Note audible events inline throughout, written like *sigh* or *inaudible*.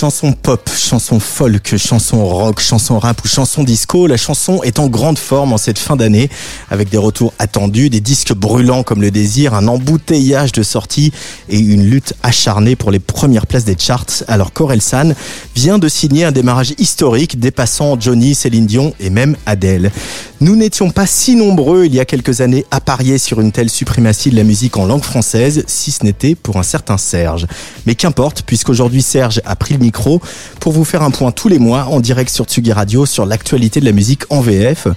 Chanson pop, chanson folk, chanson rock, chanson rap ou chanson disco, la chanson est en grande forme en cette fin d'année avec des retours attendus, des disques brûlants comme le désir, un embouteillage de sorties et une lutte acharnée pour les premières places des charts. Alors San vient de signer un démarrage historique dépassant Johnny, Céline Dion et même Adele. Nous n'étions pas si nombreux il y a quelques années à parier sur une telle suprématie de la musique en langue française, si ce n'était pour un certain Serge. Mais qu'importe, puisqu'aujourd'hui Serge a pris le micro pour vous faire un point tous les mois en direct sur Tsugi Radio sur l'actualité de la musique en VF.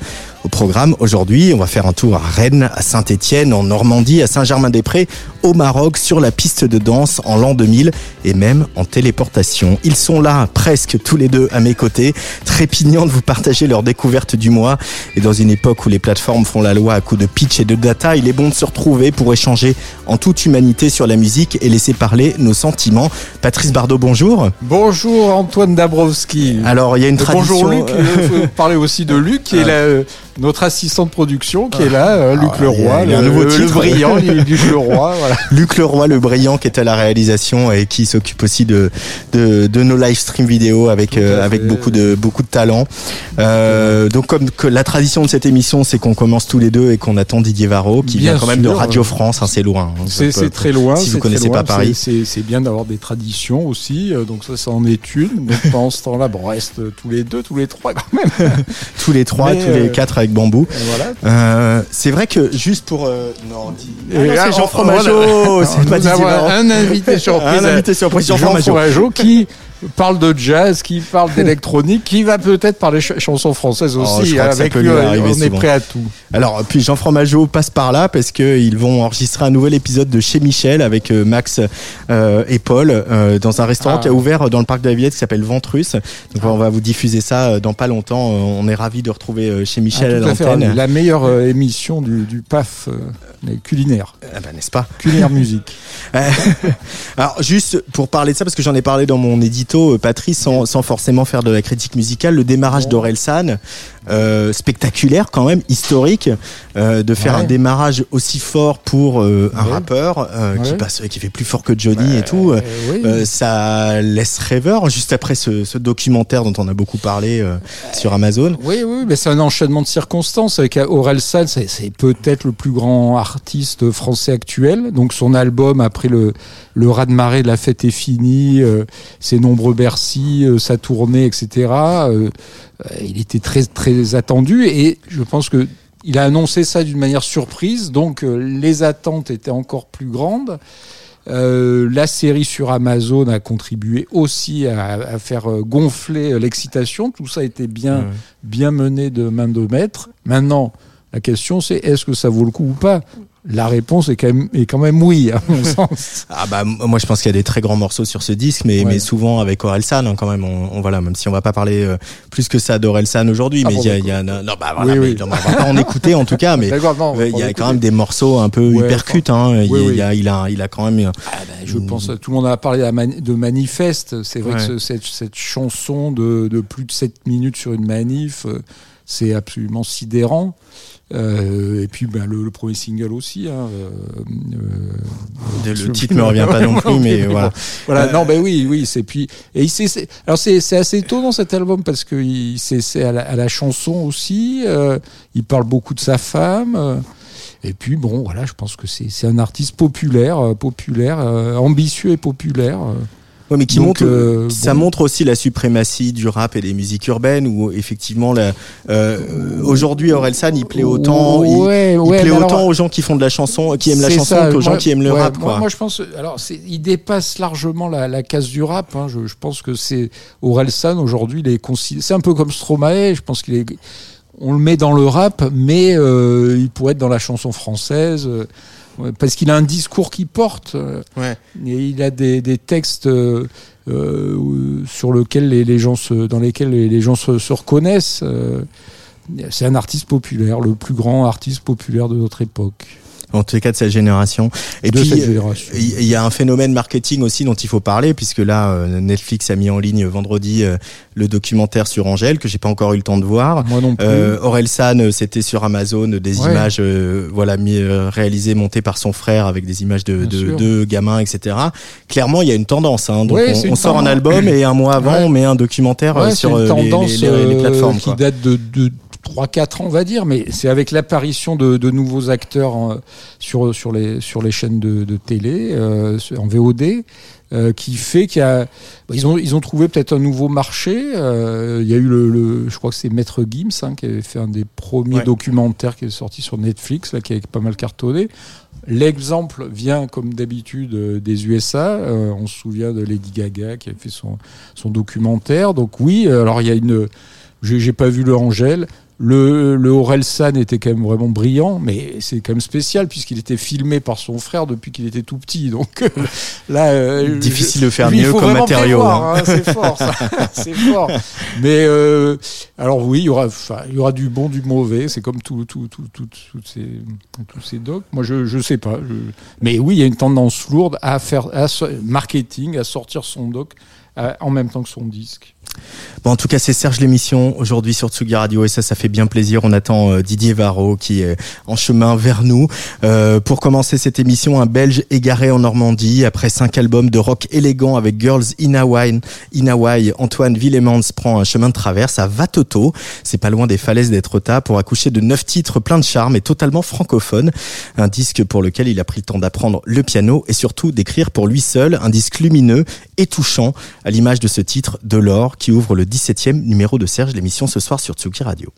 Au programme aujourd'hui, on va faire un tour à Rennes, à Saint-Étienne, en Normandie, à Saint-Germain-des-Prés, au Maroc, sur la piste de danse en l'an 2000 et même en téléportation. Ils sont là presque tous les deux à mes côtés, trépignants de vous partager leur découverte du mois. Et dans une époque où les plateformes font la loi à coups de pitch et de data, il est bon de se retrouver pour échanger en toute humanité sur la musique et laisser parler nos sentiments. Patrice Bardot, bonjour. Bonjour Antoine Dabrowski. Alors il y a une tradition. Bonjour Luc. Il faut parler aussi de Luc qui est *laughs* là notre assistant de production qui est là, euh, Luc ah, Leroy, le, nouveau titre. le brillant Luc Leroy. *laughs* Voilà. Luc Leroy, le brillant qui est à la réalisation et qui s'occupe aussi de, de, de nos live stream vidéo avec euh, avec beaucoup de beaucoup de talent. Euh, donc comme que la tradition de cette émission, c'est qu'on commence tous les deux et qu'on attend Didier Varro qui vient quand même de Radio France. Hein, c'est loin. Hein, c'est très loin. Si vous connaissez pas Paris, c'est bien d'avoir des traditions aussi. Donc ça, ça en est une. Donc pendant ce temps-là, bon, on reste tous les deux, tous les trois quand même. *laughs* tous les trois, tous les quatre avec bambou. Euh, c'est vrai que juste pour euh, non, ah c'est Jean Fromageau, c'est pas un invité surprise, un invité surprise, Jean Fromageau qui parle de jazz, qui parle *laughs* d'électronique, qui va peut-être parler ch chansons françaises oh, aussi. avec lui, on est prêt à tout. Alors, puis Jean Fromageau passe par là parce qu'ils vont enregistrer un nouvel épisode de Chez Michel avec euh, Max euh, et Paul euh, dans un restaurant qui a ah. ouvert dans le parc de la Villette qui s'appelle Ventrus. Donc, on va vous diffuser ça dans pas longtemps. On est ravis de retrouver Chez Michel ah, à l'antenne. La meilleure émission du, du PAF culinaire. Ah bah, n'est-ce pas? Culinaire musique. *laughs* Alors, juste pour parler de ça, parce que j'en ai parlé dans mon édito, Patrice, sans, sans forcément faire de la critique musicale, le démarrage d'Orelsan, euh, spectaculaire quand même, historique, euh, de faire un démarrage aussi fort pour euh, un rappeur euh, qui passe, qui fait plus fort que Johnny et tout. Euh, ça laisse rêveur. Juste après ce, ce, documentaire dont on a beaucoup parlé sur Amazon. Oui, oui, mais c'est un enchaînement de circonstances avec Orelsan. C'est peut-être le plus grand artiste français actuel. Donc son album après le le raz de marée de la fête est fini, ses nombreux Bercy, sa tournée, etc. il était très très attendu et je pense que il a annoncé ça d'une manière surprise, donc euh, les attentes étaient encore plus grandes. Euh, la série sur Amazon a contribué aussi à, faire euh, gonfler l'excitation. Tout ça a été bien, bien mené de main de maître. Maintenant, la question c'est est-ce que ça vaut le coup ou pas? La réponse est quand même, est quand même oui, à mon *laughs* sens. Ah bah moi je pense qu'il y a des très grands morceaux sur ce disque, mais, mais souvent avec Orelsan hein, quand même. On, voilà, même si on va pas parler euh, plus que ça d'Orelsan aujourd'hui, ah mais il y a, y a, non bah voilà, mais, on va pas en écouter en tout cas, *laughs* mais il y a quand même des morceaux un peu hypercutes. Hein, il, a, il a, il a quand même. Ah bah, je pense tout le monde a parlé de manifeste. C'est vrai que cette, cette chanson de, de plus de 7 minutes sur une manif, euh, c'est absolument sidérant. Euh, et puis ben, le, premier single aussi. Hein, euh, euh le titre ne me revient pas non *laughs* plus, mais voilà. Voilà, non, ben oui, oui, c'est puis et il alors c'est c'est assez étonnant cet album parce que c'est à, à, la chanson aussi. Il parle beaucoup de sa femme. et puis bon, voilà, je pense que c'est c'est un artiste populaire, populaire, ambitieux et populaire. Ouais, mais qui Donc, montre, euh, ça bon. montre aussi la suprématie du rap et des musiques urbaines où effectivement euh, aujourd'hui Orelsan il plaît autant, il, Ouais, il ouais, plaît autant alors- aux gens qui font de la chanson, qui aiment la chanson qu'aux gens qui aiment le rap. Quoi. moi, je pense, alors, il dépasse largement la, la case du rap. hein. Je, je pense que c'est Orelsan aujourd'hui, il est. C'est un peu comme Stromae. Je pense qu'il est. On le met dans le rap, mais euh, il pourrait être dans la chanson française. Ouais, parce qu'il a un discours qui porte. euh, Ouais. Et il a des, des textes euh, euh, sur lesquels les, les gens se, dans lesquels les, les gens se, se reconnaissent. euh. c'est un artiste populaire, le plus grand artiste populaire de notre époque. En les cas de sa génération. Et de puis cette euh, il y a un phénomène marketing aussi dont il faut parler puisque là euh, Netflix a mis en ligne vendredi euh, le documentaire sur Angèle que j'ai pas encore eu le temps de voir. Moi non plus. Euh, Orelsan, euh, c'était sur Amazon, des Ouais. images euh, voilà mis, réalisées, montées par son frère avec des images de, de, gamins, etc. Clairement, il y a une tendance. Hein. Donc, Ouais, on, sort un album et un mois avant, Ouais. on met un documentaire sur les, les- les- les plateformes. qui quoi. date de, de 3-4 ans, on va dire, mais c'est avec l'apparition de, de nouveaux acteurs euh, sur, sur, les, sur les chaînes de, de télé, euh, en VOD, euh, qui fait qu'il y a. Ils ont, ils ont trouvé peut-être un nouveau marché. euh, il y a eu le, le- je crois que c'est Maître Gims hein, qui avait fait un des premiers Ouais. documentaires qui est sorti sur Netflix, là, qui a pas mal cartonné. L'exemple vient, comme d'habitude, euh, des USA. Euh, on se souvient de Lady Gaga qui a fait son, son documentaire. Donc oui, euh, alors il y a une... J'ai pas vu le Angèle. Le, le Orelsan était quand même vraiment brillant, mais c'est quand même spécial puisqu'il était filmé par son frère depuis qu'il était tout petit. Donc euh, là, euh, Difficile je- de faire lui, mieux comme matériau. hein. hein, c'est fort, ça. *laughs* c'est fort. Mais euh, alors oui, il y aura, il y aura du bon, du mauvais. C'est comme tout, tout, tout, tout- ces, tous ces docs. Moi, je, je sais pas. je- Mais oui, il y a une tendance lourde à faire, à marketing, à sortir son doc à- en même temps que son disque. Bon, en tout cas, c'est Serge l'émission aujourd'hui sur Tsugi Radio et ça, ça fait bien plaisir. On attend euh, Didier Varro qui est en chemin vers nous. Euh, pour commencer cette émission, un Belge égaré en Normandie. Après cinq albums de rock élégant avec Girls in Hawaii, in Antoine Villemans prend un chemin de traverse à Vatoto. C'est pas loin des falaises d'Etretat pour accoucher de neuf titres pleins de charme et totalement francophones. Un disque pour lequel il a pris le temps d'apprendre le piano et surtout d'écrire pour lui seul un disque lumineux et touchant à l'image de ce titre de l'or qui ouvre le 17e numéro de Serge l'émission ce soir sur Tsuki Radio.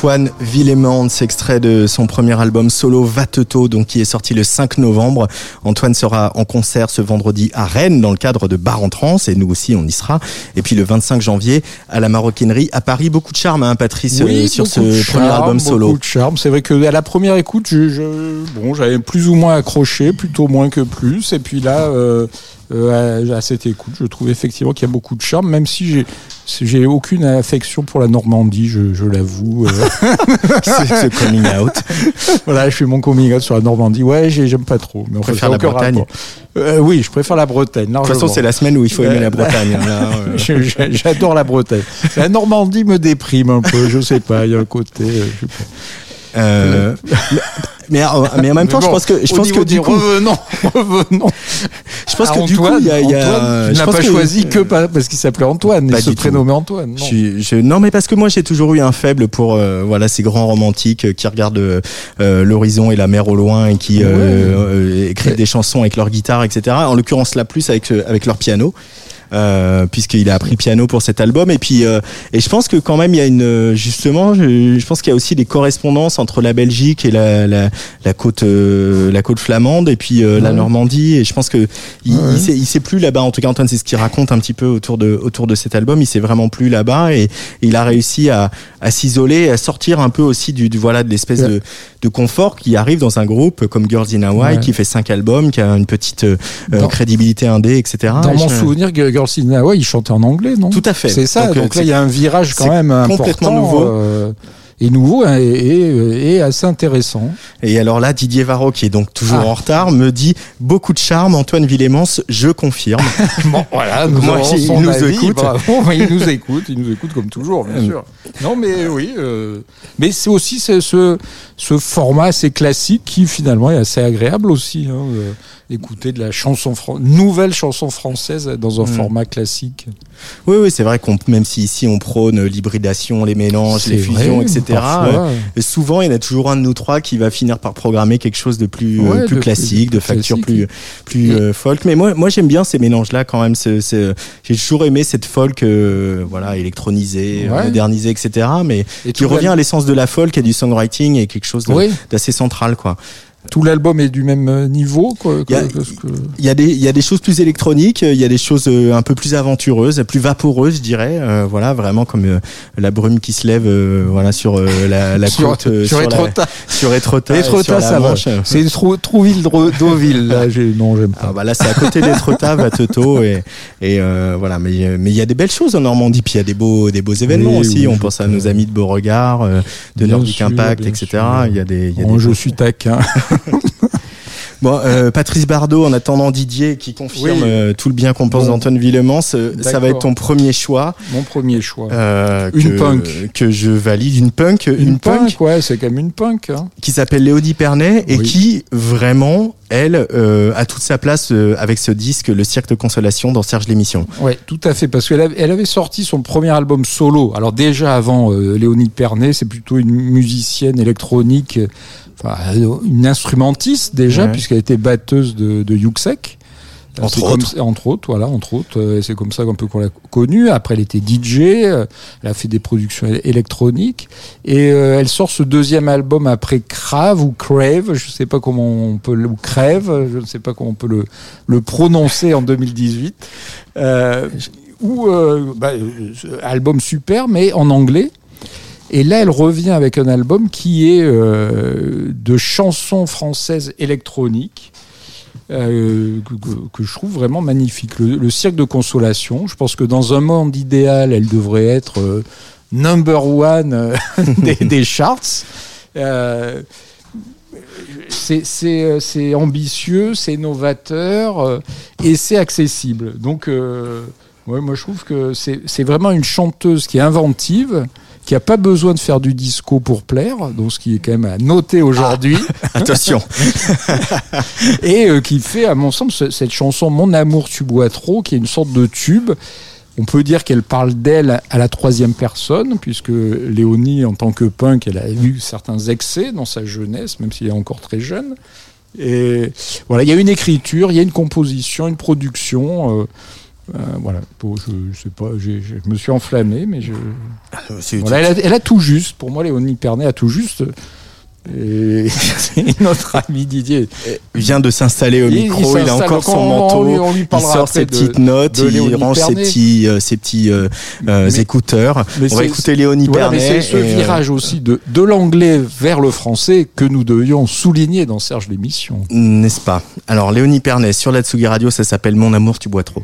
Antoine Villemans, extrait de son premier album solo Vateto, donc qui est sorti le 5 novembre. Antoine sera en concert ce vendredi à Rennes dans le cadre de Bar en Trans et nous aussi on y sera. Et puis le 25 janvier à la Maroquinerie à Paris. Beaucoup de charme, hein, Patrice, Oui, euh, sur ce premier charme, album solo. Beaucoup de charme. C'est vrai que à la première écoute, je, je- bon, j'avais plus ou moins accroché, plutôt moins que plus. Et puis là, euh, euh, à, à cette écoute, je trouve effectivement qu'il y a beaucoup de charme, même si j'ai j'ai aucune affection pour la Normandie, je, je l'avoue. euh. *laughs* ce, ce coming out. *laughs* voilà, je fais mon coming out sur la Normandie. Ouais, j'ai- j'aime pas trop. Mais on préfères fait la Bretagne. Euh, Oui, je préfère la Bretagne. De toute façon, c'est la semaine où il faut aimer la Bretagne. hein, *laughs* euh. Je- je- J'adore la Bretagne. La Normandie me déprime un peu, je sais pas, il y a un côté. je sais pas. Euh, mais, mais en même temps, je pense que je pense que du coup, revenons, revenons. Je pense à que du coup, il y a, il y a- Antoine, tu je n'as pense pas que- choisi que pas- parce qu'il s'appelait Antoine, Pas il se du tout. prénommait Antoine. Je Non. suis- je- non, mais parce que moi j'ai toujours eu un faible pour euh, voilà ces grands romantiques euh, qui regardent euh, euh, l'horizon et la mer au loin et qui euh, Ouais. euh, écrivent des chansons avec leur guitare, etc. En l'occurrence là plus avec euh, avec leur piano. Euh, puisqu'il a appris piano pour cet album et puis euh, et je pense que quand même il y a une justement je, je pense qu'il y a aussi des correspondances entre la Belgique et la la, la côte euh, la côte flamande et puis euh, la Ouais. Normandie et je pense que il, Ouais. il s'est plus là-bas en tout cas Antoine c'est ce qu'il raconte un petit peu autour de autour de cet album il s'est vraiment plus là-bas et, et il a réussi à, à s'isoler à sortir un peu aussi du, du voilà de l'espèce Ouais. de, de confort qui arrive dans un groupe comme Girls in Hawaii qui fait cinq albums qui a une petite euh, crédibilité indé etc Dans mon souvenir, Girls in Hawaii, il chantait en anglais, non? Tout à fait. C'est ça. Donc, Donc, euh, là, il y a un virage quand même important, complètement nouveau. euh, et nouveau hein, et, et- et assez intéressant. Et alors là, Didier Varro, qui est donc toujours Ah. en retard, me dit beaucoup de charme. Antoine Villemans, je confirme. *laughs* Bon, voilà, nous Moi, il son nous avis, écoute. bravo, il nous écoute, il nous écoute comme toujours, bien Euh. sûr. Non, mais oui, euh, mais c'est aussi ce, ce, ce format assez classique qui finalement est assez agréable aussi, hein, euh, d'écouter de la chanson nouvelle chanson française dans un Mm. format classique. Oui, oui, c'est vrai qu'on, même si ici on prône l'hybridation, les mélanges, les fusions, vrai, etc. euh, souvent, il y en a toujours un de nous trois qui va finir par programmer quelque chose de plus, euh, Ouais, plus de classique, plus- de facture classique. plus, plus Et- euh, folk. Mais moi, moi, j'aime bien ces mélanges-là quand même. J'ai toujours aimé cette folk, euh, voilà, électronisée, Ouais. modernisée, etc. Mais Et qui revient à l'essence de la folk et du songwriting et quelque chose Oui, d'assez central, quoi. Tout l'album est du même euh, niveau. Il y y y a des choses plus électroniques, il y a des choses euh, un peu plus aventureuses, plus vaporeuses, je dirais. Euh, voilà, vraiment comme euh, la brume qui se lève, euh, voilà sur euh, la, *laughs* la sur, côte, euh, sur sur *laughs* Étretat, sur la ça va. C'est Trou- Trouville Deauville. Là, non, j'aime Ah pas. bah là c'est à côté d'Étretat, *laughs* Vateto et et euh, voilà. Mais euh, mais il y a des belles choses en Normandie, puis il y a des beaux des beaux événements Oui, aussi. On pense à nos amis de Beauregard, euh, de Nordic Impact, etc. Il y a des y a Bon, des je beaux- suis taquin. *laughs* Bon, euh, Patrice Bardot, en attendant Didier qui confirme Oui. euh, tout le bien qu'on pense Bon. d'Antoine Villemans, euh, ça va être ton premier choix. Mon premier choix. Une que, punk. que je valide une punk une, punk, ouais, c'est quand même une punk. Hein. qui s'appelle Léodie Pernet et Oui. qui vraiment elle a toute sa place avec ce disque Le Cirque de Consolation dans Serge l'émission Ouais, tout à fait, parce qu'elle avait, elle avait sorti son premier album solo. Alors déjà avant Léonie Pernet, c'est plutôt une musicienne électronique, enfin euh, une instrumentiste déjà, Ouais. puisqu'elle était batteuse de, de Yuxek. Euh, Entre comme autres. ça- entre autres, voilà, entre autres, euh, c'est comme ça un peu qu'on l'a connue. Après, elle était DJ, euh, elle a fait des productions éle- électroniques, et euh, elle sort ce deuxième album après Crave ou Crave, je sais pas comment on peut le ou Crève, je ne sais pas comment on peut le, le prononcer en 2018. Euh, où, euh, bah, album super, mais en anglais. Et là, elle revient avec un album qui est euh, de chansons françaises électroniques. euh, que, je trouve vraiment magnifique. Le, cirque de consolation, je pense que dans un monde idéal, elle devrait être euh, number one *laughs* des, charts. C'est- ambitieux, c'est novateur et c'est accessible. Donc, moi, je trouve que c'est vraiment une chanteuse qui est inventive, qui a pas besoin de faire du disco pour plaire, donc ce qui est quand même à noter aujourd'hui, *laughs* attention *laughs* et euh, qui fait, à mon sens, ce- cette chanson Mon amour, tu bois trop, qui est une sorte de tube. On peut dire qu'elle parle d'elle à la troisième personne, puisque Léonie, en tant que punk, elle a eu certains excès dans sa jeunesse, même s'il est encore très jeune. Et voilà, il y a une écriture, il y a une composition, une production. euh, Euh, voilà, je, je sais pas, je me suis enflammé, mais je. Voilà, elle, a, elle a tout juste. Pour moi, Léonie Pernet a tout juste. Et *laughs* notre ami Didier. vient de s'installer au il micro, il, a encore son on- manteau, on lui- on lui il sort ses de- petites notes, de il range ses petits, euh, ses petits euh, Mais- écouteurs. mais On va écouter Léonie Voilà, Pernet. c'est ce euh, virage aussi de, de l'anglais vers le français que nous devions souligner dans Serge l'émission. N'est-ce pas? Alors, Léonie Pernet sur la Tsugi Radio, ça s'appelle Mon amour, tu bois trop.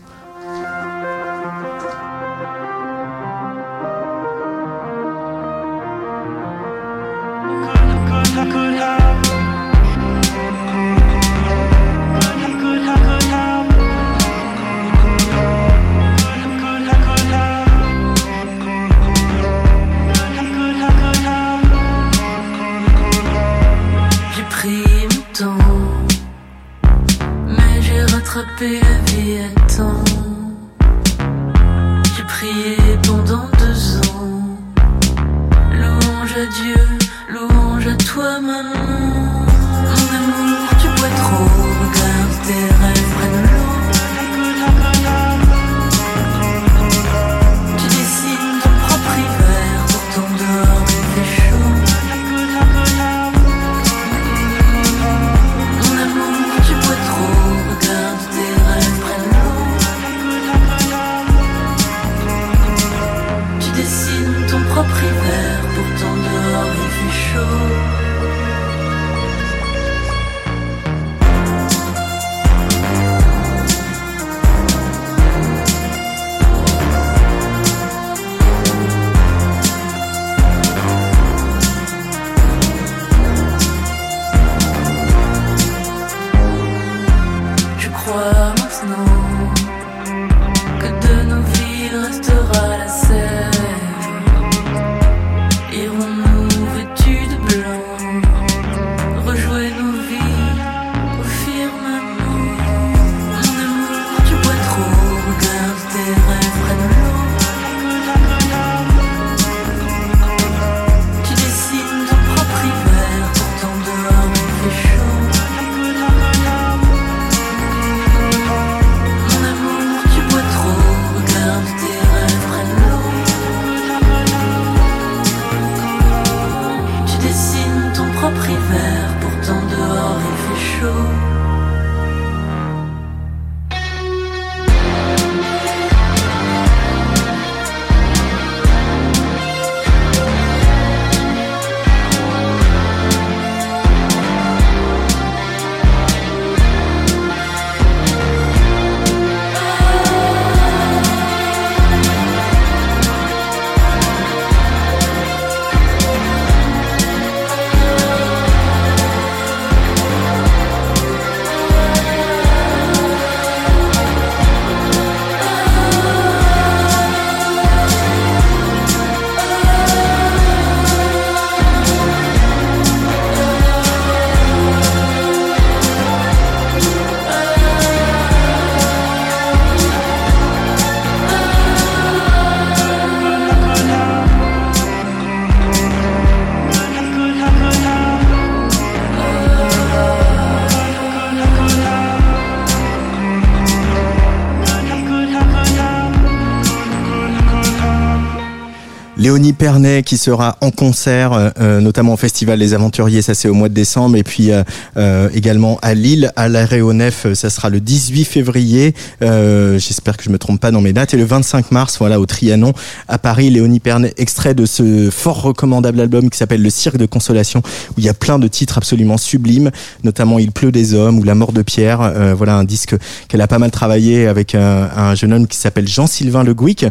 Léonie Pernet qui sera en concert, euh, euh, notamment au Festival des Aventuriers, ça c'est au mois de décembre, et puis euh, également à Lille, à l'aéronef, ça sera le 18 février, j'espère que je me trompe pas dans mes dates, et le 25 mars, voilà, au Trianon, à Paris, Léonie Pernet, extrait de ce fort recommandable album qui s'appelle Le Cirque de Consolation, où il y a plein de titres absolument sublimes, notamment Il pleut des hommes ou La mort de Pierre, voilà un disque qu'elle a pas mal travaillé avec un, un jeune homme qui s'appelle Jean-Sylvain Le Gouic,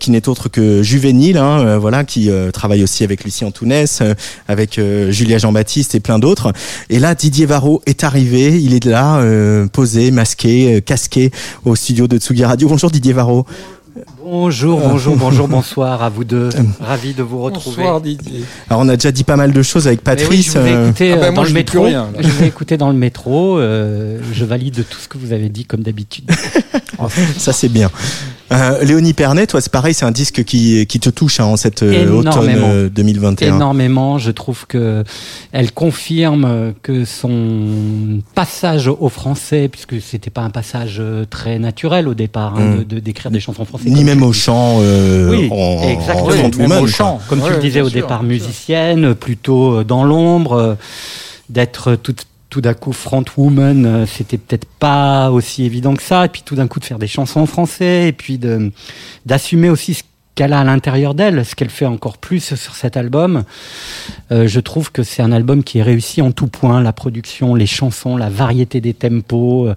qui n'est autre que juvénile, hein, euh, voilà, qui euh, travaille aussi avec Lucie Antounès, euh, avec euh, Julia Jean-Baptiste et plein d'autres. Et là, Didier Varro est arrivé, il est là, euh, posé, masqué, euh, casqué au studio de Tsugi Radio. Bonjour Didier Varro. Bonjour, bonjour, bonjour, *laughs* bonsoir à vous deux. Ravi de vous retrouver. Bonsoir Didier. Alors on a déjà dit pas mal de choses avec Mais oui, Patrice. je vous ai écouté Ah bah moi, je rien, je vous ai écouté dans le métro. euh, je valide tout ce que vous avez dit comme d'habitude. *laughs* ça c'est bien. Euh, Léonie Pernet, toi, c'est pareil, c'est un disque qui, qui te touche hein, en cette euh, automne Énormément. euh, 2021. Énormément, je trouve que elle confirme que son passage au français, puisque c'était pas un passage euh, très naturel au départ, hein, Mm. de- de d'écrire des chansons françaises. Ni même tu au chant euh, Oui, en, exactement. en Oui, même au chant. Comme tu Ouais, le disais au sûr, départ, musicienne, plutôt dans l'ombre, euh, d'être tout, tout d'un coup frontwoman, euh, c'était peut-être pas aussi évident que ça. Et puis tout d'un coup de faire des chansons en français, et puis d'assumer aussi ce qu'elle a à l'intérieur d'elle, ce qu'elle fait encore plus sur cet album. Euh, je trouve que c'est un album qui est réussi en tout point, la production, les chansons, la variété des tempos, euh,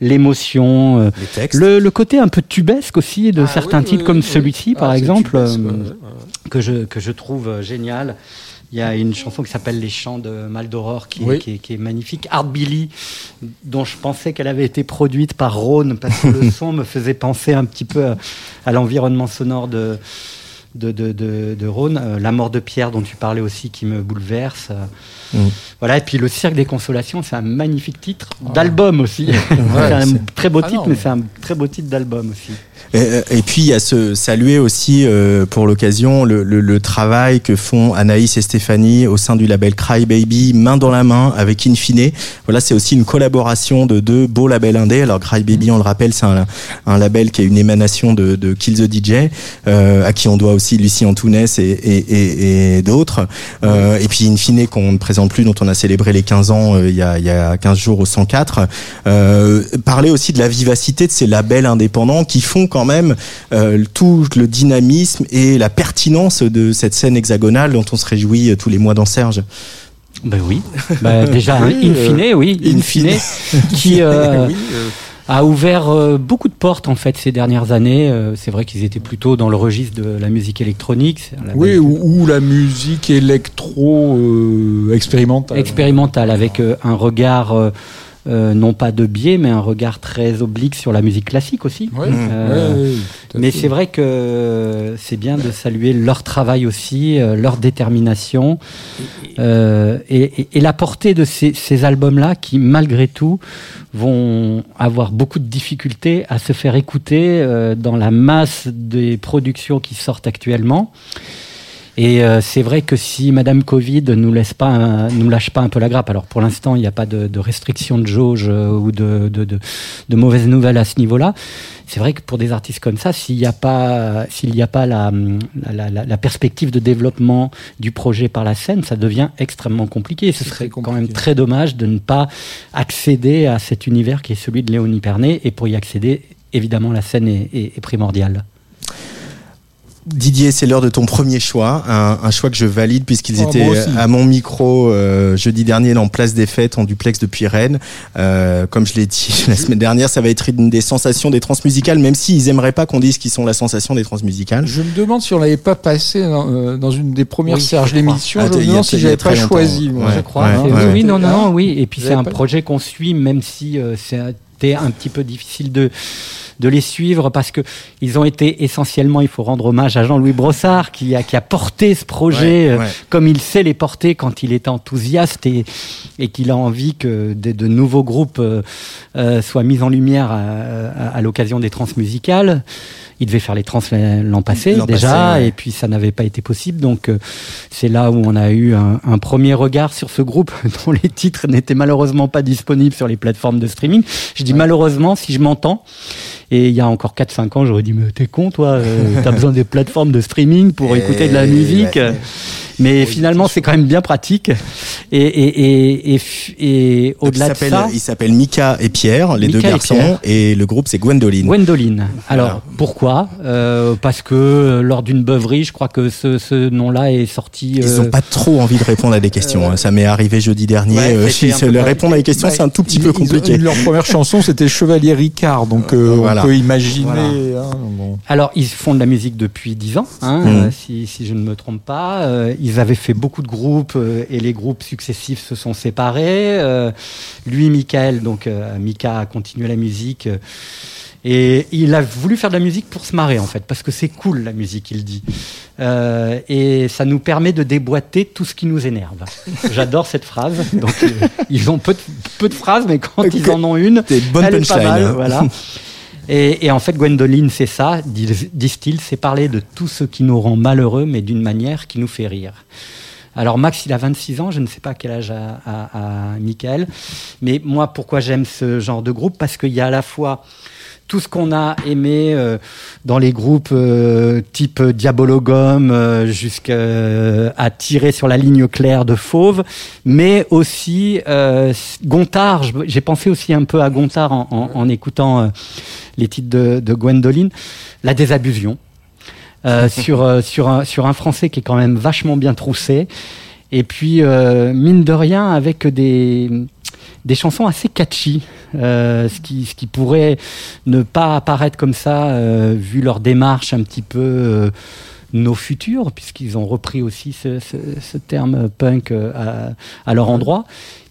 l'émotion, euh, le, le côté un peu tubesque aussi de Ah, certains oui, titres oui, comme oui. celui-ci Ah, par c'est exemple tubesque, ouais, ouais. que je que je trouve génial. Il y a une chanson qui s'appelle Les Chants de Maldoror qui, est- Oui. qui, est, qui est magnifique. Art Billy, dont je pensais qu'elle avait été produite par Rhône parce que le *laughs* son me faisait penser un petit peu à, à l'environnement sonore de de, de, de, de Rhône. Euh, La mort de Pierre dont tu parlais aussi qui me bouleverse. Euh, Mm. Voilà, et puis Le Cirque des Consolations, c'est un magnifique titre d'album aussi. *laughs* c'est un très beau Ah titre, non, mais mais- c'est un très beau titre d'album aussi. Et, et puis il y a ce saluer aussi euh, pour l'occasion le, le, le travail que font Anaïs et Stéphanie au sein du label Cry Baby main dans la main avec Infine. Voilà, c'est aussi une collaboration de deux beaux labels indés. Alors Cry Baby, on le rappelle, c'est un, un label qui est une émanation de, de Kill the DJ, euh, à qui on doit aussi Lucie Antounès et, et, et, et d'autres. Euh, et puis Infine qu'on ne présente plus, dont on a célébré les 15 ans euh, il, y a, il y a 15 jours au 104. Euh, parler aussi de la vivacité de ces labels indépendants qui font quand même euh, tout le dynamisme et la pertinence de cette scène hexagonale dont on se réjouit tous les mois dans Serge. Ben oui. *laughs* Ben déjà, Oui, in fine, oui, in in fine, fine. qui euh, *laughs* Oui, euh, a ouvert euh, beaucoup de portes en fait ces dernières années. Euh, c'est vrai qu'ils étaient plutôt dans le registre de la musique électronique, oui, ou, ou la musique électro euh, expérimentale. expérimental avec euh, un regard euh, non pas de biais, mais un regard très oblique sur la musique classique aussi. Ouais, Euh, ouais, ouais, Mais c'est vrai que c'est bien de saluer leur travail aussi, euh, leur détermination euh, et, et- et la portée de ces, ces albums-là qui, malgré tout, vont avoir beaucoup de difficultés à se faire écouter euh, dans la masse des productions qui sortent actuellement. Et euh, c'est vrai que si Madame Covid nous laisse pas, un- nous lâche pas un peu la grappe. Alors pour l'instant, il n'y a pas de, de restriction de jauge euh, ou de, de, de, de mauvaises nouvelles à ce niveau-là. C'est vrai que pour des artistes comme ça, s'il n'y a pas, s'il n'y a pas la, la, la, la perspective de développement du projet par la scène, ça devient extrêmement compliqué. Ce serait quand même très dommage de ne pas accéder à cet univers qui est celui de Léonie Pernet. Et pour y accéder, évidemment, la scène est, est, est primordiale. Didier, c'est l'heure de ton premier choix, un, un choix que je valide puisqu'ils Oh, étaient à mon micro euh, jeudi dernier dans Place des Fêtes en duplex depuis Rennes. Euh, comme je l'ai dit *laughs* la semaine dernière, ça va être une des sensations des transmusicales, même s'ils aimeraient pas qu'on dise qu'ils sont la sensation des transmusicales. Je me demande si on l'avait pas passé dans, euh, dans une des premières Oui, Serge l'émission. Ah, je me demande si j'avais pas longtemps, choisi. moi. ouais. je crois. ouais, C'est- ouais. Oui, non, non, non, oui. Et puis c'est un projet qu'on suit, même si euh, c'était un petit peu difficile de de les suivre parce que ils ont été essentiellement, il faut rendre hommage à Jean-Louis Brossard qui a qui a porté ce projet Ouais, euh, ouais. comme il sait les porter quand il est enthousiaste et et qu'il a envie que de, de nouveaux groupes euh, euh, soient mis en lumière à, à- à l'occasion des trans musicales. Il devait faire les trans l'an passé déjà, passé, ouais. et puis ça n'avait pas été possible. Donc euh, c'est là où on a eu un, un premier regard sur ce groupe *laughs* dont les titres n'étaient malheureusement pas disponibles sur les plateformes de streaming. Je dis malheureusement si je m'entends. Et il y a encore 4-5 ans, j'aurais dit mais t'es con toi, euh, t'as besoin des plateformes de streaming pour Et écouter de la musique. ouais. Mais finalement, c'est quand même bien pratique. Et, et, et, et, au-delà il de s'appelle- ça, il s'appelle Mika et Pierre, les Mika deux garçons, et, le groupe c'est Gwendoline. Gwendoline. Alors Voilà. pourquoi Euh, Parce que euh, lors d'une beuverie, je crois que ce, ce nom-là est sorti. Ils euh, n'ont pas trop envie de répondre à des questions. hein. Ça m'est arrivé jeudi dernier. Ouais, euh, compliqué. répondre à des questions, c'est un tout petit Ils- peu ils ont- compliqué. leur première chanson, c'était Chevalier Ricard, donc euh, Voilà. on peut imaginer. Voilà. hein, bon. Alors, ils font de la musique depuis 10 ans, hein, Mhm. euh, si, si je ne me trompe pas. Euh, ils avaient fait beaucoup de groupes euh, et les groupes successifs se sont séparés. Lui, Michael, donc Mika a continué la musique. et il a voulu faire de la musique pour se marrer, en fait, parce que c'est cool la musique, il dit. Euh, et ça nous permet de déboîter tout ce qui nous énerve. J'adore cette phrase. Donc, euh, ils ont peu de, peu de phrases, mais quand ils en ont une, elle est pas mal, voilà. *laughs* Et, et en fait, Gwendoline, c'est ça, disent- disent-ils, c'est parler de tout ce qui nous rend malheureux, mais d'une manière qui nous fait rire. Alors Max, il a 26 ans, je ne sais pas quel âge a, a, a Michael, mais moi, pourquoi j'aime ce genre de groupe? Parce qu'il y a à la fois tout ce qu'on a aimé euh, dans les groupes euh, type Diabologum euh, jusqu'à tirer sur la ligne claire de Fauve, mais aussi euh, Gontard. J'ai pensé aussi un peu à Gontard en, en- en écoutant euh, les titres de, de Gwendoline. La désabusion euh, *laughs* sur, euh, sur, un, sur un français qui est quand même vachement bien troussé. Et puis, euh, mine de rien, avec des, des chansons assez catchy, euh, ce, qui, ce qui pourrait ne pas apparaître comme ça, euh, vu leur démarche un petit peu euh, nos futurs, puisqu'ils ont repris aussi ce, ce, ce terme punk euh, à, à leur endroit.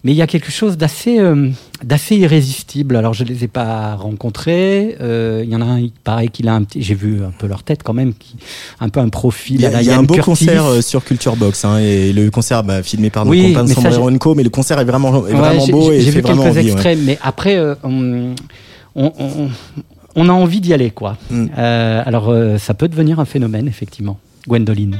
Mais il y a quelque chose d'assez euh, d'assez irrésistible. Alors je les ai pas rencontrés. Euh, Il y en a un, il paraît qu'il a un petit. J'ai vu un peu leur tête quand même, qui un peu un profil. Il y à la a, il y a Ian un beau Curtis. concert sur Culture Box hein, et le concert bah, filmé par nos Oui, ça, Sombrero Co, mais le concert est vraiment, est Ouais, vraiment beau et J'ai fait vu quelques envie. ouais. extraits, mais après, on, on, on- on a envie d'y aller, quoi. Mm. Euh, alors, euh, ça peut devenir un phénomène, effectivement. Gwendoline.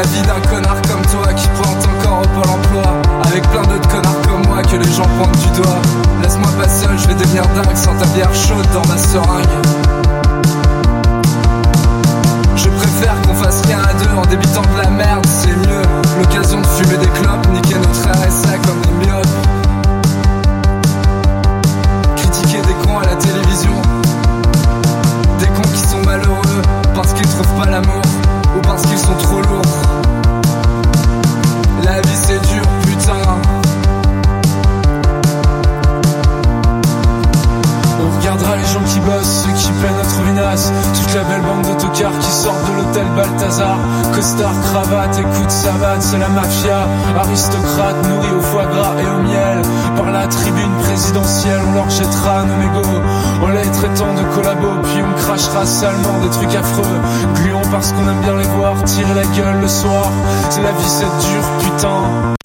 La vie on crachera salement des trucs affreux. Gluons parce qu'on aime bien les voir tirer la gueule le soir. C'est la vie, c'est dur, putain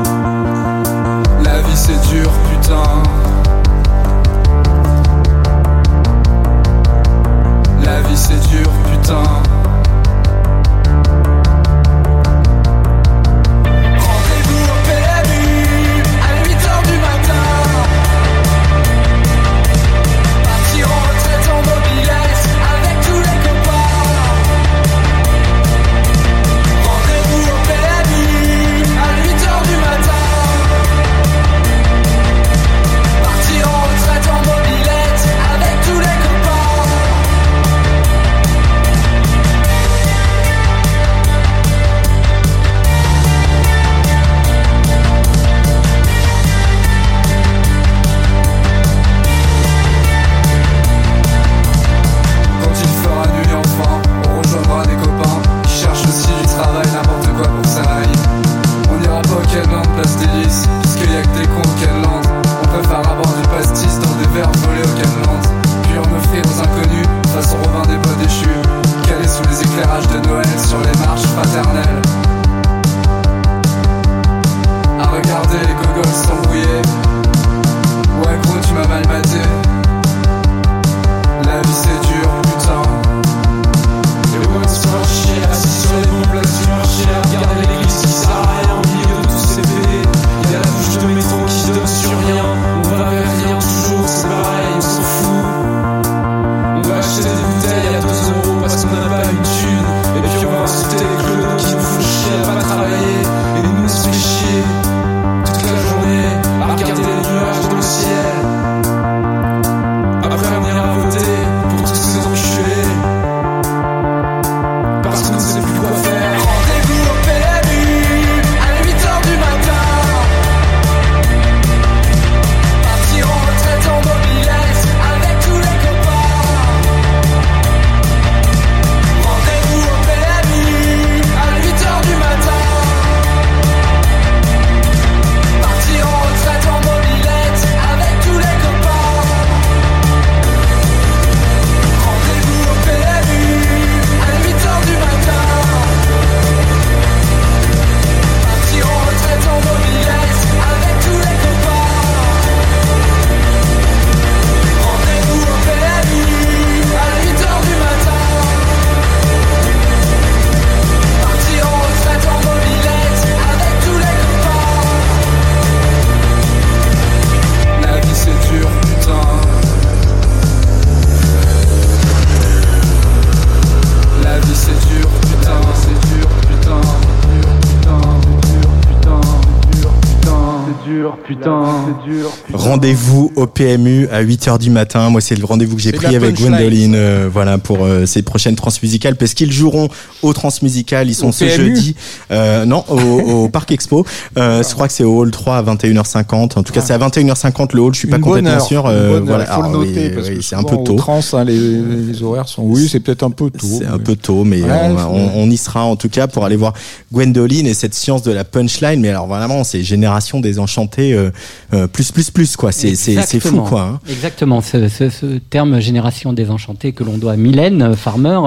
Rendez-vous au PMU à 8h du matin. Moi, c'est le rendez-vous que j'ai pris avec Gwendoline euh, voilà, pour euh, ces prochaines transmusicales parce qu'ils joueront au transmusical. Ils sont Au ce PMU? jeudi. Euh, non, au, au *laughs* Parc Expo. Euh, je crois que c'est au hall 3 à 21h50. En tout cas, c'est à 21h50 le hall. Je suis pas Une complètement heure, sûr. Euh, voilà. Il faut le oui, noter parce oui, que c'est un peu tôt. trans, hein, les, les horaires sont. Oui, c'est peut-être un peu tôt. C'est un peu tôt, mais Ouais, on, on- on y sera en tout cas pour aller voir Gwendoline et cette science de la punchline. Mais alors vraiment, c'est génération désenchantée euh, euh, plus plus plus quoi. C'est c'est fou Exactement. quoi. hein. Exactement, ce, ce- ce terme génération désenchantée que l'on doit à Mylène euh, Farmer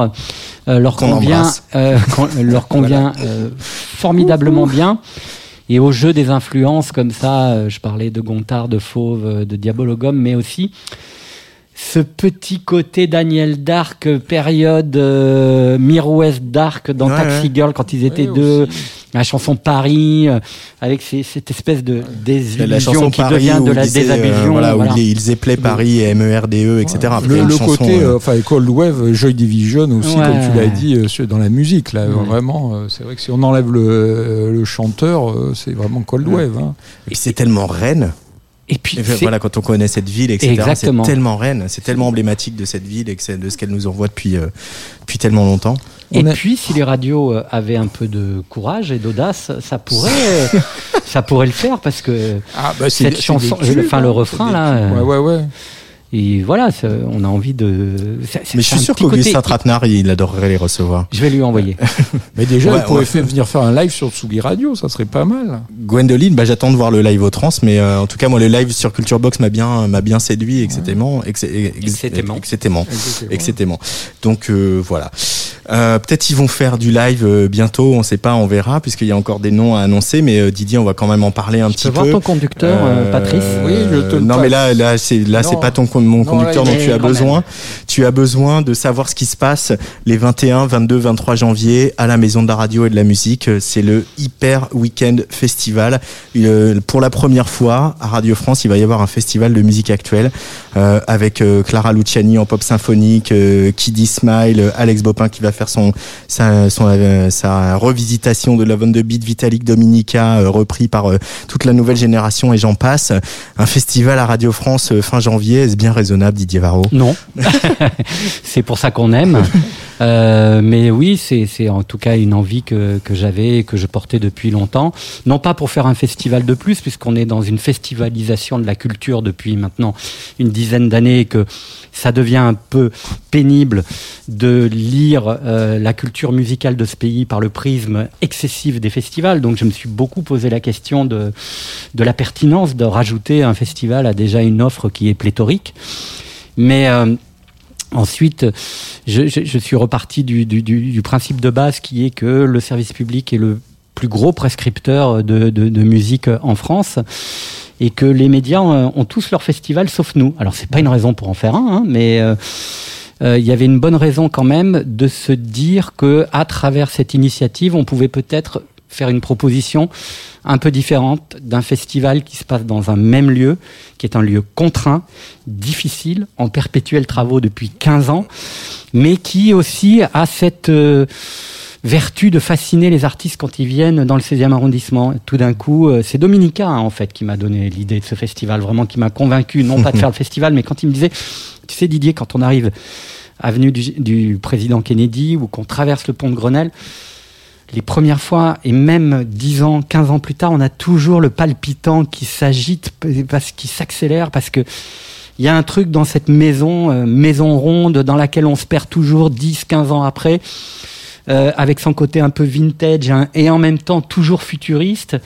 euh, leur Qu'on convient, euh, con- leur *laughs* convient euh, formidablement bien. Et au jeu des influences comme ça, je parlais de Gontard, de Fauve, de Diabologum, mais aussi ce petit côté Daniel Dark, période euh, Mirwest Dark dans Ouais, Taxi ouais. Girl quand ils étaient Ouais, deux, aussi. La chanson Paris, euh, avec ces- cette espèce de La désillusion chanson qui Paris devient où de la disait, euh, désillusion. voilà, où voilà. il, il éplait Paris et MERDE, etc. Le, une le chanson, côté, euh, euh, enfin, Cold Wave, euh, Joy Division aussi, Ouais. comme tu l'as dit, euh, dans la musique, là, Ouais. vraiment, euh, c'est vrai que si on enlève le, euh, le chanteur, euh, c'est vraiment Cold Wave. hein. et c'est tellement Rennes. Et puis, Et voilà, quand on connaît cette ville, etc. C'est tellement Rennes, c'est tellement emblématique de cette ville et de ce qu'elle nous envoie depuis euh, depuis tellement longtemps. Et puis, si les radios euh, avaient un peu de courage et d'audace, ça pourrait, euh, *laughs* ça pourrait le faire parce que Ah, bah, Cette c'est chanson, tubes, enfin, le hein, refrain, là, tubes. euh, Ouais, ouais, ouais. et voilà, on a envie de. Mais je suis sûr qu'Augustin Trapenard, il adorerait les recevoir. Je vais lui envoyer. *laughs* Mais déjà, Ouais, il pourrait ouais. faire- venir faire un live sur Tsugi Radio, ça serait pas mal. Gwendoline, bah, j'attends de voir le live au trans, mais euh, en tout cas, moi, le live sur Culture Box m'a bien, m'a bien séduit, excitément, ex- ex- Exactement. Donc euh, voilà. Euh, Peut-être ils vont faire du live euh, bientôt, on sait pas, on verra, puisqu'il y a encore des noms à annoncer, mais euh, Didier, on va quand même en parler un Tu petit peux voir peu. ton conducteur, euh, Euh, Patrice? Oui, je te le Non, passe. mais là, là, c'est là, c'est pas ton con- mon Non, conducteur là, dont tu as besoin. Tu as besoin de savoir ce qui se passe les 21, 22, 23 janvier à la Maison de la Radio et de la Musique. C'est le Hyper Weekend Festival. Euh, pour la première fois à Radio France, il va y avoir un festival de musique actuelle euh, avec euh, Clara Luciani en pop symphonique, Kiddy Smile, Alex Bopin qui va faire son sa, son, sa revisitation de Love on the Beat, Vitalik Dominica, repris par toute la nouvelle génération et j'en passe. Un festival à Radio France fin janvier, est-ce bien raisonnable Didier Varro? Non, *laughs* *laughs* c'est pour ça qu'on aime. *laughs* Euh, mais oui, c'est en tout cas une envie que, que j'avais et que je portais depuis longtemps. Non pas pour faire un festival de plus, puisqu'on est dans une festivalisation de la culture depuis maintenant une dizaine d'années et que ça devient un peu pénible de lire euh, la culture musicale de ce pays par le prisme excessif des festivals. Donc je me suis beaucoup posé la question de, de la pertinence de rajouter un festival à déjà une offre qui est pléthorique. Mais euh, ensuite, je, suis reparti du, principe de base qui est que le service public est le plus gros prescripteur de, musique en France et que les médias ont tous leur festival sauf nous. Alors c'est pas une raison pour en faire un, hein, mais euh, euh, il y avait une bonne raison quand même de se dire que à travers cette initiative, on pouvait peut-être faire une proposition un peu différente d'un festival qui se passe dans un même lieu, qui est un lieu contraint, difficile, en perpétuel travaux depuis 15 ans, mais qui aussi a cette euh, vertu de fasciner les artistes quand ils viennent dans le 16e arrondissement. Tout d'un coup, euh, c'est Dominica hein, en fait qui m'a donné l'idée de ce festival, vraiment qui m'a convaincu, non pas de *laughs* faire le festival, mais quand il me disait, tu sais Didier, quand on arrive avenue du, du président Kennedy ou qu'on traverse le pont de Grenelle, les premières fois, et même 10 ans, 15 ans plus tard, on a toujours le palpitant qui s'agite, parce qui s'accélère, parce que il y a un truc dans cette maison, euh, maison ronde, dans laquelle on se perd toujours 10, 15 ans après, euh, avec son côté un peu vintage hein, et en même temps toujours futuriste.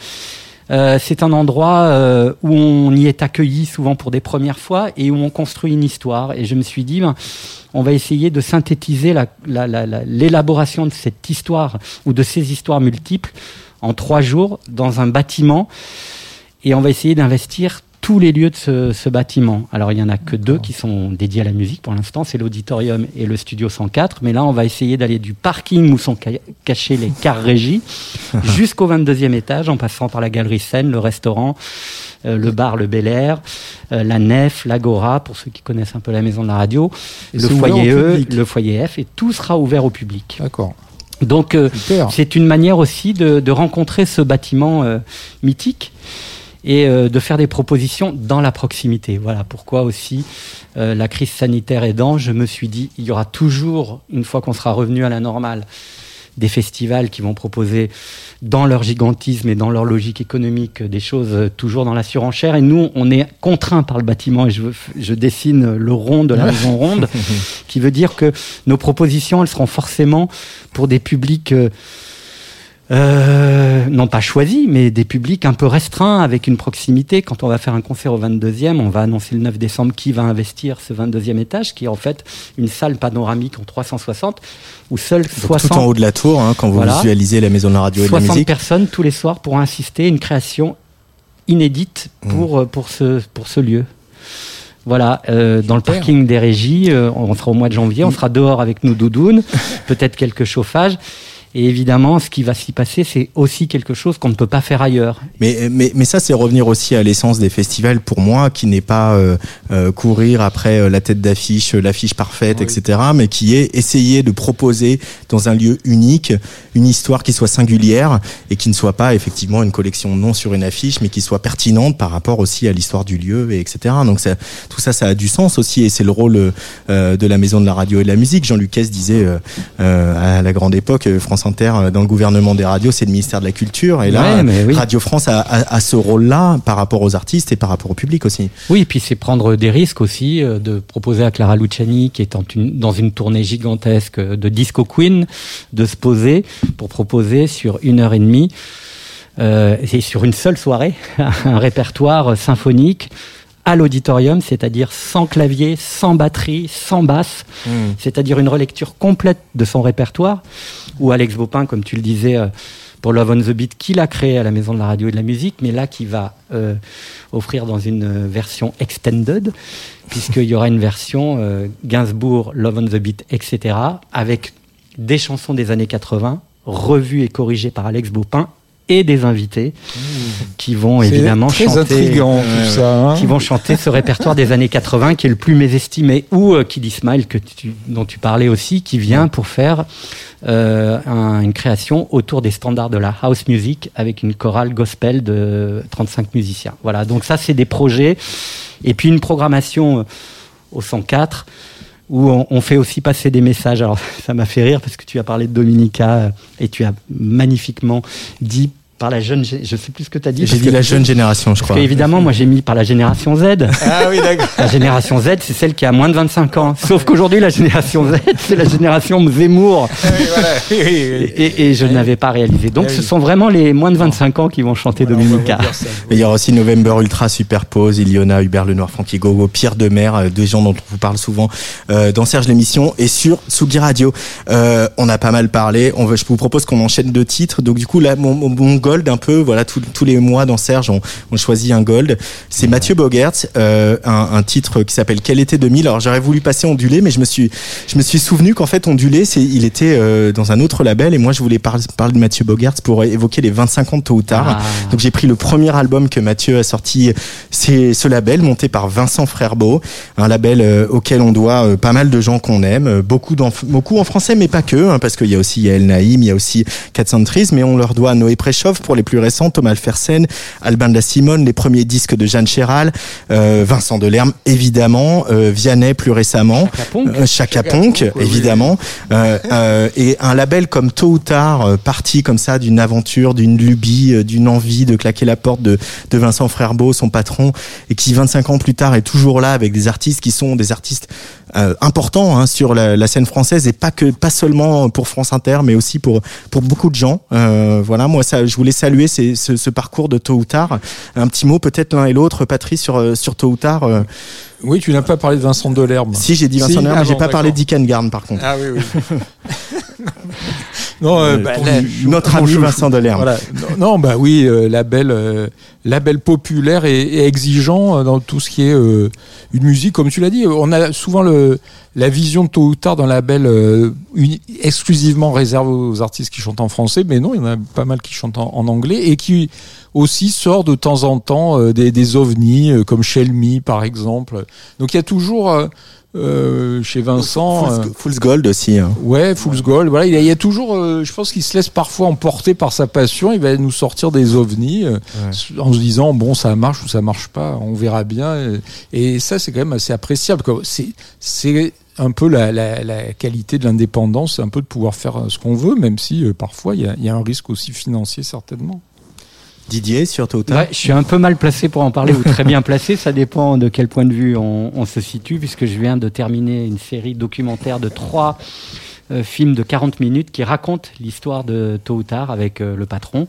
Euh, c'est un endroit euh, où on y est accueilli souvent pour des premières fois et où on construit une histoire. Et je me suis dit, ben, on va essayer de synthétiser la- la- la- la- l'élaboration de cette histoire ou de ces histoires multiples en trois jours dans un bâtiment. Et on va essayer d'investir tous les lieux de ce, ce bâtiment. Alors il y en a que deux qui sont dédiés à la musique pour l'instant, c'est l'auditorium et le studio 104. Mais là, on va essayer d'aller du parking où sont ca- cachés les cars régies *laughs* jusqu'au 22e étage, en passant par la galerie Seine, le restaurant, euh, le bar, le Bel Air, euh, la nef, l'agora, pour ceux qui connaissent un peu la maison de la radio, Et le foyer E, le foyer F, et tout sera ouvert au public. D'accord. Donc euh, c'est une manière aussi de, de rencontrer ce bâtiment mythique et euh, de faire des propositions dans la proximité. Voilà pourquoi aussi euh, la crise sanitaire aidant, je me suis dit, il y aura toujours, une fois qu'on sera revenu à la normale, des festivals qui vont proposer dans leur gigantisme et dans leur logique économique des choses euh, toujours dans la surenchère. Et nous, on est contraints par le bâtiment, et je, je dessine le rond de la *laughs* maison ronde, qui veut dire que nos propositions, elles seront forcément pour des publics... Euh, euh, non pas choisis, mais des publics un peu restreints avec une proximité. Quand on va faire un concert au 22e, on va annoncer le 9 décembre qui va investir ce 22e étage, qui est en fait une salle panoramique en 360, où seuls 60... Tout en haut de la tour, hein, quand vous Voilà. visualisez la maison de la radio et de la 60 musique. personnes tous les soirs pour assister à une création inédite pour, euh, pour, ce, pour ce lieu. Voilà, euh, dans le parking des régies, euh, on sera au mois de janvier, on sera dehors avec nos doudounes, *laughs* peut-être quelques chauffages. Et évidemment, ce qui va s'y passer, c'est aussi quelque chose qu'on ne peut pas faire ailleurs. Mais, mais, mais ça, c'est revenir aussi à l'essence des festivals pour moi, qui n'est pas euh, euh, courir après euh, la tête d'affiche, euh, l'affiche parfaite, etc., mais qui est essayer de proposer dans un lieu unique une histoire qui soit singulière et qui ne soit pas effectivement une collection non sur une affiche, mais qui soit pertinente par rapport aussi à l'histoire du lieu, et etc. Donc ça, tout ça, ça a du sens aussi, et c'est le rôle euh, de la maison de la radio et de la musique. Jean Lucas disait à la grande époque, euh, France Inter, euh, dans le gouvernement des radios, c'est le ministère de la Culture, et là, Ouais, mais oui. Radio France a, a- a ce rôle-là par rapport aux artistes et par rapport au public aussi. Oui, et puis c'est prendre des risques aussi, euh, de proposer à Clara Luciani, qui est en une- dans une tournée gigantesque de Disco Queen, de se poser pour proposer sur une heure et demie, euh, et sur une seule soirée, *laughs* un répertoire symphonique à l'auditorium, c'est-à-dire sans clavier, sans batterie, sans basse, c'est-à-dire une relecture complète de son répertoire, où Alex Bopin, comme tu le disais, euh, pour Love on the Beat, qu'il a créé à la Maison de la Radio et de la Musique, mais là qui va euh, offrir dans une euh, version extended, puisqu'il y aura une version euh, Gainsbourg, Love on the Beat, etc., avec des chansons des années 80, revues et corrigées par Alex Bopin, et des invités qui vont évidemment très chanter intriguant tout ça. hein. qui vont chanter ce répertoire des années 80 qui est le plus mésestimé ou euh, Kid Smile que tu, dont tu parlais aussi qui vient pour faire euh, un- une création autour des standards de la house music avec une chorale gospel de 35 musiciens. Voilà, donc ça c'est des projets et puis une programmation euh, au 104 où on, fait aussi passer des messages. Alors *laughs* ça m'a fait rire parce que tu as parlé de Dominica euh, et tu as magnifiquement dit par la jeune, je sais plus ce que tu as dit. J'ai dit que- la jeune génération, je parce crois. que, évidemment, moi j'ai mis par la génération Z. Ah oui, d'accord. La génération Z, c'est celle qui a moins de 25 ans. Sauf qu'aujourd'hui, la génération Z, c'est la génération Zemmour. Et, et- et je ne l'avais pas réalisé. Donc, ce sont vraiment les moins de 25 ans qui vont chanter Dominica. Mais il y aura aussi November Ultra Superpose, Iliona, Hubert Lenoir, Frankie Gogo, Pierre Demer, euh, des gens dont on vous parle souvent euh, dans Serge l'émission et sur Sugi Radio. Euh, on a pas mal parlé. On veut, je vous propose qu'on enchaîne deux titres. Donc du coup là, mon, mon- mon gold un peu, voilà, tous- tous les mois dans Serge, on, on choisit un gold. C'est Mathieu Bogert, euh, un, un titre qui s'appelle Quel été 2000. Alors j'aurais voulu passer Ondulé, mais je me suis, je me suis souvenu qu'en fait Ondulé, c'est, il était euh, dans un autre label et moi je voulais par- parler de Mathieu Bogert pour évoquer les 25 ans de tôt ou tard. Ah. Donc j'ai pris le premier album que Mathieu a sorti, c'est ce label monté par Vincent Frerbeau, un label euh, auquel on doit euh, pas mal de gens qu'on aime, euh, beaucoup, beaucoup en français mais pas que, hein, parce qu'il y a aussi Yael Naïm, il y a aussi Kat Centris, mais on leur doit Noé Préchoff pour les plus récents, Thomas Alfersen, Albin de la Simone, les premiers disques de Jeanne Chéral, euh, Vincent Delerme évidemment, euh, Vianney plus récemment, Chaka Ponk. euh, évidemment, euh, euh, et un label comme Tôt ou Tard, euh, parti comme ça d'une aventure, d'une lubie, euh, d'une envie de claquer la porte de, de Vincent Frerbeau, son patron, et qui 25 ans plus tard est toujours là avec des artistes qui sont des artistes euh, importants hein, sur la, la scène française et pas que pas seulement pour France Inter, mais aussi pour pour beaucoup de gens. Euh, voilà, moi ça, je voulais saluer ces- ce, ce parcours de Tôt ou Tard. Un petit mot peut-être l'un et l'autre, Patrice sur euh, sur Tôt ou Tard. euh, Oui, tu n'as pas parlé de Vincent Delerme. si j'ai dit Vincent Si, Delerme, ah mais j'ai bon, pas parlé d'Ikengarn par contre. Ah oui, oui. *laughs* non, euh, Euh, bah, notre ami. Vincent Delerme. Voilà. Non, bah oui, euh, label, euh, label populaire et, et exigeant dans tout ce qui est une musique, comme tu l'as dit. On a souvent le, la vision tôt ou tard d'un label exclusivement réservé aux artistes qui chantent en français, mais non, il y en a pas mal qui chantent en, en anglais et qui aussi sort de temps en temps des, des ovnis comme Shell Me par exemple. Donc il y a toujours euh, chez Vincent. Fool's, euh, Fool's Gold aussi. hein. Ouais, Fool's Gold. Voilà, il y a, il y a toujours, euh, je pense qu'il se laisse parfois emporter par sa passion. Il va nous sortir des ovnis euh, en se disant bon, ça marche ou ça marche pas, on verra bien. Et, et ça, c'est quand même assez appréciable. C'est, c'est un peu la, la, la qualité de l'indépendance, un peu de pouvoir faire euh, ce qu'on veut, même si euh, parfois il y, a, il y a un risque aussi financier certainement. Didier, sur tard Ouais, je suis un peu mal placé pour en parler ou très bien placé. Ça dépend de quel point de vue on, on se situe, puisque je viens de terminer une série documentaire de trois euh, films de 40 minutes qui racontent l'histoire de Tôt ou Tard avec euh, le patron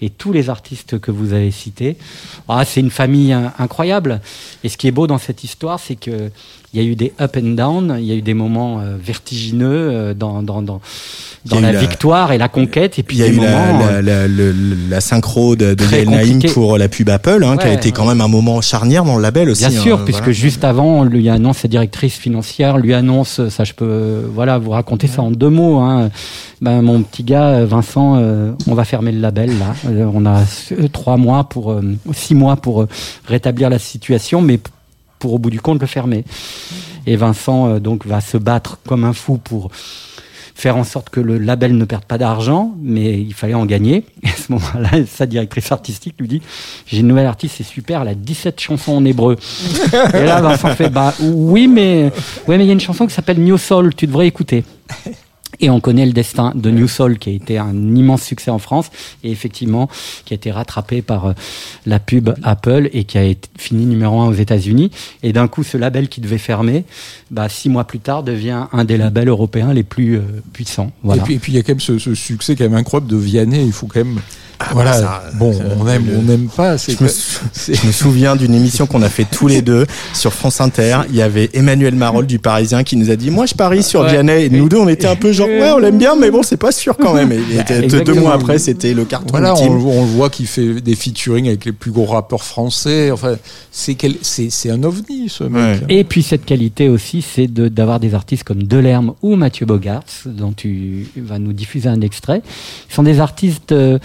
et tous les artistes que vous avez cités. Ah, c'est une famille hein, incroyable. Et ce qui est beau dans cette histoire, c'est que il y a eu des up and down, il y a eu des moments euh, vertigineux euh, dans, dans, dans, dans la, la- victoire et la conquête, et puis Il y a eu la, moments. la, la, la synchro de, de Yael Naïm pour la pub Apple, hein, qui a Ouais. été quand même un moment charnière dans le label aussi. Bien hein, sûr, puisque voilà. juste avant, lui annonce sa directrice financière, lui annonce, ça je peux, voilà, vous raconter ça en deux mots. Hein. Ben, mon petit gars Vincent, euh, on va fermer le label là. Euh, on a trois mois pour, euh, six mois pour rétablir la situation, mais pour au bout du compte le fermer. Et Vincent euh, donc va se battre comme un fou pour faire en sorte que le label ne perde pas d'argent, mais il fallait en gagner. Et à ce moment-là, *laughs* sa directrice artistique lui dit J'ai une nouvelle artiste, c'est super, elle a 17 chansons en hébreu. *laughs* Et là, Vincent fait Bah oui, mais ouais, mais il y a une chanson qui s'appelle New Soul, tu devrais écouter. Et on connaît le destin de New Soul, qui a été un immense succès en France, et effectivement, qui a été rattrapé par euh, la pub Apple et qui a fini numéro un aux États-Unis. Et d'un coup, ce label qui devait fermer, bah, six mois plus tard, devient un des labels européens les plus euh, puissants. Voilà. Et puis et puis il y a quand même ce, ce succès quand même incroyable de Vianney. Il faut quand même. Voilà. ça, bon, ça, on aime, le- on n'aime pas. C'est Je me, que- sou- *laughs* c'est- je me souviens d'une émission qu'on a fait tous les deux sur France Inter. Il y avait Emmanuel Marolles du Parisien qui nous a dit Moi, je parie sur Ouais. Vianney. Et nous deux, on était un peu genre Ouais, on l'aime bien, mais bon, c'est pas sûr quand même. Et, et deux- mois après, c'était le carton Voilà, on, on le voit qu'il fait des featuring avec les plus gros rappeurs français. Enfin, c'est quel, c'est, c'est un ovni ce mec. Et puis cette qualité aussi, c'est de- d'avoir des artistes comme Delerme ou Mathieu Bogart, dont tu vas nous diffuser un extrait. Ils sont des artistes euh,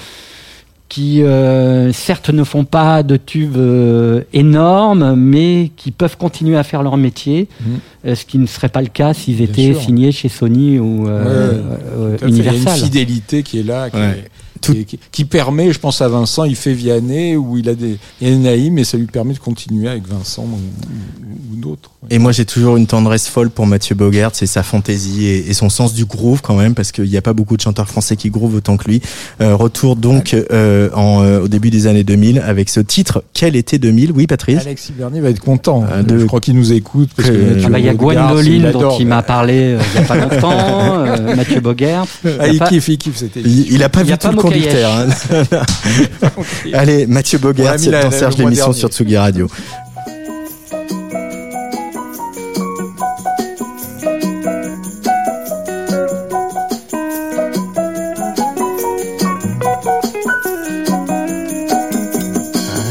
qui, euh, certes, ne font pas de tubes euh, énormes, mais qui peuvent continuer à faire leur métier, Mhm. euh, ce qui ne serait pas le cas s'ils étaient sûr. signés chez Sony ou euh, Ouais. euh, fait, Il y a une Universal. fidélité qui est là, qui, Ouais. est- Tout- qui, qui- qui permet, je pense à Vincent, il fait Vianney où il a des, il y a Naïm et ça lui permet de continuer avec Vincent ou, ou- ou d'autres. Et moi, j'ai toujours une tendresse folle pour Mathieu Bogart, c'est sa fantaisie et, et son sens du groove quand même, parce qu'il n'y a pas beaucoup de chanteurs français qui groove autant que lui. Euh, retour donc euh, en, euh, au début des années 2000 avec ce titre Quel été 2000 Oui, Patrice? Alexis Bernier va être content. Euh, de- Je crois qu'il nous écoute. Parce que que- Mathieu Ah bah, il y a Bogart, Gwendoline dont il m'a parlé euh, il n'y a pas longtemps, *laughs* euh, Mathieu Bogart. Ah, Il y il a pas- kiffe, il kiffe cette Il, il a pas Il vu a tout pas le Hein. *laughs* Allez, Mathieu Bogart, c'est le Serge l'émission sur Tsugi Radio.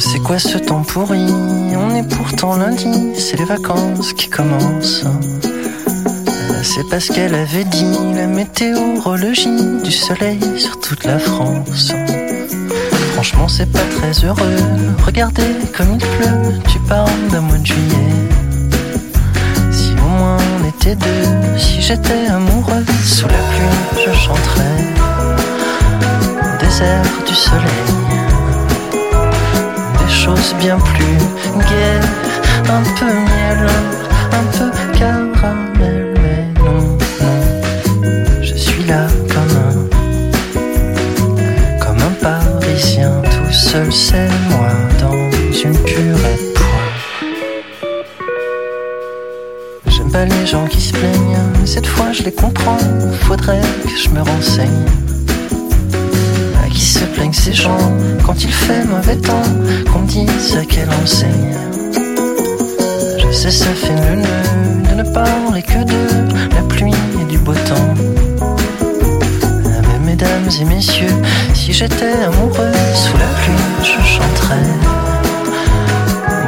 C'est quoi ce temps pourri? On est pourtant lundi, c'est les vacances qui commencent. C'est parce qu'elle avait dit la météorologie du soleil sur toute la France. Franchement, c'est pas très heureux. Regardez comme il pleut, tu parles d'un mois de juillet. Si au moins on était deux, si j'étais amoureux, sous la pluie je chanterais. Au désert du soleil des choses bien plus gaies, un peu miel, un peu caramel, seul, c'est moi dans une purée. J'aime pas les gens qui se plaignent, cette fois je les comprends, faudrait que je me renseigne. À qui se plaignent ces gens quand il fait mauvais temps Qu'on me dise à quelle enseigne? Je sais ça fait le nœud de ne parler que de la pluie et du beau temps mesdames et messieurs, si j'étais amoureux Sous la pluie je chanterais.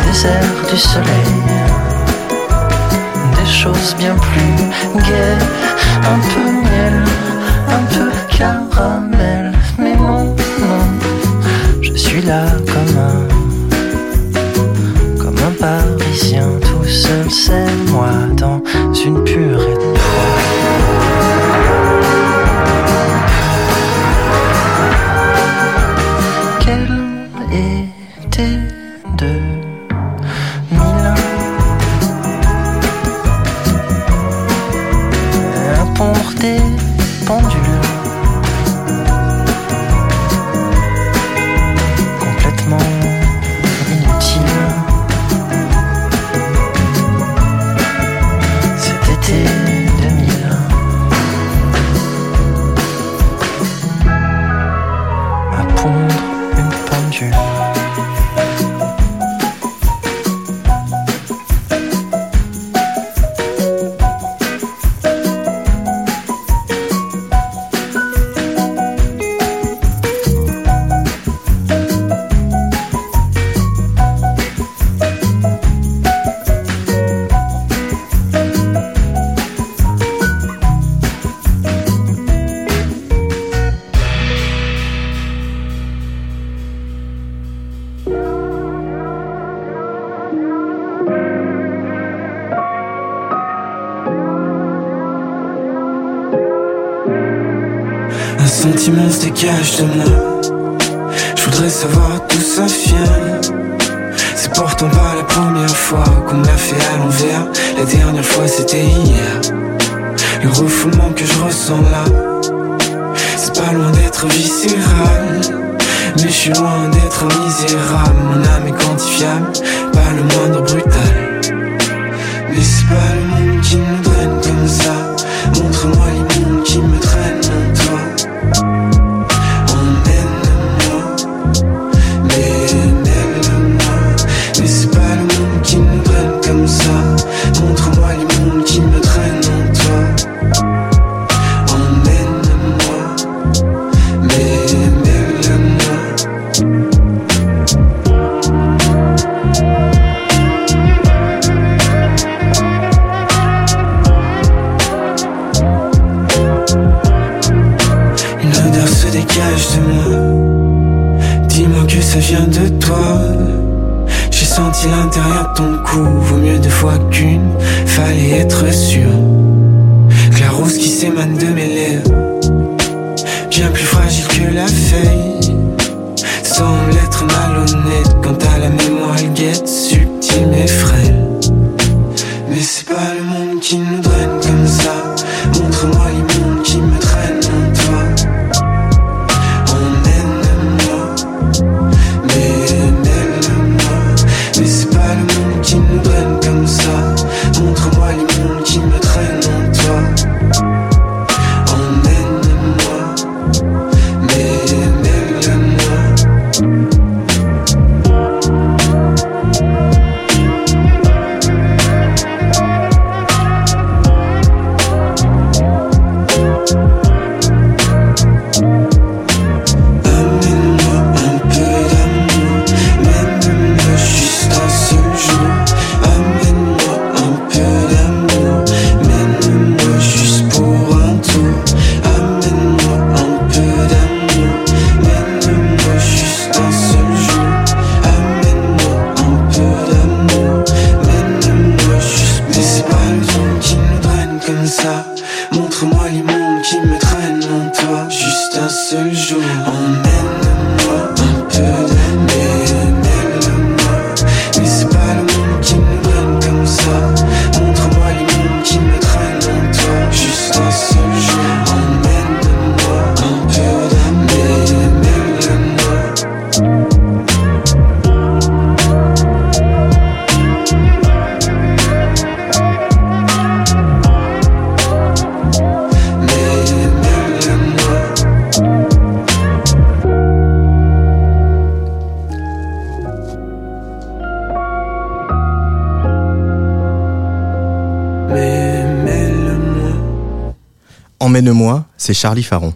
Désert du soleil. Des choses bien plus Şaştım c'est Charlie Faron.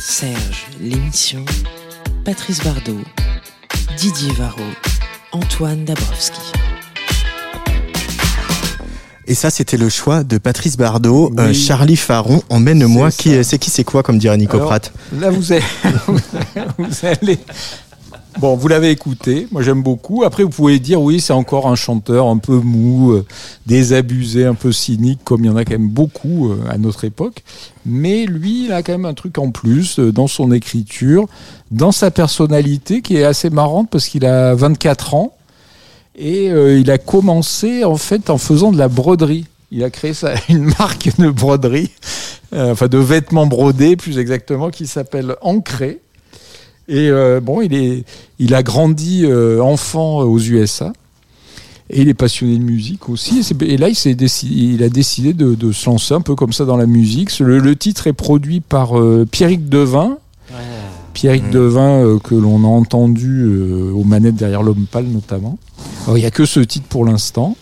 Serge, l'émission, Patrice Bardot, Didier Varro, Antoine Dabrowski. Et ça, c'était le choix de Patrice Bardot, euh, Charlie Faron, emmène-moi. C'est qui, c'est qui, c'est quoi, comme dirait Nico Là, vous allez, *laughs* vous allez Bon, vous l'avez écouté, moi j'aime beaucoup. Après, vous pouvez dire, oui, c'est encore un chanteur un peu mou, euh, désabusé, un peu cynique, comme il y en a quand même beaucoup euh, à notre époque. Mais lui, il a quand même un truc en plus euh, dans son écriture, dans sa personnalité, qui est assez marrante parce qu'il a 24 ans et il a commencé en fait en faisant de la broderie. Il a créé ça, *laughs* une marque de broderie, enfin de vêtements brodés plus exactement, qui s'appelle Ancré et euh, bon, il, est, il a grandi euh, enfant aux USA. Et il est passionné de musique aussi. Et, là, il, s'est décidé, il a décidé de, de se lancer un peu comme ça dans la musique. Le, le titre est produit par euh, Pierrick Devin. Pierrick Devin, euh, que l'on a entendu euh, aux manettes derrière l'homme pâle notamment. Alors, il n'y a que ce titre pour l'instant,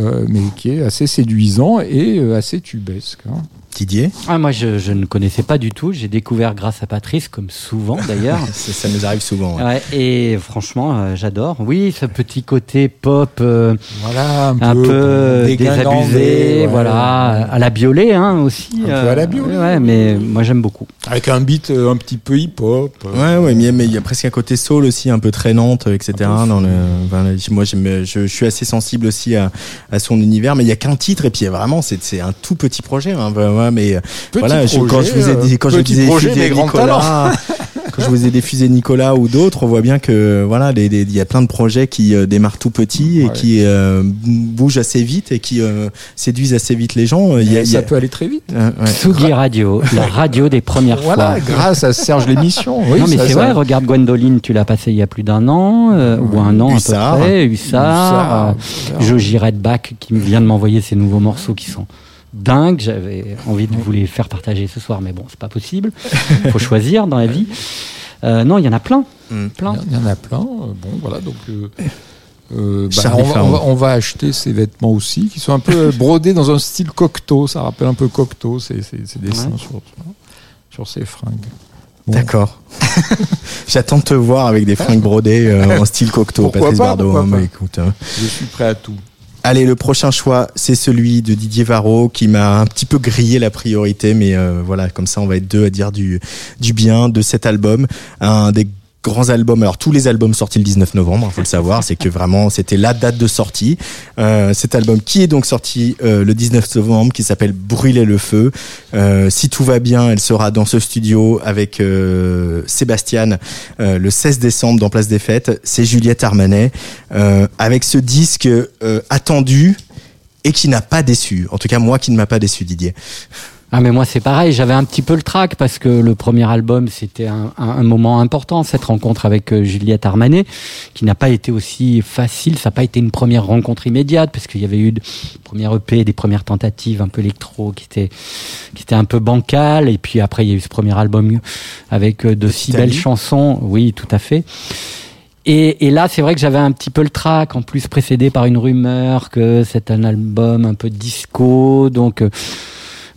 euh, mais qui est assez séduisant et euh, assez tubesque. hein. Didier Ah, moi, je, je ne connaissais pas du tout. J'ai découvert grâce à Patrice, comme souvent d'ailleurs. *laughs* ça, ça nous arrive souvent. ouais. Ouais, et franchement, euh, j'adore. Oui, ce petit côté pop, euh, Voilà, un, un peu, dégingandé, désabusé, ouais. voilà, à la Biolay hein, aussi. Un peu à la Biolay, Ouais, mais moi j'aime beaucoup. Avec un beat euh, un petit peu hip-hop. Ouais, ouais, mais mais il y a presque un côté soul aussi, un peu traînante, euh, etc. Dans le, enfin, moi, je, je suis assez sensible aussi à, à son univers, mais il y a qu'un titre et puis vraiment, c'est, c'est un tout petit projet. Hein, bah, mais Petit voilà, je- quand je vous ai dit, quand je petit vous ai projet, diffusé mais grand Nicolas, *laughs* quand je vous ai diffusé Nicolas ou d'autres, on voit bien que voilà, il y a plein de projets qui euh, démarrent tout petits et Ouais. qui euh, bougent assez vite et qui euh, séduisent assez vite les gens. Il y a, Et il y a- ça peut aller très vite. euh, ouais. Tsugi Radio, la radio des premières Voilà, fois. grâce à Serge l'émission. Oui, non mais c'est vrai, regarde Gwendoline, tu l'as passé il y a plus d'un an, euh, ou un an Hussard. à peu près, Hussard, Hussard, euh, Joji Redback qui vient de m'envoyer ses nouveaux morceaux qui sont dingues. J'avais envie de vous les faire partager ce soir, mais bon, c'est pas possible. faut choisir dans la vie. Euh, non, il y en a plein. Mm. plein. Il y en a plein. Bon, voilà, donc. euh, euh, bah, on, va, Farron. on va- on va acheter ces vêtements aussi, qui sont un peu brodés dans un style Cocteau. Ça rappelle un peu Cocteau, ces, ces, ces dessins Ouais. sur, sur ces fringues. Bon. D'accord. *laughs* J'attends de te voir avec des fringues brodées euh, en style Cocteau, Patrice pas, Bardot. hein, écoute, hein. Je suis prêt à tout. Allez, le prochain choix, c'est celui de Didier Varro qui m'a un petit peu grillé la priorité, mais euh, voilà, comme ça, on va être deux à dire du, du bien de cet album. Un des grands albums. Alors tous les albums sortis le 19 novembre, il faut le savoir, c'est que vraiment c'était la date de sortie. Euh, cet album qui est donc sorti euh, le 19 novembre, qui s'appelle Brûler le feu. Euh, si tout va bien, elle sera dans ce studio avec euh, Sébastien euh, le 16 décembre dans Place des Fêtes. C'est Juliette Armanet euh, avec ce disque attendu et qui n'a pas déçu. En tout cas, moi qui ne m'a pas déçu, Didier. Ah mais moi c'est pareil, j'avais un petit peu le trac parce que le premier album c'était un, un- un moment important, cette rencontre avec euh, Juliette Armanet, qui n'a pas été aussi facile, ça n'a pas été une première rencontre immédiate parce qu'il y avait eu de première EP, des premières tentatives un peu électro qui étaient qui étaient un peu bancales. Et puis après il y a eu ce premier album avec euh, de si belles chansons, oui tout à fait. Et, et là, c'est vrai que j'avais un petit peu le trac, en plus précédé par une rumeur que c'est un album un peu disco, donc euh,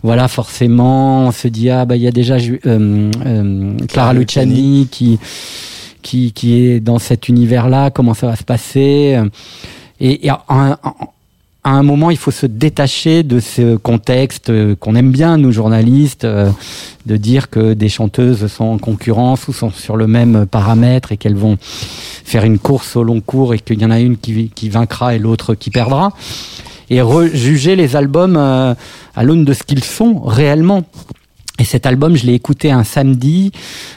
voilà, forcément, on se dit ah bah il y a déjà euh, euh, Clara Luciani qui qui qui est dans cet univers-là, comment ça va se passer? Et, et à, un- à un moment, il faut se détacher de ce contexte euh, qu'on aime bien, nous journalistes, de dire que des chanteuses sont en concurrence ou sont sur le même paramètre et qu'elles vont faire une course au long cours et qu'il y en a une qui, qui vaincra et l'autre qui perdra. Et rejuger les albums euh, à l'aune de ce qu'ils sont réellement. Et cet album, je l'ai écouté un samedi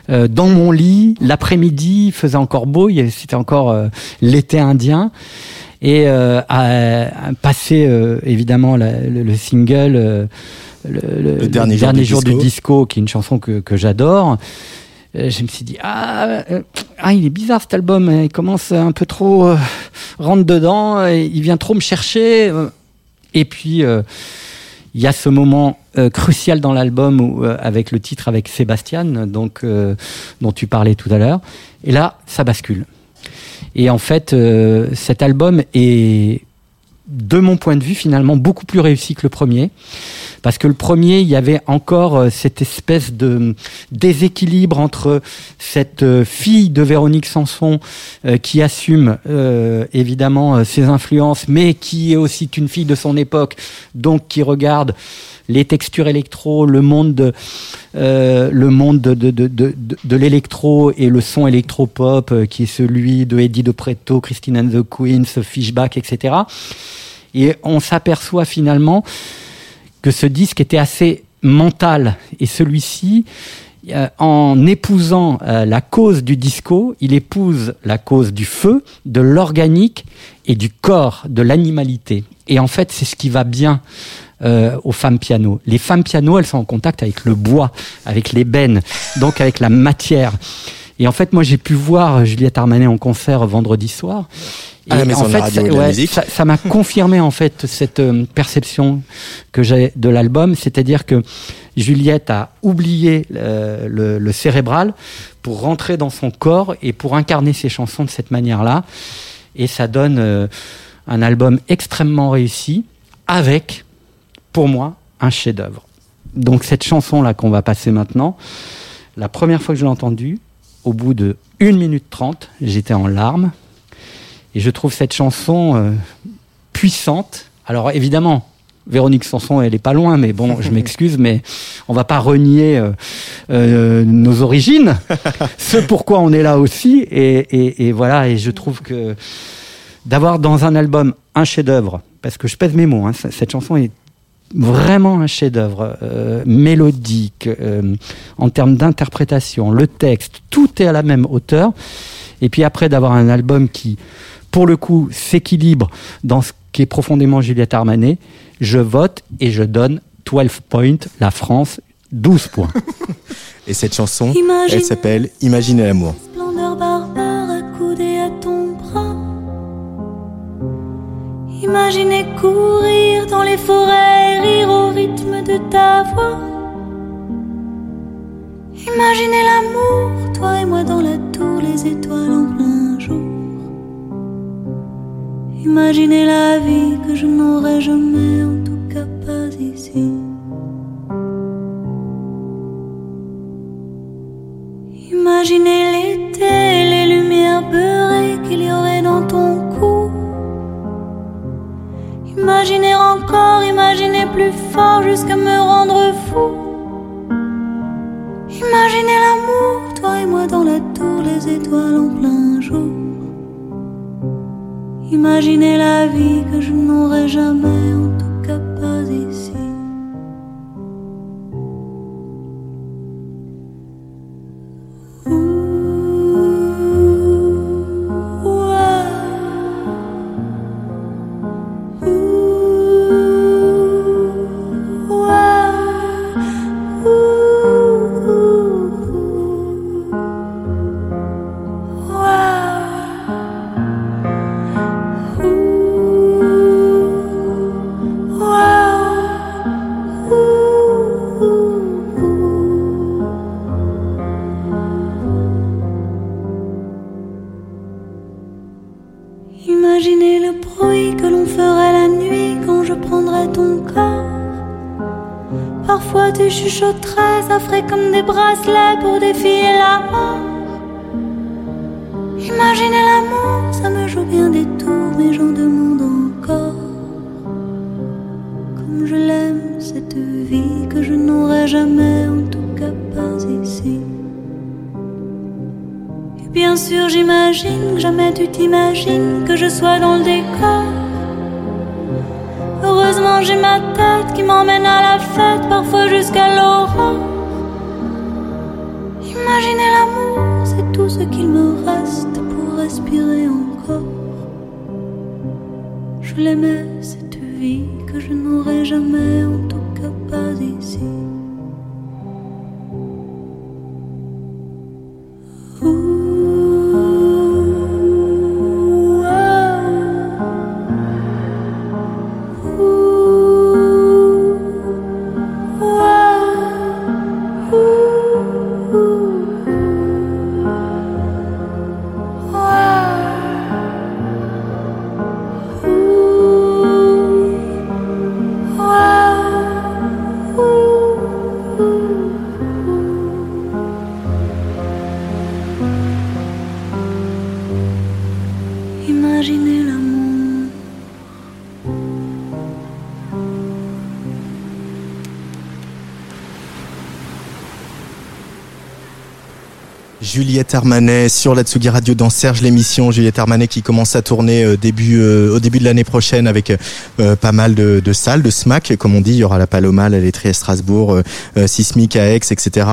euh, dans mon lit, l'après-midi, il faisait encore beau, c'était encore euh, l'été indien. Et euh, à, à passer évidemment la- le, le single le, Le dernier jour du jour disco. du disco, qui est une chanson que, que j'adore. Je me suis dit ah, ah il est bizarre cet album, il commence un peu trop rentre dedans, il vient trop me chercher. Et puis euh, il y a ce moment euh, crucial dans l'album euh, avec le titre avec Sébastien, donc euh, dont tu parlais tout à l'heure. Et là, ça bascule. Et en fait, euh, cet album est, de mon point de vue, finalement beaucoup plus réussi que le premier. Parce que le premier, il y avait encore euh, cette espèce de déséquilibre entre cette euh, fille de Véronique Sanson euh, qui assume évidemment ses influences, mais qui est aussi une fille de son époque, donc qui regarde les textures électro, le monde de, euh, le monde de, de, de, de, l'électro et le son électro-pop euh, qui est celui de Eddie De Preto, Christine and the Queens, Fishback, etc. Et on s'aperçoit finalement que ce disque était assez mental et celui-ci, euh, en épousant la cause du disco, il épouse la cause du feu, de l'organique et du corps, de l'animalité. Et en fait, c'est ce qui va bien euh, aux femmes piano. Les femmes piano, elles sont en contact avec le bois, avec l'ébène, donc avec la matière. Et en fait, moi, j'ai pu voir Juliette Armanet en concert vendredi soir. La Maison en fait, ça- et ouais, ça- ça m'a *laughs* confirmé en fait cette euh, perception que j'ai de l'album, c'est-à-dire que Juliette a oublié euh, le, le cérébral pour rentrer dans son corps et pour incarner ses chansons de cette manière-là, et ça donne euh, un album extrêmement réussi avec, pour moi, un chef-d'œuvre. Donc cette chanson-là qu'on va passer maintenant, la première fois que je l'ai entendue, au bout de 1 minute 30, j'étais en larmes. Et je trouve cette chanson euh, puissante. Alors évidemment, Véronique Sanson, elle est pas loin, mais bon, je m'excuse, mais on va pas renier euh, euh, nos origines, *laughs* ce pourquoi on est là aussi. Et, et- et voilà, et je trouve que d'avoir dans un album un chef-d'œuvre, parce que je pèse mes mots, hein, cette chanson est vraiment un chef-d'œuvre euh, mélodique, euh, en termes d'interprétation, le texte, tout est à la même hauteur. Et puis après d'avoir un album qui, pour le coup, s'équilibre dans ce qui est profondément Juliette Armanet, je vote et je donne 12 points, la France, 12 points. Et cette chanson, Imagine- elle s'appelle Imaginez l'amour. splendeur barbare accoudée à ton Imaginez courir dans les forêts et rire au rythme de ta voix. Imaginez l'amour, toi et moi dans la tour, les étoiles en plein jour. Imaginez la vie que je n'aurai jamais, en tout cas pas ici. Imaginez l'été, les lumières beurrées qu'il y aurait dans ton. Imaginez encore, imaginez plus fort jusqu'à me rendre fou. Imaginez l'amour, toi et moi dans la tour, les étoiles en plein jour. Imaginez la vie que je n'aurai jamais, pour défier la mort. Juliette Armanet sur la Tsugi Radio dans Serge l'émission. Juliette Armanet qui commence à tourner euh, début, euh, au début de l'année prochaine avec euh, pas mal de, salles, de SMAC, comme on dit. Il y aura la Paloma, la Laiterie à Strasbourg, euh, Sismic à Aix, etc.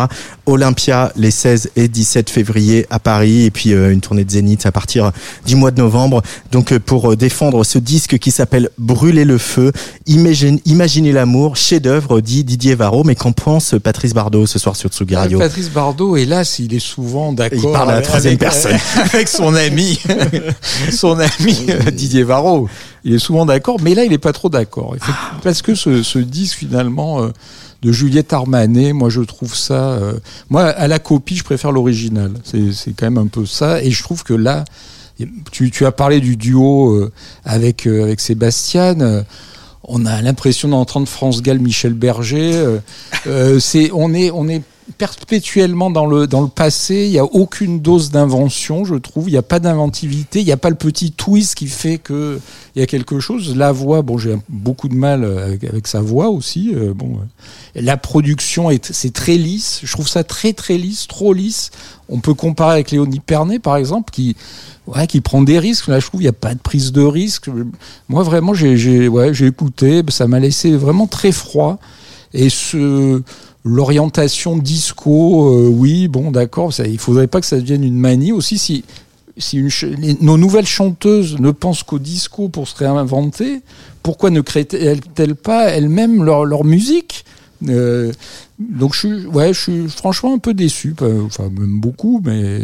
Olympia les 16 et 17 février à Paris et puis euh, une tournée de Zénith à partir du mois de novembre. Donc euh, pour euh, défendre ce disque qui s'appelle Brûler le feu, imagine, imaginez l'amour, chef-d'œuvre dit Didier Varro. Mais qu'en pense Patrice Bardot ce soir sur Tsugi Radio Patrice Bardot, hélas, il est souvent d'accord. Il parle à la troisième avec- personne. *laughs* Avec son ami, *laughs* son ami Didier Varro. Il est souvent d'accord, mais là, il est pas trop d'accord. Ah. Parce que ce, ce disque, finalement, euh, de Juliette Armanet, moi, je trouve ça. euh, moi, à la copie, je préfère l'original. C'est c'est quand même un peu ça. Et je trouve que là, tu, tu as parlé du duo euh, avec, avec Sébastien. on a l'impression d'entendre France Gall, Michel Berger. euh, c'est, on est, on est perpétuellement dans le dans le passé. Il y a aucune dose d'invention, je trouve. Il n'y a pas d'inventivité. Il n'y a pas le petit twist qui fait que il y a quelque chose. La voix, bon, j'ai beaucoup de mal avec, avec sa voix aussi. euh, bon, euh, la production est c'est très lisse. Je trouve ça très très lisse, trop lisse. On peut comparer avec Léonie Pernet, par exemple, qui ouais, qui prend des risques. Là, je trouve il n'y a pas de prise de risque. Moi, vraiment, j'ai j'ai ouais, j'ai écouté. Ça m'a laissé vraiment très froid. Et ce l'orientation disco, euh, oui, bon, d'accord. ça- Il faudrait pas que ça devienne une manie aussi. Si si nos nouvelles chanteuses ne pensent qu'au disco pour se réinventer, pourquoi ne créent-elles pas elles-mêmes leur, leur musique? Euh, Donc je suis, ouais, je suis franchement un peu déçu, enfin même beaucoup, mais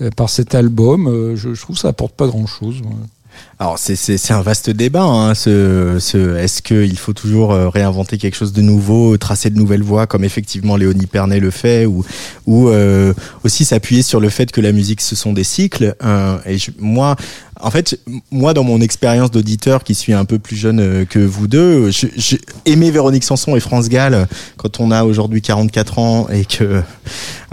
euh, par cet album, je, trouve que ça apporte pas grand-chose. Alors c'est c'est c'est un vaste débat. Hein, ce, ce est-ce qu'il faut toujours euh, réinventer quelque chose de nouveau, tracer de nouvelles voies comme effectivement Léonie Pernet le fait, ou ou euh, aussi s'appuyer sur le fait que la musique ce sont des cycles. euh, et je- moi, en fait, moi dans mon expérience d'auditeur qui suis un peu plus jeune euh, que vous deux, je- j'ai aimé Véronique Sanson et France Gall quand on a aujourd'hui 44 ans et que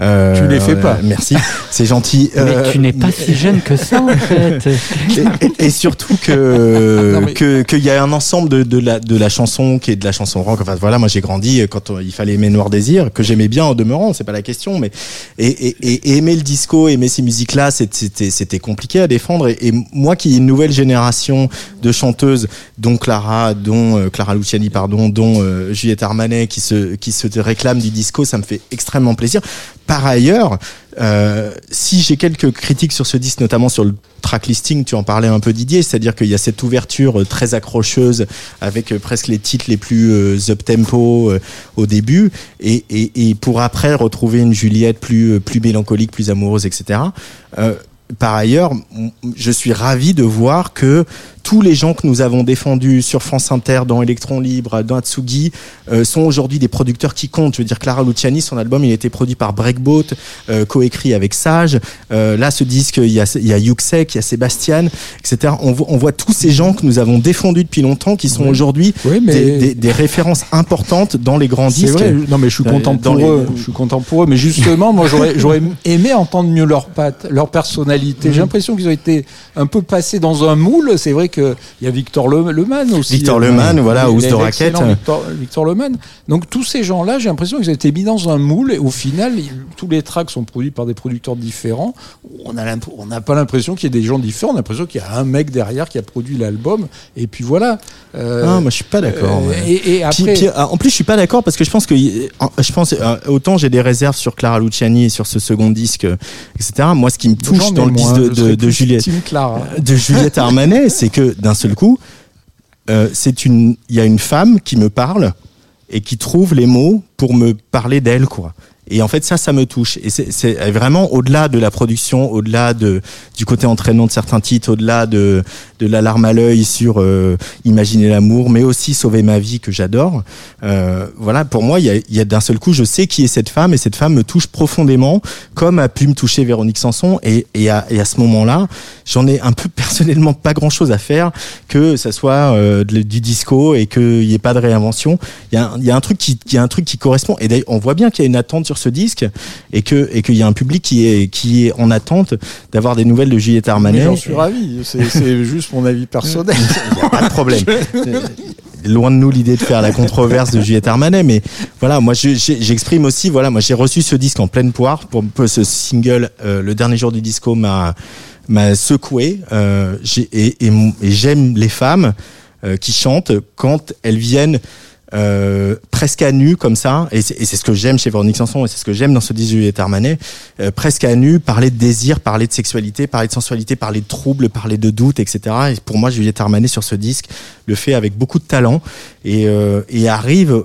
euh, Tu les fais pas. Merci, c'est gentil. Mais Euh, tu n'es pas si jeune que ça, en *laughs* fait. et, et- et surtout que *laughs* mais- que qu'il y a un ensemble de, de la de la chanson qui est de la chanson rock. Enfin voilà, moi j'ai grandi quand on- il fallait aimer Noir Désir, que j'aimais bien en demeurant, c'est pas la question, mais et, et, et- aimer le disco, aimer ces musiques là, c'était c'était compliqué à défendre. Et, et moi qui ai une nouvelle génération de chanteuses, dont Clara, dont euh, Clara Luciani, pardon, dont euh, Juliette Armanet, qui se qui se réclament du disco, ça me fait extrêmement plaisir. Par ailleurs, euh, si j'ai quelques critiques sur ce disque, notamment sur le track listing, tu en parlais un peu Didier, c'est-à-dire qu'il y a cette ouverture euh, très accrocheuse avec euh, presque les titres les plus euh, up tempo euh, au début, et, pour après retrouver une Juliette plus plus mélancolique, plus amoureuse, etc. Par ailleurs, je suis ravi de voir que tous les gens que nous avons défendus sur France Inter, dans Electron Libre, dans Atsugi, euh, sont aujourd'hui des producteurs qui comptent. Je veux dire, Clara Luciani, son album, il a été produit par Breakboat, euh, coécrit avec Sage. Euh, là, ce disque, il y a, il y a Yuxek, il y a Sébastien, etc. On, voit- on voit tous ces gens que nous avons défendus depuis longtemps, qui sont Oui. aujourd'hui Oui, mais des, des- des références importantes dans les grands disques. vrai. Non, mais je suis content pour les- eux. Je suis content pour eux. Mais justement, moi, j'aurais, aimé entendre mieux leur patte, leur personnalité. J'ai l'impression qu'ils ont été un peu passés dans un moule. C'est vrai il y a Victor Le, Leman aussi. Victor Euh, Leman, voilà, est de raquette. Victor, Victor Leman. Donc tous ces gens-là, j'ai l'impression qu'ils ont été mis dans un moule. Et au final, tous les tracks sont produits par des producteurs différents. On a l'imp- on n'a pas l'impression qu'il y ait des gens différents. On a l'impression qu'il y a un mec derrière qui a produit l'album. Et puis voilà. Euh, Ah, moi, je suis pas d'accord. euh, ouais. et, après. puis, euh, en plus, je suis pas d'accord parce que je pense que je pense euh, autant j'ai des réserves sur Clara Luciani et sur ce second disque, etc. Moi, ce qui me touche dans le disque de, je de, serais de plus Juliette, Team Clara. de Juliette Armanet, c'est que d'un seul coup, euh, il y a une femme qui me parle et qui trouve les mots pour me parler d'elle, quoi. Et en fait, ça, ça me touche. Et c'est- vraiment au-delà de la production, au-delà de du côté entraînant de certains titres, au-delà de de l'alarme à l'œil sur euh, Imaginer l'amour, mais aussi Sauver ma vie que j'adore. Euh, voilà, pour moi, il y a, y a d'un seul coup, je sais qui est cette femme et cette femme me touche profondément, comme a pu me toucher Véronique Sanson. Et, et, à, et à ce moment-là, j'en ai un peu *laughs* personnellement pas grand-chose à faire que ça soit euh, du disco et qu'il n'y ait pas de réinvention. Il y a, y a un truc qui, y a un truc qui correspond. Et d'ailleurs, on voit bien qu'il y a une attente sur ce disque et que et qu'il y a un public qui est qui est en attente d'avoir des nouvelles de Juliette Armanet. J'en suis ravi. C'est *laughs* juste mon avis personnel. Pas de problème. loin de nous l'idée de faire la controverse de Juliette Armanet, mais voilà, moi j'exprime aussi, voilà, moi j'ai reçu ce disque en pleine poire, pour, ce single, euh, le dernier jour du disco m'a m'a secoué, euh, et j'aime les femmes euh, qui chantent quand elles viennent euh, presque à nu comme ça, et c'est et ce que j'aime chez Véronique Sanson, et c'est ce que j'aime dans ce disque de Juliette Armanet, euh, presque à nu, parler de désir, parler de sexualité, parler de sensualité, parler de troubles, parler de doute, etc. Et pour moi, Juliette Armanet sur ce disque le fait avec beaucoup de talent et, euh, et arrive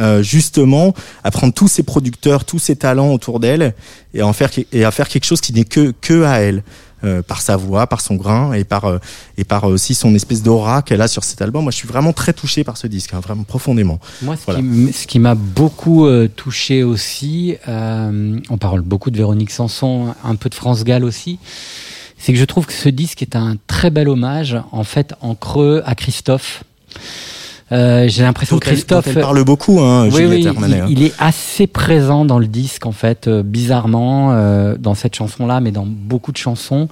euh, justement à prendre tous ses producteurs, tous ses talents autour d'elle et à en faire et à faire quelque chose qui n'est que que à elle. Euh, par sa voix, par son grain et par euh, et par aussi son espèce d'aura qu'elle a sur cet album. Moi, je suis vraiment très touché par ce disque, hein, vraiment profondément. Moi, ce Voilà. qui m'a beaucoup euh, touché aussi, euh, on parle beaucoup de Véronique Sanson, un peu de France Gall aussi, c'est que je trouve que ce disque est un très bel hommage, en fait, en creux à Christophe. Euh, J'ai l'impression que Christophe. elle parle beaucoup, hein, oui, Juliette oui, il, hein. il est assez présent dans le disque, en fait, euh, bizarrement, euh, dans cette chanson-là, mais dans beaucoup de chansons.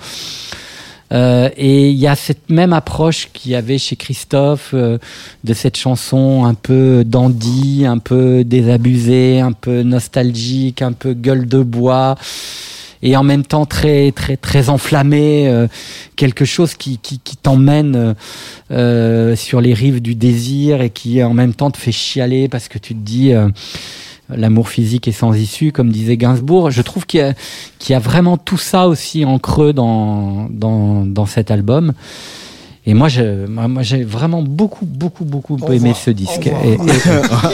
Euh, et il y a cette même approche qu'il y avait chez Christophe euh, de cette chanson un peu dandy, un peu désabusée, un peu nostalgique, un peu gueule de bois et en même temps très très très enflammée, euh, quelque chose qui qui, t'emmène euh, euh, sur les rives du désir et qui en même temps te fait chialer parce que tu te dis euh, l'amour physique est sans issue, comme disait Gainsbourg. Je trouve qu'il y, a- qu'il y a vraiment tout ça aussi en creux dans, dans, dans cet album. Et moi, je, moi, moi, j'ai vraiment beaucoup, beaucoup, beaucoup Au aimé ce disque. Au Et, revoir.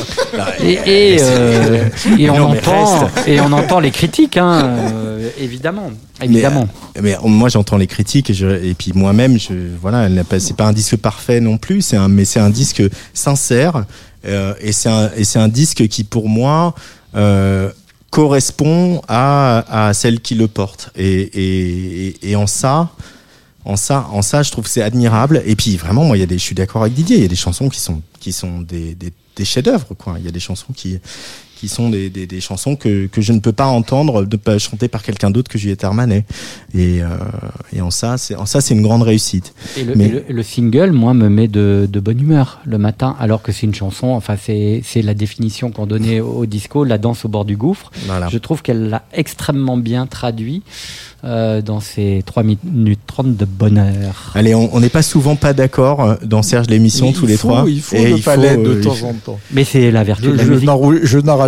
et, et, et, *laughs* euh, et on, Non, entend, et on entend les critiques, hein, euh, évidemment. évidemment. Mais, mais moi j'entends les critiques et, je, et puis moi-même, je, voilà, c'est pas un disque parfait non plus, c'est un, mais c'est un disque sincère euh, et c'est un, et c'est un disque qui pour moi euh, correspond à, à celle qui le porte. Et, et, et, et en ça, en ça, en ça, je trouve que c'est admirable. Et puis vraiment, moi, il y a des, je suis d'accord avec Didier. Il y a des chansons qui sont, qui sont des, des, des chefs-d'œuvre, quoi. Il y a des chansons qui, qui sont des, des, des chansons que, que je ne peux pas entendre de pas chanter par quelqu'un d'autre que Juliette Armanet. Et, euh, et en ça, c'est, en ça, c'est une grande réussite. Et le, Mais- et le- le single, moi, me met de, de bonne humeur le matin, alors que c'est une chanson, enfin, c'est c'est la définition qu'on donnait au disco, la danse au bord du gouffre. Voilà. Je trouve qu'elle l'a extrêmement bien traduit euh, dans ces 3 minutes 30 de bonheur. Allez, on n'est pas souvent pas d'accord euh, dans Serge l'émission tous il les faut- trois. il faut Et le palais de euh, il temps faut- en temps. Mais c'est la vertu Je, de la je musique.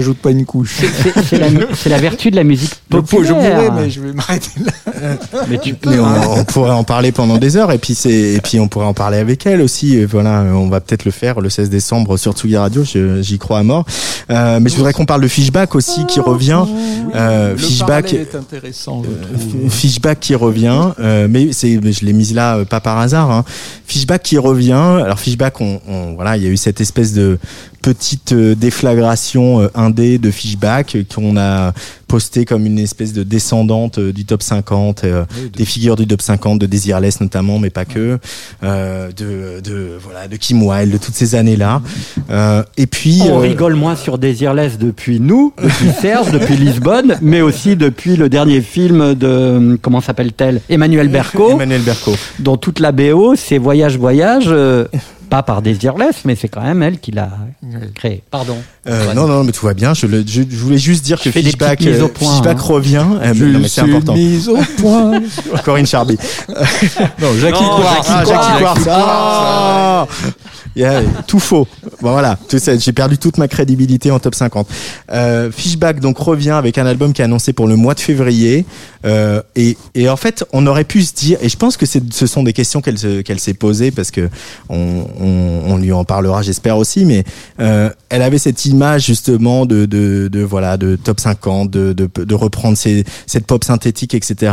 Rajoute pas une couche. C'est c'est la, c'est la vertu de la musique populaire. je pourrais, mais je vais m'arrêter là. Mais tu peux. Mais on, on pourrait en parler pendant des heures et puis c'est et puis on pourrait en parler avec elle aussi. Et voilà, on va peut-être le faire le 16 décembre sur Tsugi Radio. je- J'y crois à mort. Euh, mais je voudrais qu'on parle de Fishback aussi qui revient. Euh, Le Fishback. parallèle est intéressant, je Euh. Fishback qui revient, euh, mais c'est, je l'ai mise là pas par hasard. Hein. Fishback qui revient. Alors Fishback, on, on- voilà, il y a eu cette espèce de petite euh, déflagration euh, indé de Fishback euh, qu'on a posté comme une espèce de descendante du top 50, euh, des figures du top 50, de Desireless notamment, mais pas que, euh, de, de voilà, de Kim Wilde, de toutes ces années-là. Euh, et puis On euh, rigole moins sur Desireless depuis nous, depuis *laughs* Serge, depuis Lisbonne, mais aussi depuis le dernier film de, comment s'appelle-t-elle? Emmanuel Berco, Emmanuel Berco. dont toute la BO, c'est Voyage, Voyage, pas par Desireless, mais c'est quand même elle qui l'a créé. Pardon. Euh, non, non, mais tout va bien. Je, le- je, je voulais juste dire que Fishback, euh, hein. revient. Euh, mais non, mais c'est important. mise au point. *laughs* Corinne Charby. non, Jackie. Jackie Ah, Jackie Quartz. Ah Yeah, *laughs* tout faux. Bon voilà, tout ça, j'ai perdu toute ma crédibilité en top 50. Euh, Fishback donc revient avec un album qui est annoncé pour le mois de février. Euh, et, et en fait, on aurait pu se dire, et je pense que ce sont des questions qu'elle, qu'elle s'est posées parce que on, on, on lui en parlera, j'espère aussi. Mais euh, elle avait cette image justement de, de, de voilà de top 50, de, de, de reprendre ces, cette pop synthétique, etc.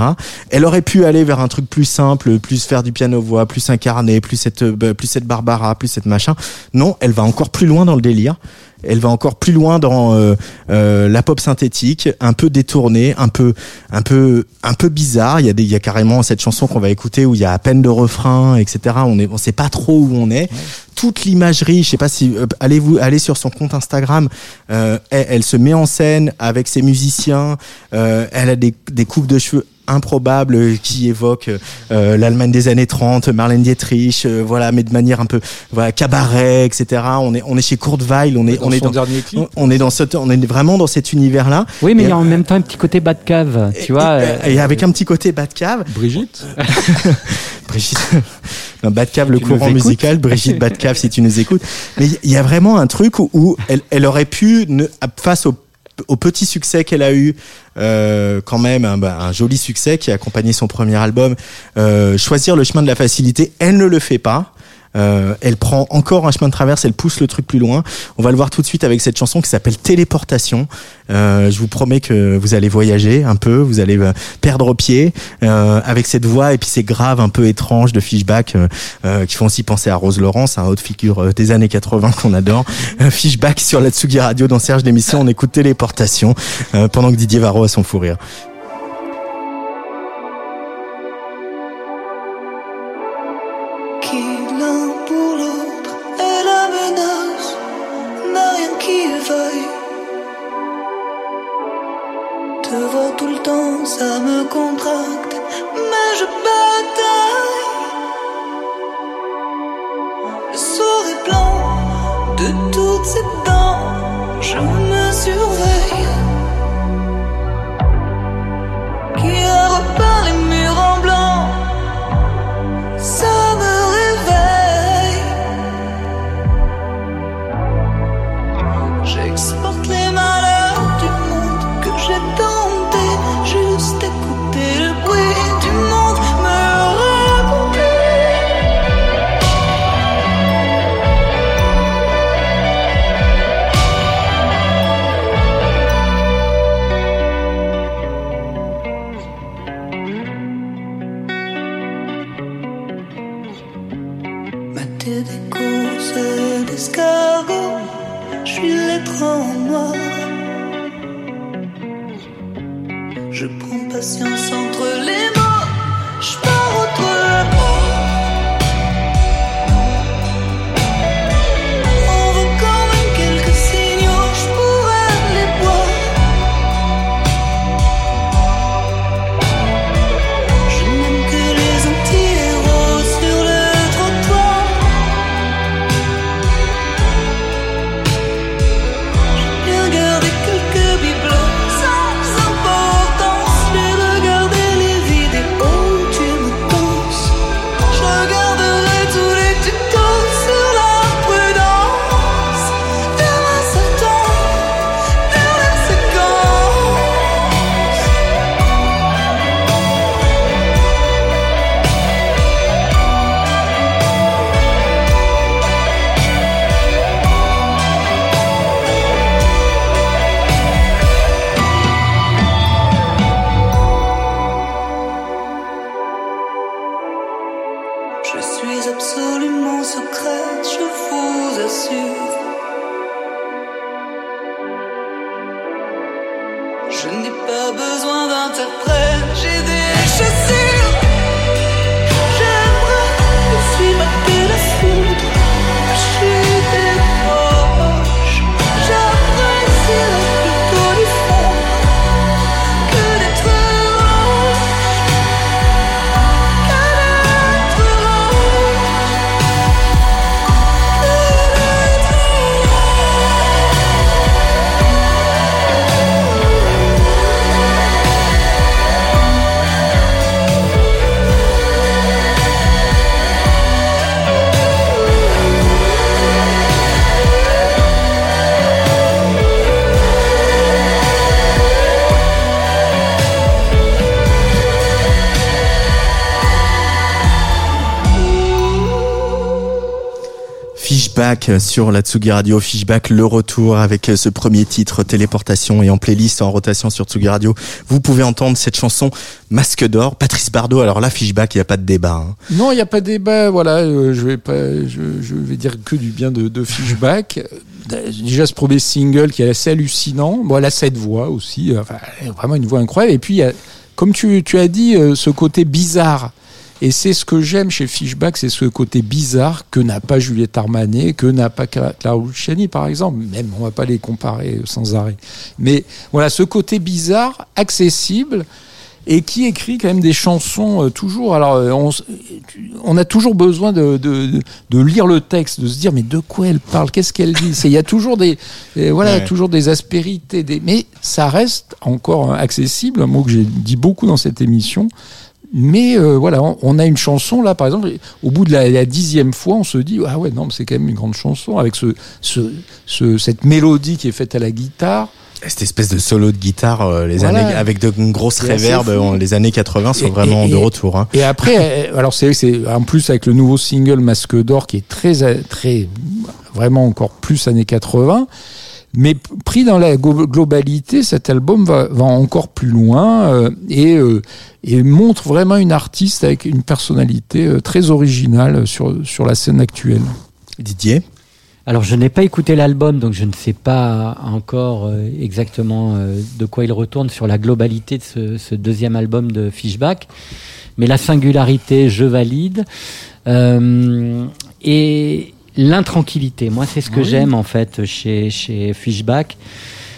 Elle aurait pu aller vers un truc plus simple, plus faire du piano voix, plus incarné, plus cette euh, plus cette Barbara, plus cette machin. Non, elle va encore plus loin dans le délire. Elle va encore plus loin dans euh, euh, la pop synthétique, un peu détournée, un peu, un peu, un peu bizarre. Il y a des, il y a carrément cette chanson qu'on va écouter où il y a à peine de refrain, etc. On est, on sait pas trop où on est. toute l'imagerie. Je sais pas si euh, allez vous allez sur son compte Instagram. Euh, elle, elle se met en scène avec ses musiciens. Euh, elle a des, des coupes de cheveux improbables qui évoquent euh, l'Allemagne des années 30, Marlène Dietrich, euh, voilà, mais de manière un peu voilà cabaret, etc. On est on est chez Kurt Weill, on est Dans on est dans dernier clip. on- on est dans cette on est vraiment dans cet univers là. Oui, mais Et- il y a en même temps un petit côté bas de cave, tu vois. et, euh, et avec un petit côté Batcave. Brigitte *laughs* Brigitte, *laughs* non, Batcave, le Tu courant musical, Brigitte Batcave, si tu nous écoutes. Mais il y a vraiment un truc où, où elle, elle aurait pu, ne, face au, au petit succès qu'elle a eu, euh, quand même un, bah, un joli succès qui a accompagné son premier album, euh, choisir le chemin de la facilité. Elle ne le fait pas. Euh, elle prend encore un chemin de traverse, elle pousse le truc plus loin. On va le voir tout de suite avec cette chanson qui s'appelle Téléportation. Euh, je vous promets que vous allez voyager un peu, vous allez euh, perdre pied euh, avec cette voix et puis ces graves un peu étranges de Fishback euh, euh, qui font aussi penser à Rose Laurence, un haute figure euh, des années 80 qu'on adore. *laughs* Fishback sur la Tsugi Radio dans Serge l'émission, on écoute Téléportation pendant que Didier Varro a son fou rire. Fishback sur la Tsugi Radio, Fishback le retour avec ce premier titre Téléportation et en playlist en rotation sur Tsugi Radio. Vous pouvez entendre cette chanson Masque d'or, Patrice Bardot. Alors là, Fishback, il n'y a pas de débat. hein. Non, il n'y a pas de débat. Voilà, euh, je vais pas, je, vais dire que du bien de, Fishback. Euh, Déjà ce premier single qui est assez hallucinant. Bon, elle a cette voix aussi. euh, vraiment une voix incroyable. Et puis, comme tu, as dit, euh, ce côté bizarre. Et c'est ce que j'aime chez Fishback, c'est ce côté bizarre que n'a pas Juliette Armanet, que n'a pas Cla- Clara Luciani, par exemple. Même, on va pas les comparer sans arrêt. Mais voilà, ce côté bizarre, accessible, et qui écrit quand même des chansons euh, toujours. Alors, euh, on, a toujours besoin de, de, de- de lire le texte, de se dire mais de quoi elle parle, qu'est-ce qu'elle dit? Il y a toujours des, euh, voilà, Ouais. toujours des aspérités, des, mais ça reste encore hein, accessible. Un mot que j'ai dit beaucoup dans cette émission. Mais euh, voilà, on, on a une chanson là, par exemple, au bout de la, la dixième fois, on se dit ah ouais non, mais c'est quand même une grande chanson avec ce, ce, ce- cette mélodie qui est faite à la guitare. Cette espèce de solo de guitare, euh, les Voilà. années, avec de une grosse C'est assez réverb, fou. euh, les années 80 sont Et- vraiment et- de retour. Hein. Et après, *laughs* euh, alors c'est c'est en plus avec le nouveau single Masque d'or qui est très euh, très vraiment encore plus années 80. Mais pris dans la globalité, cet album va, va encore plus loin euh, et, euh, et montre vraiment une artiste avec une personnalité euh, très originale sur, sur la scène actuelle. Didier? Alors, je n'ai pas écouté l'album, donc je ne sais pas encore euh, exactement euh, de quoi il retourne sur la globalité de ce, ce deuxième album de Fishback. Mais la singularité, je valide. Euh, et l'intranquillité, moi, c'est ce que Oui. j'aime en fait chez, chez Fishback.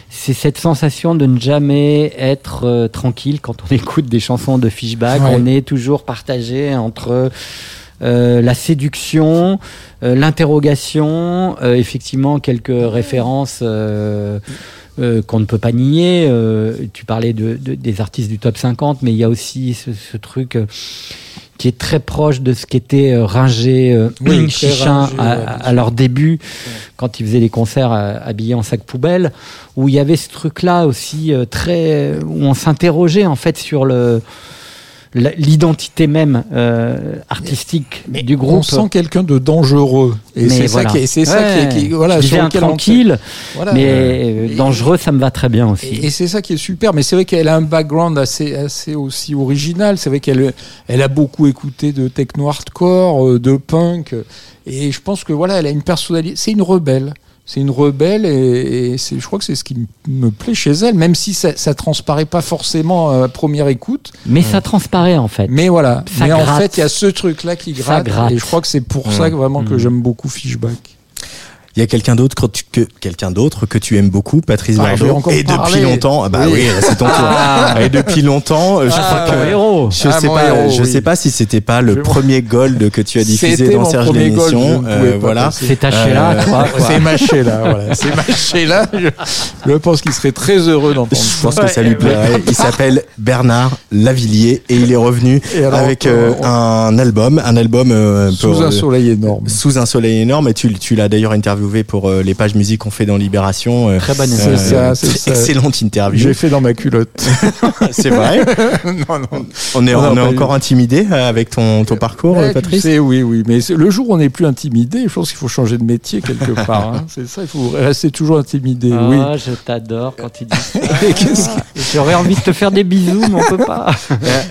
C'est cette sensation de ne jamais être euh, tranquille quand on *laughs* écoute des chansons de Fishback. Ouais. On est toujours partagé entre euh, la séduction, euh, l'interrogation, euh, effectivement quelques références euh, euh, qu'on ne peut pas nier. Euh, tu parlais de, de- des artistes du top 50, mais il y a aussi ce, ce truc euh, qui est très proche de ce qu'était euh, Ringer, euh, Oui, Chichin Ringer, à, ouais, leur début, quand ils faisaient des concerts habillés en sac poubelle, où il y avait ce truc-là aussi euh, très où on s'interrogeait en fait sur le l'identité même euh, artistique du On groupe. sent quelqu'un de dangereux. Et c'est voilà. ça qui est, c'est ça qui est, qui est- voilà, sur on- tranquille, Voilà. mais Et- euh, dangereux, ça me va très bien aussi. Et, et c'est ça qui est super, mais c'est vrai qu'elle a un background assez, assez aussi original. C'est vrai qu'elle elle a beaucoup écouté de techno hardcore, euh, de punk, et je pense que voilà, elle a une personnalité. C'est une rebelle. C'est une rebelle, et, je crois que c'est ce qui me plaît chez elle, même si ça, ça transparaît pas forcément à première écoute. Mais ça transparaît en fait. Mais voilà. Ça mais en fait, il y a ce truc-là qui Ça gratte, gratte. et je crois que c'est pour Mmh. ça que vraiment que Mmh. j'aime beaucoup Fishback. Il y a quelqu'un d'autre que, tu- que quelqu'un d'autre que tu aimes beaucoup, Patrice Ah, Bardot. Et parler. depuis longtemps, ah bah Oui. oui, c'est ton tour. Ah. Et depuis longtemps, euh, je Ah, crois que héros. je Ah, sais pas, héros, je oui. sais pas si c'était pas le Je- premier gold que tu as diffusé C'était dans mon Serge premier gold, je l'émission. Euh, voilà. C'est taché là, Euh. *laughs* C'est mâché là, voilà. C'est mâché là. Je, *laughs* je pense qu'il serait très heureux d'entendre Je pense que ça lui plairait. Il s'appelle Bernard Lavillier et il est revenu avec euh, un album, un album Sous un soleil énorme. sous un soleil énorme. Et tu, tu l'as d'ailleurs interviewé pour euh, les pages musique qu'on fait dans Libération. euh, Très bonne euh, ça. Excellente interview. J'ai fait dans ma culotte. *laughs* C'est vrai. *laughs* non, non. On est, Non, on est pas encore intimidé avec ton, ton parcours, Ouais, tu Patrice. sais, oui, oui. Mais le jour où on n'est plus intimidé, je pense qu'il faut changer de métier quelque part. hein. *laughs* C'est ça, il faut rester toujours intimidé. Ah, oui. je t'adore quand tu dis ça. J'aurais envie de te faire des bisous, mais on peut pas.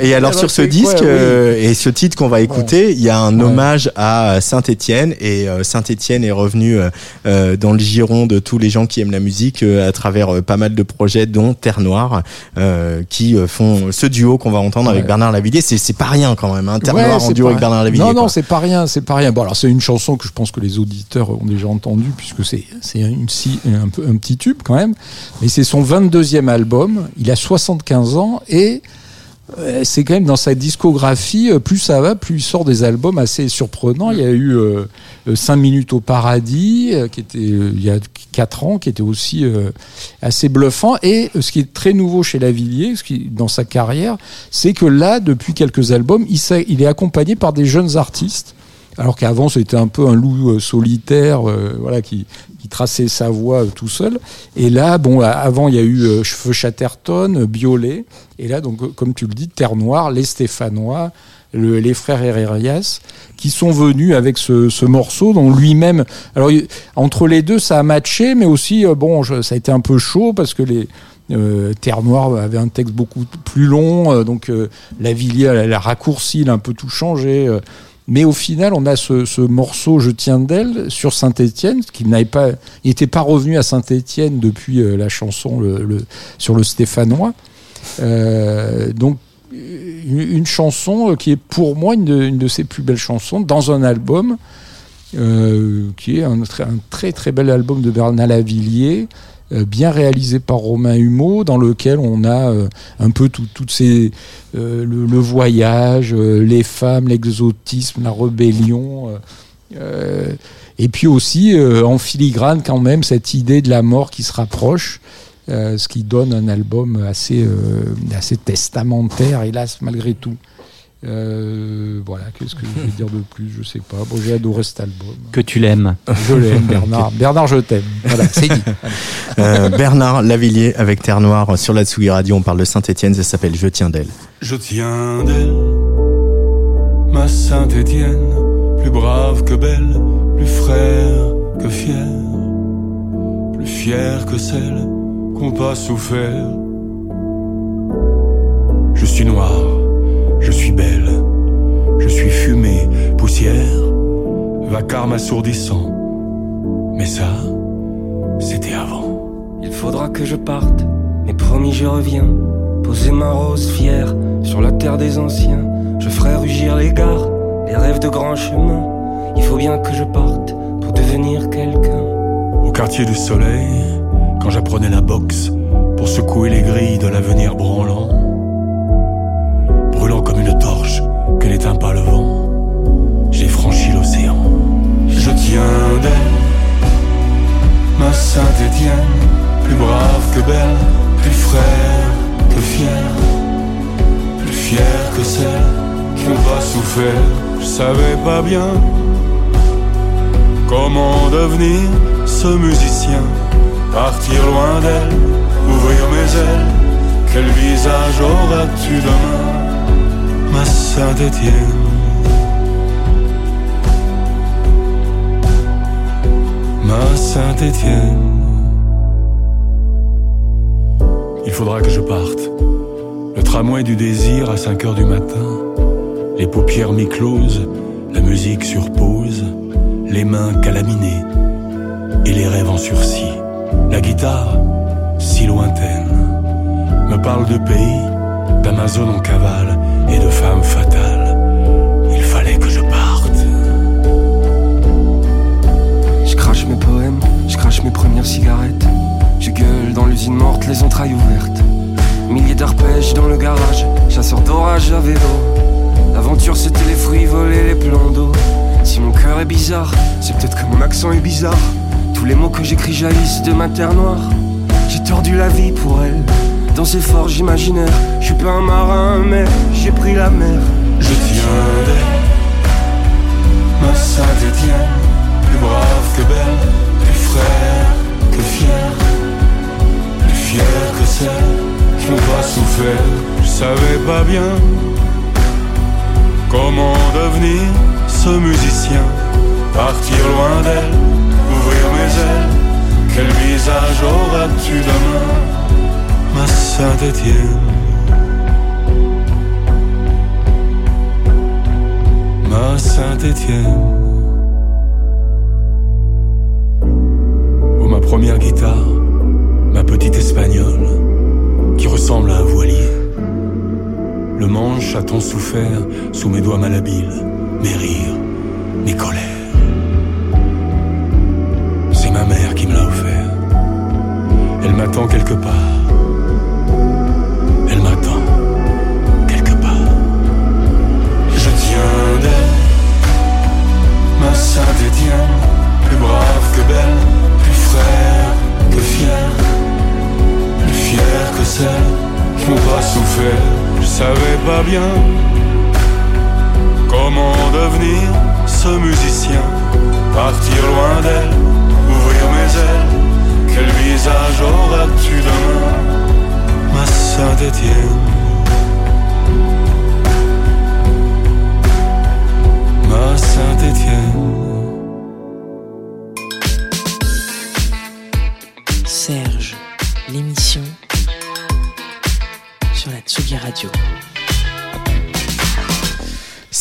Et alors Alors, sur ce disque quoi, oui. euh, et ce titre qu'on va écouter, il y a un Ouais. hommage à Saint-Étienne et euh, Saint-Étienne est revenu euh, euh, dans le giron de tous les gens qui aiment la musique euh, à travers euh, pas mal de projets dont Terre Noire euh, qui euh, font ce duo qu'on va entendre avec. Bernard Lavillier, c'est c'est pas rien quand même, hein, Terre Ouais, Noire en duo avec Bernard Lavillier. Non, non, c'est pas rien, c'est pas rien. Bon, alors c'est une chanson que je pense que les auditeurs ont déjà entendue, puisque c'est c'est une, si- un, un petit tube quand même. Mais c'est son 22e album, il a 75 ans et euh, c'est quand même dans sa discographie, euh, plus ça va, plus il sort des albums assez surprenants. Il y a eu 5 minutes au paradis, euh, qui était euh, il y a 4 ans, qui était aussi euh, assez bluffant. Et euh, ce qui est très nouveau chez Lavillier, dans sa carrière, c'est que là, depuis quelques albums, il est accompagné par des jeunes artistes. Alors qu'avant, c'était un peu un loup euh, solitaire, euh, voilà, qui, qui traçait sa voix euh, tout seul. Et là, bon, avant, il y a eu euh, Feu Chatterton, Biolay. Et là, donc, comme tu le dis, Terre Noire, les Stéphanois, le- les frères Herrerias, qui sont venus avec ce, ce morceau dont lui-même. Alors, entre les deux, ça a matché, mais aussi, bon, ça a été un peu chaud parce que les. Euh, Terre Noire avait un texte beaucoup plus long, euh, donc euh, Lavillier elle, elle a raccourci, il a un peu tout changé. Euh, mais au final, on a ce, ce morceau Je tiens d'elle sur Saint-Étienne, qui n'avait pas, n'était pas revenu à Saint-Étienne depuis euh, la chanson sur le Stéphanois. Euh, donc une, chanson qui est pour moi une de, ses plus belles chansons dans un album euh, qui est un, un très très bel album de Bernard Lavillier, euh, bien réalisé par Romain Humeau, dans lequel on a euh, un peu tout- ces euh, le, voyage, euh, les femmes, l'exotisme, la rébellion. euh, euh, et puis aussi euh, en filigrane quand même cette idée de la mort qui se rapproche, euh, ce qui donne un album assez, euh, assez testamentaire, hélas, malgré tout. Euh, voilà, qu'est-ce que je vais dire de plus Je sais pas. Bon, j'ai adoré cet album. Que tu l'aimes. Je l'aime, Bernard. Bernard, je t'aime. Voilà, c'est dit. Euh, Bernard Lavillier avec Terre Noire sur la Tsugi Radio. On parle de Saint-Etienne, ça s'appelle Je tiens d'elle. Je tiens d'elle, ma Saint-Étienne, plus brave que belle, plus frère que fier, plus fier que celle qu'on pas souffert. Je suis noir, je suis belle, je suis fumée, poussière, vacarme assourdissant. Mais ça, c'était avant. Il faudra que je parte, mais promis je reviens. Poser ma rose fière sur la terre des anciens. Je ferai rugir les gares, les rêves de grands chemins. Il faut bien que je parte pour devenir quelqu'un. Au quartier du soleil, quand j'apprenais la boxe pour secouer les grilles de l'avenir branlant, une torche que n'éteint pas le vent, j'ai franchi l'océan. Je tiens d'elle, ma Saint-Étienne, plus brave que belle, plus frère que fier, plus fier que celle qui pas souffert. Je savais pas bien comment devenir ce musicien, partir loin d'elle, ouvrir mes ailes. Quel visage auras-tu demain, ma Saint-Étienne? Ma Saint-Étienne. Il faudra que je parte. Le tramway du désir à 5 heures du matin. Les paupières mi-closes, la musique sur pause, les mains calaminées et les rêves en sursis. La guitare, si lointaine, me parle de pays, d'Amazon en cavale et de femmes fatales. Il fallait que je parte. Je crache mes poèmes, je crache mes premières cigarettes. Je gueule dans l'usine morte, les entrailles ouvertes. Milliers d'arpèges dans le garage, chasseur d'orage à vélo. L'aventure c'était les fruits volés, les plans d'eau. Si mon cœur est bizarre, c'est peut-être que mon accent est bizarre. Tous les mots que j'écris jaillissent de ma terre noire. J'ai tordu la vie pour elle, dans ces forges imaginaires. Je suis pas un marin, mais j'ai pris la mer. Je tiens d'elle, ma Saint-Étienne, plus brave que belle, plus frère que fier, plus fier que celle qui n'ont pas souffert. Je savais pas bien comment devenir ce musicien, partir loin d'elle, ouvrir mes ailes. Quel visage auras-tu demain, ma Saint-Étienne? ma Saint-Étienne. Oh ma première guitare, ma petite espagnole, qui ressemble à un voilier. Le manche a tant souffert sous mes doigts malhabiles, mes rires, mes colères. C'est ma mère qui me l'a offert. Elle m'attend quelque part. Ma Saint-Étienne, plus brave que belle, plus frère que fier, plus fier que celle qui pas souffert. Je savais pas bien comment devenir ce musicien, partir loin d'elle, ouvrir mes ailes. Quel visage auras-tu demain, ma Saint-Étienne? Ma Saint-Étienne. Serge,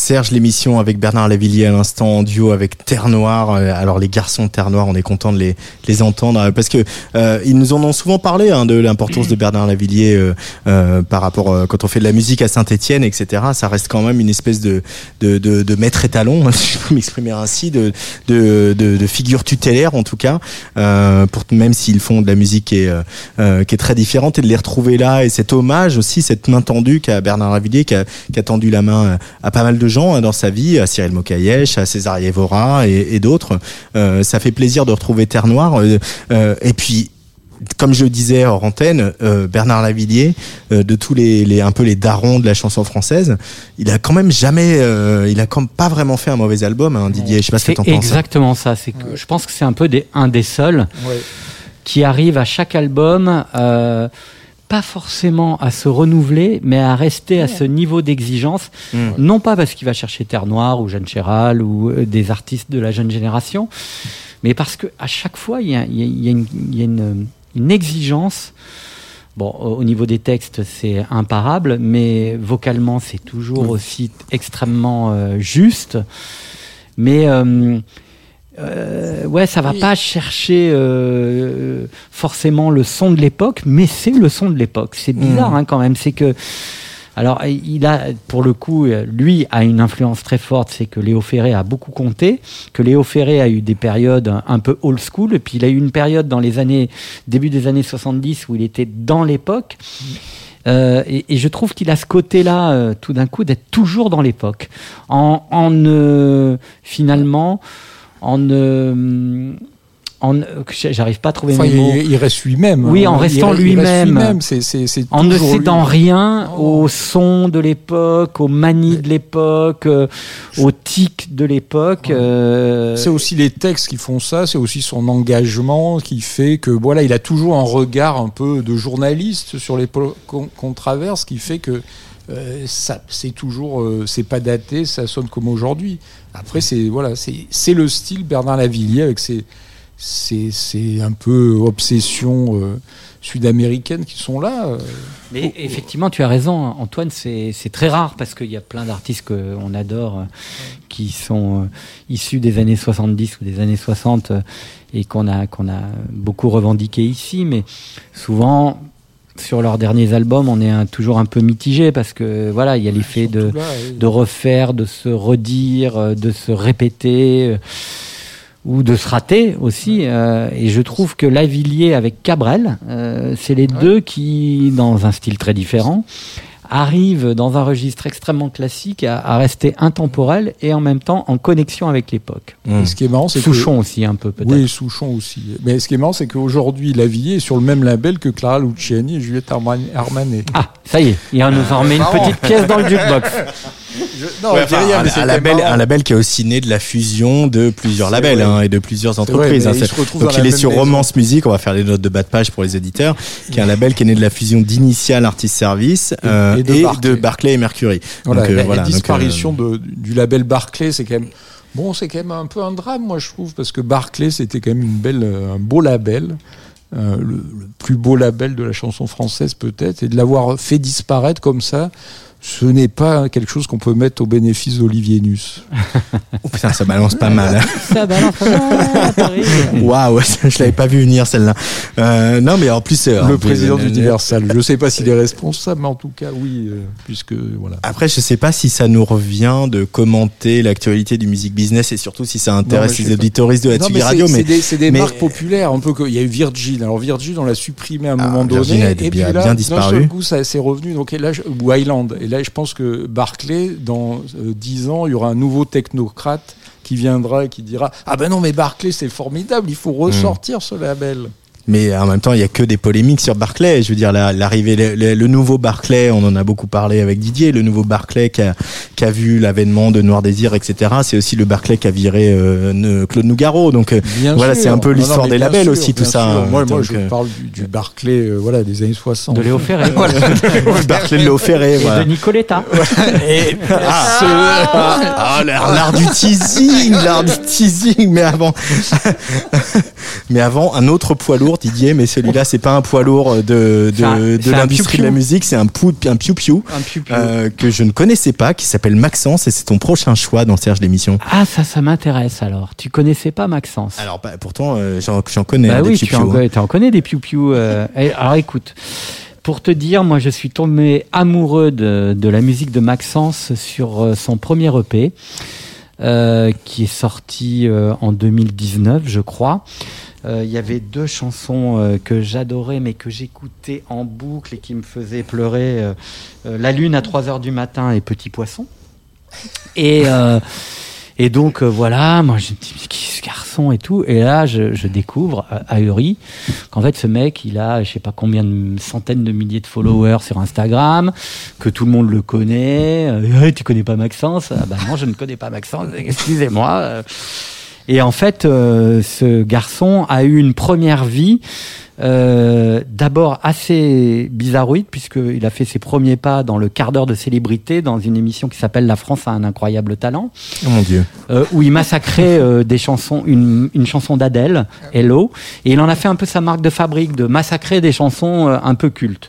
Serge l'émission avec Bernard Lavillier à l'instant en duo avec Terre Noire. Euh, Alors les garçons de Terre Noire, on est content de les, les entendre euh, parce que euh, ils nous en ont souvent parlé hein, de l'importance de Bernard Lavillier euh, euh, par rapport quand on fait de la musique à Saint-Étienne, etc. Ça reste quand même une espèce de de, de, de maître étalon, *laughs* si je peux m'exprimer ainsi, de, de, de, figure tutélaire en tout cas, pour même s'ils font de la musique qui est, qui est très différente et de les retrouver là et cet hommage aussi, cette main tendue qu'a Bernard Lavillier qui a, qui a tendu la main à pas mal de gens hein, dans sa vie, à Cyril Mokayesh, à César Evora et, et d'autres. Euh, ça fait plaisir de retrouver Terre Noire. euh, euh, et puis comme je le disais hors antenne, euh, Bernard Lavillier, euh, de tous les, les un peu les darons de la chanson française, il a quand même jamais, euh, il a quand même pas vraiment fait un mauvais album, hein, Didier. Je sais pas ce que t'en penses. exactement ça. C'est que je pense que c'est un peu des, un des seuls Ouais. qui arrive à chaque album, euh, pas forcément à se renouveler, mais à rester à ce niveau d'exigence. Mm. Non pas parce qu'il va chercher Terre Noire ou Jeanne Chéral ou euh, des artistes de la jeune génération, mais parce que à chaque fois il y a, y a- il y a une, il y a une- une exigence. Bon, au au niveau des textes, c'est imparable, mais vocalement, c'est toujours aussi extrêmement euh, juste. Mais euh, euh, ouais, ça va pas chercher euh, forcément le son de l'époque, mais c'est le son de l'époque. C'est bizarre hein, quand même. C'est que alors, il a, pour le coup, euh, lui a une influence très forte, c'est que Léo Ferré a beaucoup compté, que Léo Ferré a eu des périodes un, peu old school, et puis il a eu une période dans les années, début des années 70 où il était dans l'époque. Euh, et, et je trouve qu'il a ce côté-là, euh, tout d'un coup, d'être toujours dans l'époque. En, en euh, finalement, en, euh, en j'arrive pas à trouver Enfin, mes mots. il, il reste lui-même. Oui, hein. en Il- restant lui-même. En ne cédant rien au son de l'époque, aux manies de l'époque, euh, aux tics de l'époque. euh, C'est aussi les textes qui font ça, c'est aussi son engagement qui fait que voilà, il a toujours un regard un peu de journaliste sur l'époque qu'on qu'on traverse, qui fait que euh, ça, c'est toujours, euh, c'est pas daté, ça sonne comme aujourd'hui. Après, c'est voilà, c'est le style Bernard Lavillier avec ses ses, ses un peu obsessions euh, sud-américaines qui sont là. Mais effectivement, tu as raison, Antoine, c'est très rare parce qu'il y a plein d'artistes qu'on adore qui sont issus des années 70 ou des années 60 euh, et qu'on a, qu'on a beaucoup revendiqué ici, mais souvent. Sur leurs derniers albums, on est un- toujours un peu mitigé parce que voilà, il y a l'effet de, Là, oui. de refaire, de se redire, euh, de se répéter euh, ou de se rater aussi. euh, et je trouve que Lavillier avec Cabrel, euh, c'est les deux qui, dans un style très différent, arrivent dans un registre extrêmement classique à, à rester intemporel et en même temps en connexion avec l'époque. Ce qui est marrant, c'est que Souchon aussi un peu peut-être. Oui, Souchon aussi. Mais ce qui est marrant, c'est qu'aujourd'hui, Lavillier est sur le même label que Clara Luciani et Juliette Arman- Armanet. Ah, ça y est, il nous en remet une petite pièce dans le jukebox. *laughs* Non, Ouais, je dis enfin, rien, un, mais label, un qui est aussi né de la fusion de plusieurs labels vrai. hein, et de plusieurs vrai, entreprises. mais hein. il Donc il est sur maison. Romance Music, on va faire les notes de bas de page pour les éditeurs, qui est un label qui est né de la fusion d'Initial Artist Service euh, et et, de de, Barclay. Et Mercury. Voilà, Donc, euh, la, voilà, la donc, euh, disparition de, du label Barclay, c'est quand même bon, c'est quand même un peu un drame, moi je trouve, parce que Barclay c'était quand même une belle, euh, un beau label, euh, le, le plus beau label de la chanson française peut-être, et de l'avoir fait disparaître comme ça. Ce n'est pas quelque chose qu'on peut mettre au bénéfice d'Olivier Nuss. *laughs* oh, putain, ça balance pas mal. hein. *laughs* Ça balance. *laughs* Waouh, je l'avais pas vu venir celle-là. Euh, non, mais en plus, euh, Le président euh, d'Universal. Je ne sais pas s'il est responsable, mais en tout cas, oui, euh, puisque voilà. Après, je sais pas si ça nous revient de commenter l'actualité du music business et surtout si ça intéresse les auditoristes de la Non, mais c'est- Radio. c'est Mais des, c'est des mais- marques populaires, un peu que il y a eu Virgin. Alors Virgin, on l'a supprimé à un Ah, moment Virgin donné, a et bien- puis là, bien d'un disparu. seul coup, ça c'est revenu. Donc et là, je- ou Island. Et là, je pense que Barclay, dans euh, 10 ans, il y aura un nouveau technocrate qui viendra et qui dira ah ben non mais Barclay c'est formidable, il faut Hmm. ressortir ce label. Mais en même temps, il y a que des polémiques sur Barclay. Je veux dire, la- l'arrivée, le, le- le nouveau Barclay, on en a beaucoup parlé avec Didier. Le nouveau Barclay qui a, qui a vu l'avènement de Noir Désir, etc. C'est aussi le Barclay qui a viré euh, ne- Claude Nougaro. Donc euh, Bien voilà, sûr. c'est un peu l'histoire des labels sûr, aussi, tout ça. hein. Moi, je euh, parle du, du Barclay, euh, voilà, des années 60. De Léo Ferré. *laughs* le *laughs* Barclay de Léo Ferré, Et voilà. de Nicoletta. Et *laughs* ah, ah, l'art l'art du teasing, l'art du teasing. Mais avant, mais avant, un autre poids lourd Didier, mais celui-là, c'est pas un poids lourd de, de, l'industrie de la musique, c'est un pou, un piou piou, Un euh, que je ne connaissais pas, qui s'appelle Maxence, et c'est ton prochain choix dans Serge l'émission. Ah, ça, ça m'intéresse alors. Tu connaissais pas Maxence Alors, bah, pourtant, euh, j'en connais Bah hein, des oui, tu en, hein. connais- tu en connais des piou-piou. euh. Et alors écoute, pour te dire, moi je suis tombé amoureux de, de la musique de Maxence sur euh, son premier EP, euh, qui est sorti euh, en 2019, je crois. Euh, Il y avait deux chansons euh, que j'adorais, mais que j'écoutais en boucle et qui me faisaient pleurer. La Lune à 3 heures du matin et Petit Poisson. Et, et donc euh, voilà, moi je me dis, mais qui est ce garçon et tout. Et là, je, je découvre, euh, ahuri, qu'en fait ce mec, il a je sais pas combien de centaines de milliers de followers sur Instagram, que tout le monde le connaît. Euh, *laughs* tu connais pas Maxence? Ah Bah non, je ne connais pas Maxence, *laughs* excusez-moi. Et en fait, euh, ce garçon a eu une première vie euh, d'abord assez bizarroïde puisqu'il a fait ses premiers pas dans le quart d'heure de célébrité dans une émission qui s'appelle La France a un incroyable talent Oh mon dieu. euh, où il massacrait euh, des chansons, une, une chanson d'Adèle, Hello, et il en a fait un peu sa marque de fabrique de massacrer des chansons un peu cultes.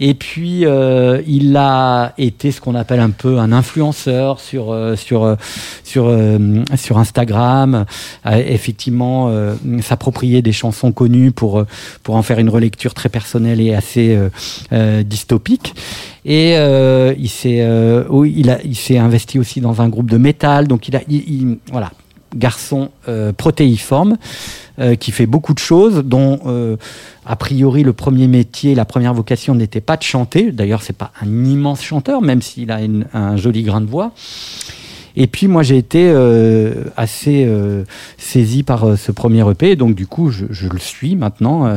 Et puis euh, il a été ce qu'on appelle un peu un influenceur sur euh, sur euh, sur sur Instagram, a effectivement s'approprier des chansons connues pour pour en faire une relecture très personnelle et assez dystopique. Et il s'est il il investi aussi dans un groupe de métal, donc il a il- il- voilà garçon euh, protéiforme euh, qui fait beaucoup de choses, dont euh, a priori le premier métier, la première vocation n'était pas de chanter. D'ailleurs, c'est pas un immense chanteur, même s'il a un joli grain de voix. Et puis moi j'ai été euh, assez euh, saisi par euh, ce premier EP, donc du coup je, je le suis maintenant, euh,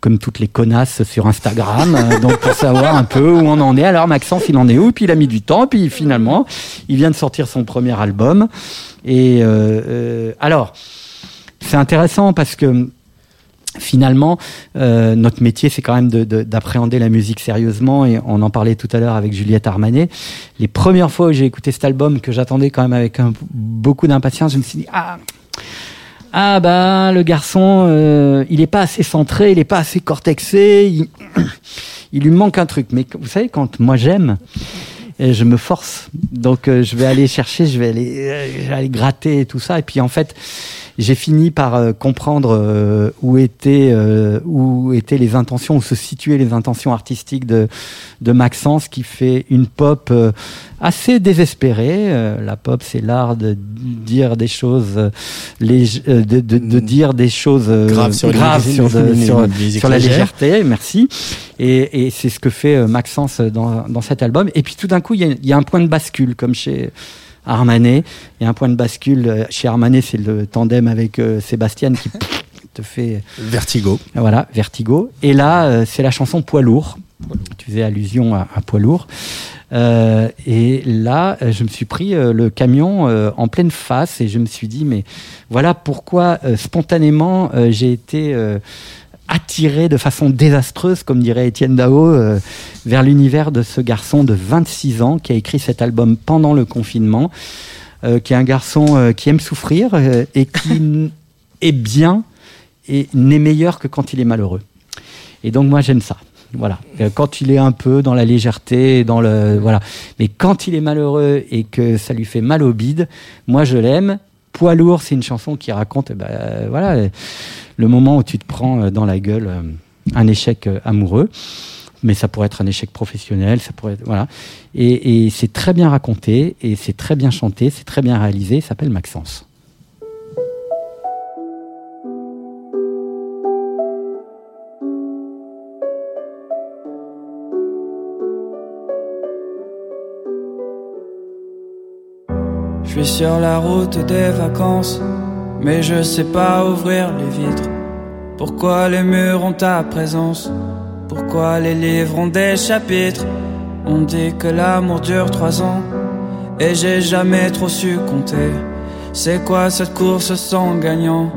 comme toutes les connasses sur Instagram, euh, *laughs* donc pour savoir un peu où on en est. Alors Maxence il en est où? Puis il a mis du temps, puis finalement il vient de sortir son premier album. Et alors c'est intéressant parce que finalement, euh, notre métier, c'est quand même de- de- d'appréhender la musique sérieusement. Et on en parlait tout à l'heure avec Juliette Armanet. Les premières fois où j'ai écouté cet album, que j'attendais quand même avec beaucoup d'impatience, je me suis dit, ah, ah bah le garçon, euh, il est pas assez centré, il est pas assez cortexé, il, il lui manque un truc. Mais vous savez, quand moi j'aime, euh, je me force. Donc euh, je vais aller chercher, je vais aller, euh, aller gratter et tout ça. Et puis en fait, j'ai fini par euh, comprendre euh, où étaient euh, où étaient les intentions, où se situaient les intentions artistiques de de Maxence, qui fait une pop assez désespérée. La pop, c'est l'art de dire des choses, euh, de, de, de dire des choses *laughs* sur les graves sur, de- les sur, musiques sur la légèreté. Merci. Et, et c'est ce que fait Maxence dans, dans cet album. Et puis tout d'un coup, il y, a- il y a un point de bascule, comme chez Armanet. Il y a un point de bascule euh, chez Armanet, c'est le tandem avec euh, Sébastien qui *laughs* te fait Vertigo. voilà, Vertigo. Et là, euh, c'est la chanson Poids lourd. Tu faisais allusion à, à Poids lourd. Euh, et là, euh, je me suis pris euh, le camion euh, en pleine face et je me suis dit, mais voilà pourquoi euh, spontanément euh, j'ai été euh, attiré de façon désastreuse, comme dirait Étienne Dao, euh, vers l'univers de ce garçon de 26 ans qui a écrit cet album pendant le confinement, euh, qui est un garçon euh, qui aime souffrir et qui *laughs* est bien et n'est meilleur que quand il est malheureux. Et donc moi j'aime ça. Voilà. Quand il est un peu dans la légèreté, dans le voilà. Mais quand il est malheureux et que ça lui fait mal au bide, moi je l'aime. Poids lourd, c'est une chanson qui raconte, euh, voilà, le moment où tu te prends euh, dans la gueule euh, un échec amoureux. Mais ça pourrait être un échec professionnel, ça pourrait être, voilà. Et, et c'est très bien raconté, et c'est très bien chanté, c'est très bien réalisé. Ça s'appelle Maxence. Suis sur la route des vacances, mais je sais pas ouvrir les vitres. Pourquoi les murs ont ta présence? Pourquoi les livres ont des chapitres? On dit que l'amour dure trois ans, et j'ai jamais trop su compter. C'est quoi cette course sans gagnant?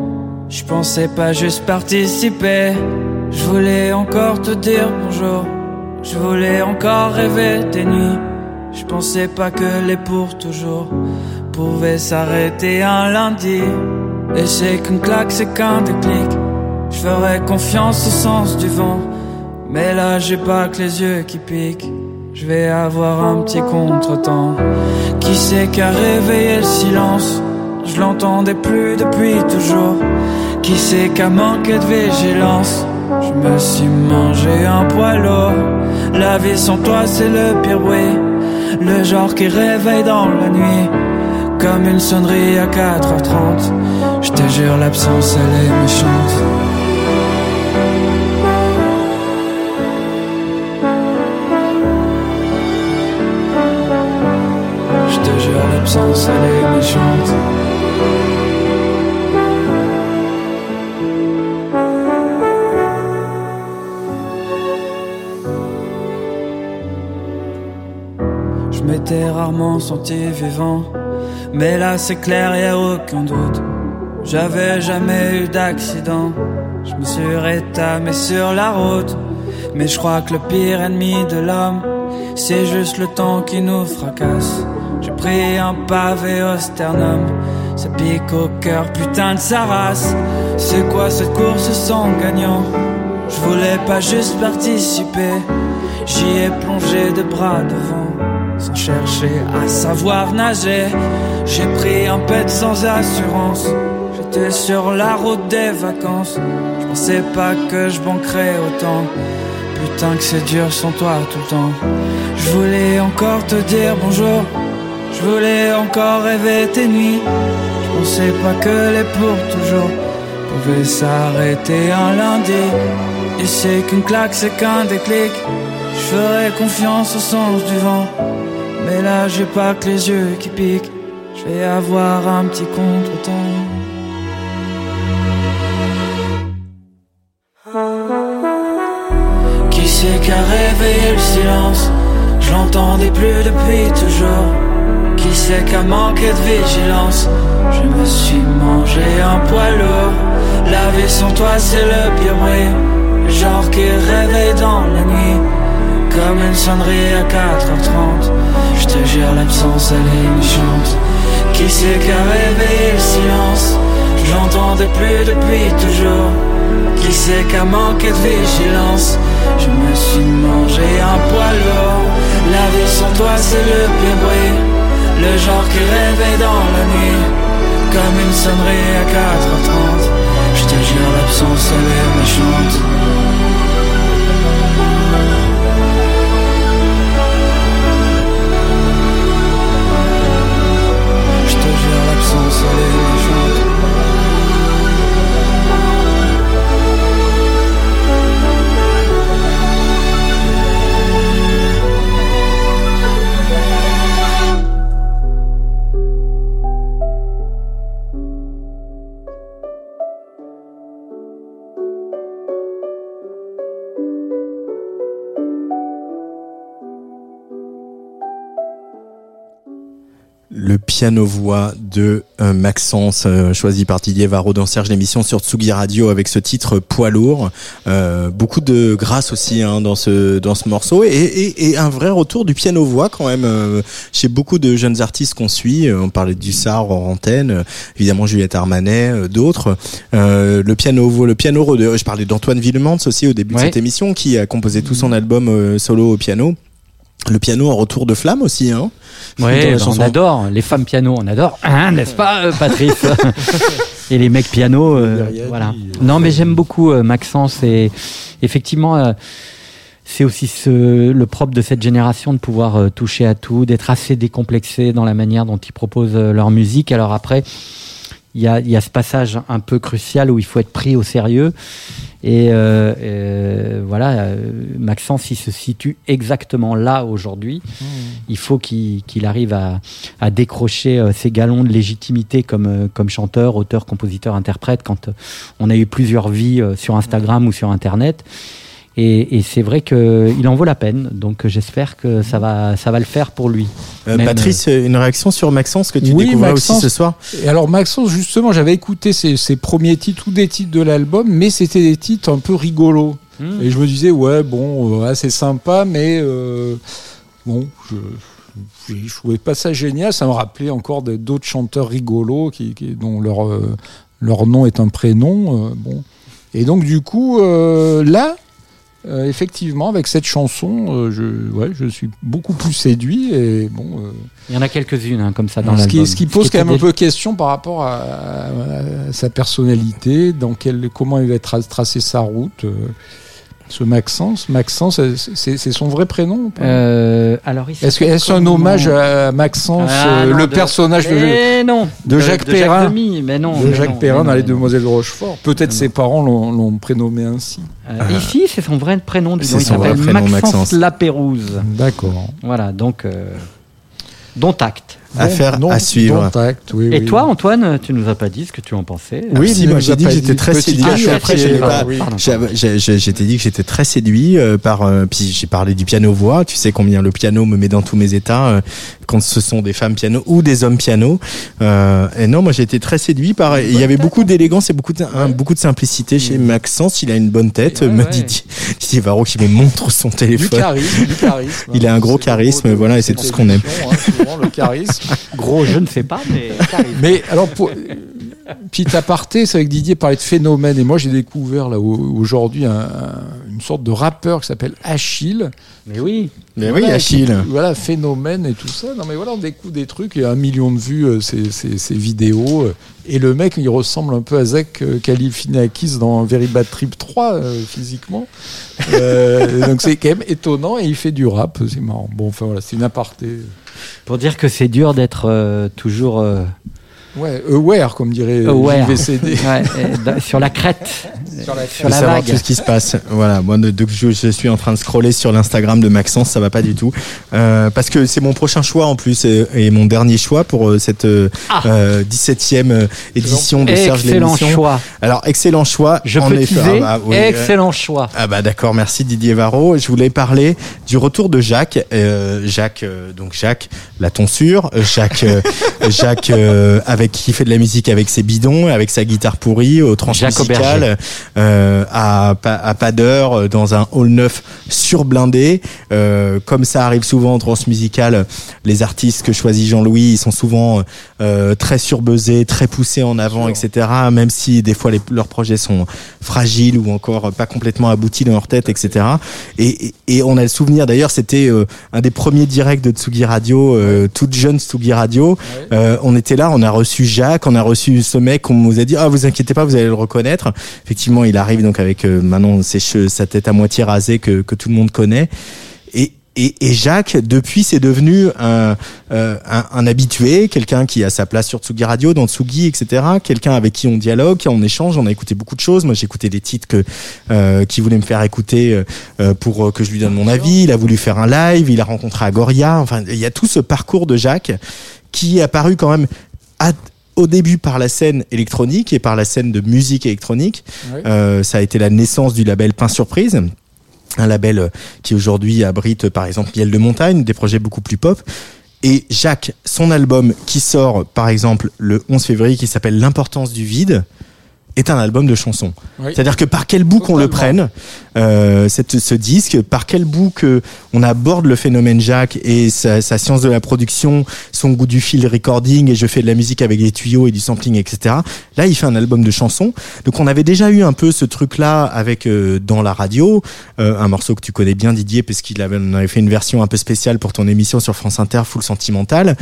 Je pensais pas juste participer. Je voulais encore te dire bonjour. Je voulais encore rêver tes nuits. Je pensais pas que les pour toujours pouvaient s'arrêter un lundi. Et c'est qu'une claque, c'est qu'un déclic. Je ferai confiance au sens du vent. Mais là, j'ai pas que les yeux qui piquent. Je vais avoir un petit contretemps. Qui sait qu'a réveillé le silence? Je l'entendais plus depuis toujours. Qui sait qu'a manqué de vigilance? Je me suis mangé un poids lourd. La vie sans toi, c'est le pire bruit. Le genre qui réveille dans la nuit. Comme une sonnerie à 4h30. Je te jure, l'absence, elle est méchante. Je te jure, l'absence, elle est méchante. Je m'étais rarement senti vivant, mais là c'est clair, y a aucun doute. J'avais jamais eu d'accident, je me suis rétamé sur la route. Mais je crois que le pire ennemi de l'homme, c'est juste le temps qui nous fracasse. J'ai pris un pavé au sternum, ça pique au cœur, putain de sa race. C'est quoi cette course sans gagnant? Je voulais pas juste participer, j'y ai plongé de bras devant, sans chercher à savoir nager. J'ai pris un pet sans assurance, j'étais sur la route des vacances. Je pensais pas que je manquerais autant. Putain que c'est dur sans toi tout le temps. Je voulais encore te dire bonjour. Je voulais encore rêver tes nuits. Je pensais pas que les pour toujours pouvaient s'arrêter un lundi. Et c'est qu'une claque, c'est qu'un déclic. Je ferai confiance au sens du vent. Mais là, j'ai pas que les yeux qui piquent. Je vais avoir un petit contre-temps. Qui c'est qui a réveillé le silence? Je l'entendais plus depuis toujours. Qui c'est qui a manqué de vigilance? Je me suis mangé un poids lourd. La vie sans c'est le pire bruit. Genre qui réveille dans la nuit. Comme une sonnerie à 4h30. Je te jure l'absence elle est méchante. Qui c'est qui a réveillé le silence? Je l'entendais plus depuis toujours. Qui c'est qui a manqué de vigilance? Je me suis mangé un poids lourd. La vie sans toi c'est le pire bruit. Le genre qui réveille dans la nuit. Comme une sonnerie à 4h30 Je te jure l'absence elle est méchante piano-voix de euh, Maxence, euh, choisi par Didier Varro dans Serge l'émission sur Tsugi Radio avec ce titre Poids lourd. Euh, beaucoup de grâce aussi hein, dans ce dans ce morceau et, et, et un vrai retour du piano-voix quand même euh, chez beaucoup de jeunes artistes qu'on suit. Euh, On parlait du Sar en antenne, évidemment Juliette Armanet, d'autres. Euh, le piano le piano je parlais d'Antoine Villemans aussi au début de cette émission qui a composé tout son album solo au piano. Le piano en retour de flamme aussi, hein. Ouais, bah, on adore les femmes piano, on adore, hein, n'est-ce pas, euh, Patrice *laughs* Et les mecs piano, euh, voilà. Non, mais j'aime beaucoup euh, Maxence et effectivement. euh, c'est aussi ce, le propre de cette génération de pouvoir euh, toucher à tout, d'être assez décomplexé dans la manière dont ils proposent euh, leur musique. Alors après, il y a, y a ce passage un peu crucial où il faut être pris au sérieux. Et euh, euh, voilà, Maxence, il se situe exactement là aujourd'hui. Il faut qu'il arrive à, à décrocher euh, ses galons de légitimité comme, euh, comme chanteur, auteur, compositeur, interprète, quand euh, on a eu plusieurs vies sur Instagram ou sur Internet. Et, et c'est vrai qu'il en vaut la peine. Donc euh, j'espère que ça va, ça va le faire pour lui. Euh, Patrice, une réaction sur Maxence que tu Oui, découvrais Maxence. aussi ce soir? Et alors Maxence, justement, j'avais écouté ses, ses premiers titres, tous des titres de l'album, mais c'était des titres un peu rigolos. Hmm. Et je me disais, ouais, bon, euh, ouais, c'est sympa, mais euh, bon, je, je, trouvais pas ça génial. Ça me rappelait encore d'autres chanteurs rigolos qui, qui- dont leur, euh, leur nom est un prénom. euh, bon. Et donc du coup, euh, là, euh, effectivement, avec cette chanson, euh, je, ouais, je suis beaucoup plus séduit. Et bon, euh, Il y en a quelques-unes hein, comme ça dans ce, qui, ce qui pose quand même un peu question par rapport à, à- à sa personnalité, dans quel, comment il va tra- tracer sa route. Ce Maxence, Maxence, c'est c'est son vrai prénom Euh, alors, Est-ce que- est-ce un hommage à Maxence, Ah, euh, non, le de- personnage de, non, de Jacques de Perrin mais non, de mais Jacques non, Perrin mais dans Les. Demoiselles de Rochefort Peut-être ses parents l'ont prénommé ainsi. Euh, Ici, c'est son vrai prénom. donc, Il s'appelle Maxence, Maxence. Lapérouse. D'accord. Voilà, donc, euh, dont acte. À suivre. Contact, oui, Et oui. toi, Antoine, tu nous as pas dit ce que tu en pensais? Oui, si, moi j'ai dit que j'étais très séduit. J'étais dit que j'étais très séduit par. euh, puis j'ai parlé du piano voix. Tu sais combien le piano me met dans tous mes états euh, quand ce sont des femmes piano ou des hommes piano. Euh, et non, moi j'ai été très séduit par. Il y avait beaucoup d'élégance et beaucoup de, un- beaucoup de simplicité chez Maxence. Il a une bonne tête. Me dit Didier Varro qui me montre son Du téléphone. charisme, du charisme. Il a un gros charisme, voilà, et c'est tout ce qu'on aime. hein, souvent, le charisme. *laughs* Gros, je ne sais pas, mais. Mais alors, pour, petit aparté, c'est avec Didier parlait de phénomène. Et moi, j'ai découvert là au- aujourd'hui un- un- une sorte de rappeur qui s'appelle Achille. Mais oui. Mais oui, Achille. qui- Voilà, phénomène et tout ça. Non, mais voilà, on découvre des trucs. Il y a un million de vues, euh, ces, ces- ces vidéos. euh, Et le mec, il ressemble un peu à Zach euh, dans Very Bad Trip 3, euh, physiquement. Euh, *laughs* donc c'est quand même étonnant. Et il fait du rap. C'est marrant. Bon, enfin voilà, c'est une aparté. Pour dire que c'est dur d'être euh, toujours euh, Ouais, aware, comme dirait. Ouais, da- sur la crête, *laughs* Sur la sur de la savoir vague. tout ce qui se passe. *laughs* Voilà, moi, de, de- je, je suis en train de scroller sur l'Instagram de Maxence, ça va pas du tout, Euh, parce que c'est mon prochain choix en plus et, et mon dernier choix pour euh, cette euh, Ah. euh, 17e euh, édition de Serge Excellent choix. Alors excellent choix. Je en peux effet. Ah bah, oui, euh, Excellent choix. ah bah d'accord, merci Didier Varro. Je voulais parler du retour de Jacques. Euh, Jacques, euh, donc Jacques, la tonsure. Euh, Jacques, euh, *laughs* Jacques euh, avec qui fait de la musique avec ses bidons, avec sa guitare pourrie, au musicale, euh, à, à pas d'heure, dans un hall neuf surblindé. Euh, comme ça arrive souvent en transmusicale, les artistes que choisit Jean-Louis, ils sont souvent euh, très surbuzzés, très poussés en avant, etc. Même si des fois les- leurs projets sont fragiles ou encore pas complètement aboutis dans leur tête, etc. Et, et, et on a le souvenir, d'ailleurs, c'était euh, un des premiers directs de Tsugi Radio, euh, toute jeune Tsugi Radio. Euh, on était là, on a reçu Jacques, on a reçu ce mec, on nous a dit ah vous inquiétez pas, vous allez le reconnaître. Effectivement, il arrive donc avec euh, maintenant ses cheveux, sa tête à moitié rasée que, tout le monde connaît. Et, Jacques, depuis, c'est devenu un, euh, un, habitué, quelqu'un qui a sa place sur Tsugi Radio, dans Tsugi, etc. Quelqu'un avec qui on dialogue, on échange. On a écouté beaucoup de choses. Moi, j'ai écouté des titres que euh, qui voulait me faire écouter euh, pour que je lui donne mon avis. Il a voulu faire un live. Il a rencontré Agoria. Enfin, il y a tout ce parcours de Jacques qui est apparu quand même à- au début par la scène électronique et par la scène de musique électronique. Euh, ça a été la naissance du label Pain Surprise un label euh, qui aujourd'hui abrite par exemple Miel de Montagne, des projets beaucoup plus pop. Et Jacques, son album qui sort par exemple le 11 février qui s'appelle L'importance du vide, est un album de chansons. Oui. C'est-à-dire que par quel bout qu'on le prenne, euh, cette, ce disque, par quel bout que on aborde le phénomène Jacques et sa, sa science de la production, son goût du fil recording et je fais de la musique avec des tuyaux et du sampling, etc. Là, il fait un album de chansons. Donc on avait déjà eu un peu ce truc-là avec euh, dans la radio, euh, un morceau que tu connais bien Didier parce qu'il avait, on avait fait une version un peu spéciale pour ton émission sur France Inter, Full Sentimental.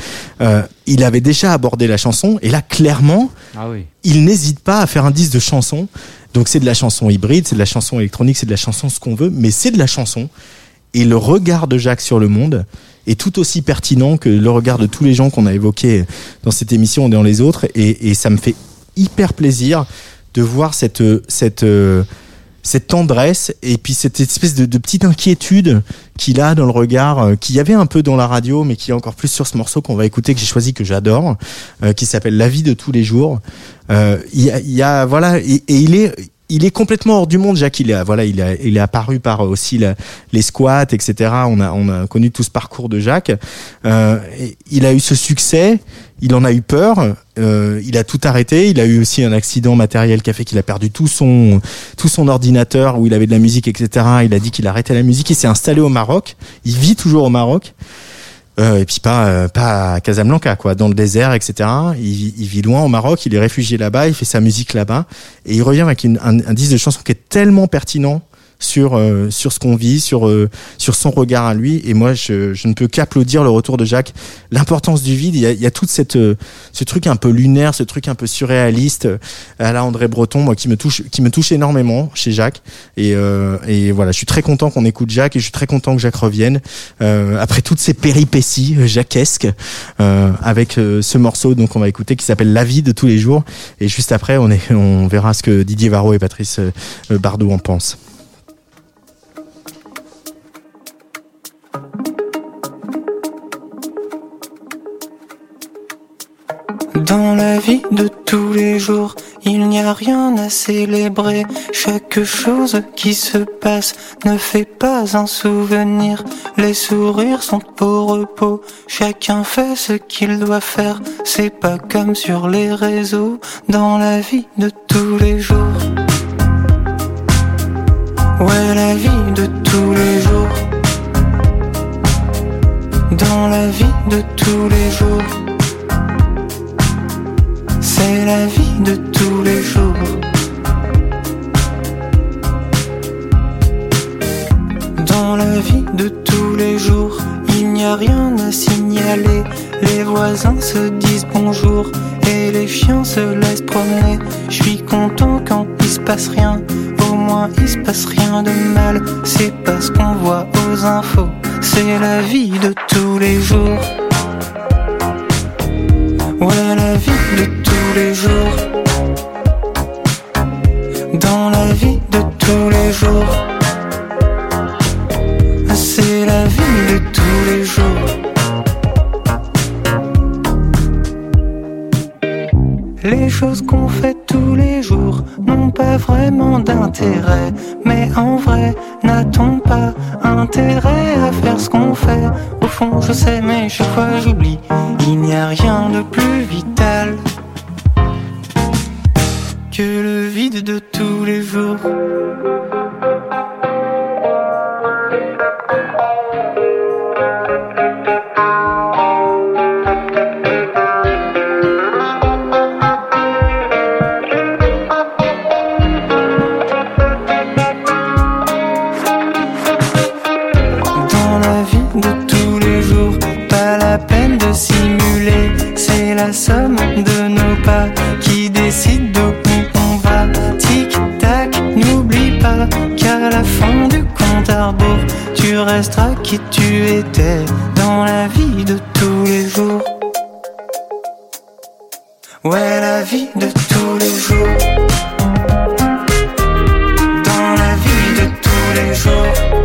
Il avait déjà abordé la chanson et là clairement Ah oui. il n'hésite pas à faire un disque de chansons. Donc c'est de la chanson hybride, c'est de la chanson électronique, c'est de la chanson ce qu'on veut, mais c'est de la chanson. Et le regard de Jacques sur le monde est tout aussi pertinent que le regard de tous les gens qu'on a évoqués dans cette émission et dans les autres. Et, et ça me fait hyper plaisir de voir cette, cette, euh, cette tendresse et puis cette espèce de, de petite inquiétude qu'il a dans le regard, euh, qu'il y avait un peu dans la radio, mais qui est encore plus sur ce morceau qu'on va écouter, que j'ai choisi, que j'adore, euh, qui s'appelle La vie de tous les jours. Euh, il y a, y a- voilà, et, et il est, il est complètement hors du monde, Jacques. Il est, voilà, il a, il est apparu par aussi la- les squats, etc. On a, on a connu tout ce parcours de Jacques. Euh, il a eu ce succès. Il en a eu peur. Euh, il a tout arrêté. Il a eu aussi un accident matériel qui a fait qu'il a perdu tout son, tout son ordinateur où il avait de la musique, etc. Il a dit qu'il arrêtait la musique. Il s'est installé au Maroc. Il vit toujours au Maroc. Euh, et puis pas euh, pas à Casablanca quoi, dans le désert, etc. Il, vit loin au Maroc, il est réfugié là-bas, il fait sa musique là-bas, et il revient avec une- un, un disque de chanson qui est tellement pertinent sur euh, sur ce qu'on vit, sur euh, sur son regard à lui. Et moi, je, ne peux qu'applaudir le retour de Jacques. L'importance du vide. Il y a, toute cette euh, ce truc un peu lunaire, ce truc un peu surréaliste à la André Breton, moi qui me touche qui me touche énormément chez Jacques. Et voilà, je suis très content qu'on écoute Jacques et je suis très content que Jacques revienne après toutes ces péripéties jacquesques avec ce morceau donc on va écouter qui s'appelle La vie de tous les jours. Et juste après, on on verra ce que Didier Varro et Patrice Bardot en pensent. Dans la vie de tous les jours, il n'y a rien à célébrer. Chaque chose qui se passe ne fait pas un souvenir. Les sourires sont au repos, chacun fait ce qu'il doit faire. C'est pas comme sur les réseaux, dans la vie de tous les jours. Ouais, la vie de tous les jours. Dans la vie de tous les jours. C'est la vie de tous les jours. Dans la vie de tous les jours, il n'y a rien à signaler. Les voisins se disent bonjour et les chiens se laissent promener. Je suis content quand il se passe rien, au moins il se passe rien de mal. C'est pas ce qu'on voit aux infos, c'est la vie de tous les jours. Ouais, la vie de tous les. Dans la vie de tous les jours. C'est la vie de tous les jours. Les choses qu'on fait tous les jours n'ont pas vraiment d'intérêt. Mais en vrai, n'a-t-on pas intérêt à faire ce qu'on fait? Au fond, je sais, mais chaque fois j'oublie. Il n'y a rien de plus vital que le vide de tous les jours. Dans la vie de tous les jours, pas la peine de simuler. C'est la somme de nos pas qui décide tu resteras qui tu étais dans la vie de tous les jours. Ouais, la vie de tous les jours. Dans la vie de tous les jours.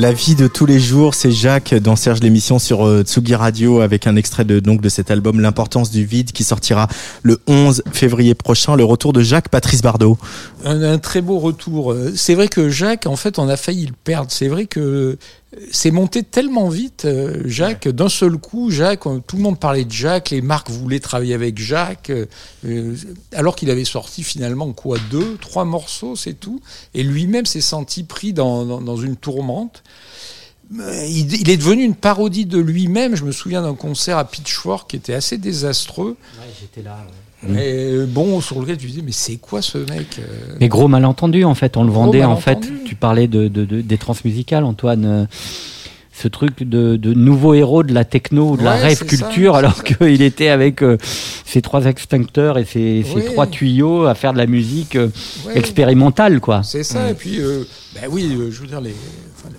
La vie de tous les jours, c'est Jacques dans Serge l'émission sur euh, Tsugi Radio avec un extrait de donc de cet album L'importance du vide qui sortira le 11 février prochain. Le retour de Jacques Patrice Bardot. Un, très beau retour. Euh, C'est vrai que Jacques, en fait, on a failli le perdre. C'est vrai que c'est monté tellement vite, euh, Jacques. D'un seul coup, Jacques, tout le monde parlait de Jacques, les marques voulaient travailler avec Jacques, euh, euh, alors qu'il avait sorti finalement quoi deux, trois morceaux, c'est tout. Et lui-même s'est senti pris dans, dans, dans une tourmente. Il, il est devenu une parodie de lui-même. Je me souviens d'un concert à Pitchfork qui était assez désastreux. J'étais là. Euh, bon, sur lequel tu disais, mais c'est quoi ce mec euh? Mais gros malentendu, en fait. On le Gros vendait, en fait. Tu parlais de, de- de- des transmusicales, Antoine. euh, Ce truc de, de nouveau héros de la techno, de la Ouais, ça, culture, alors qu'il était avec euh, ses trois extincteurs et ses, trois tuyaux à faire de la musique euh, Ouais. expérimentale, quoi. C'est ça, et puis, euh, ben oui, euh, je veux dire, les, enfin, les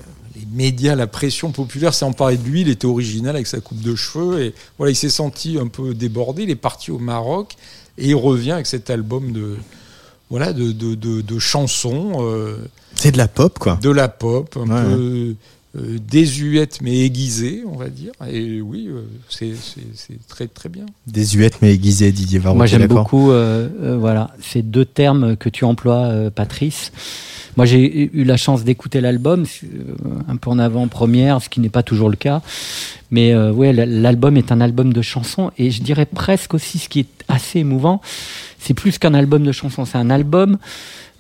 médias, la pression populaire s'est emparé de lui, il était original avec sa coupe de cheveux, et voilà, il s'est senti un peu débordé, il est parti au Maroc, et il revient avec cet album de, voilà, de, de, de, de chansons. euh, C'est de la pop, quoi. De la pop, un Ouais, peu euh, désuète mais aiguisée, on va dire, et oui, euh, c'est très très bien. Désuète mais aiguisé, Didier Varro. Moi, j'aime beaucoup euh, euh, voilà, ces deux termes que tu emploies, euh, Patrice. Moi, j'ai eu la chance d'écouter l'album, euh, un peu en avant-première, ce qui n'est pas toujours le cas. Mais euh, ouais, l'album est un album de chansons et je dirais presque aussi ce qui est assez émouvant, c'est plus qu'un album de chansons, c'est un album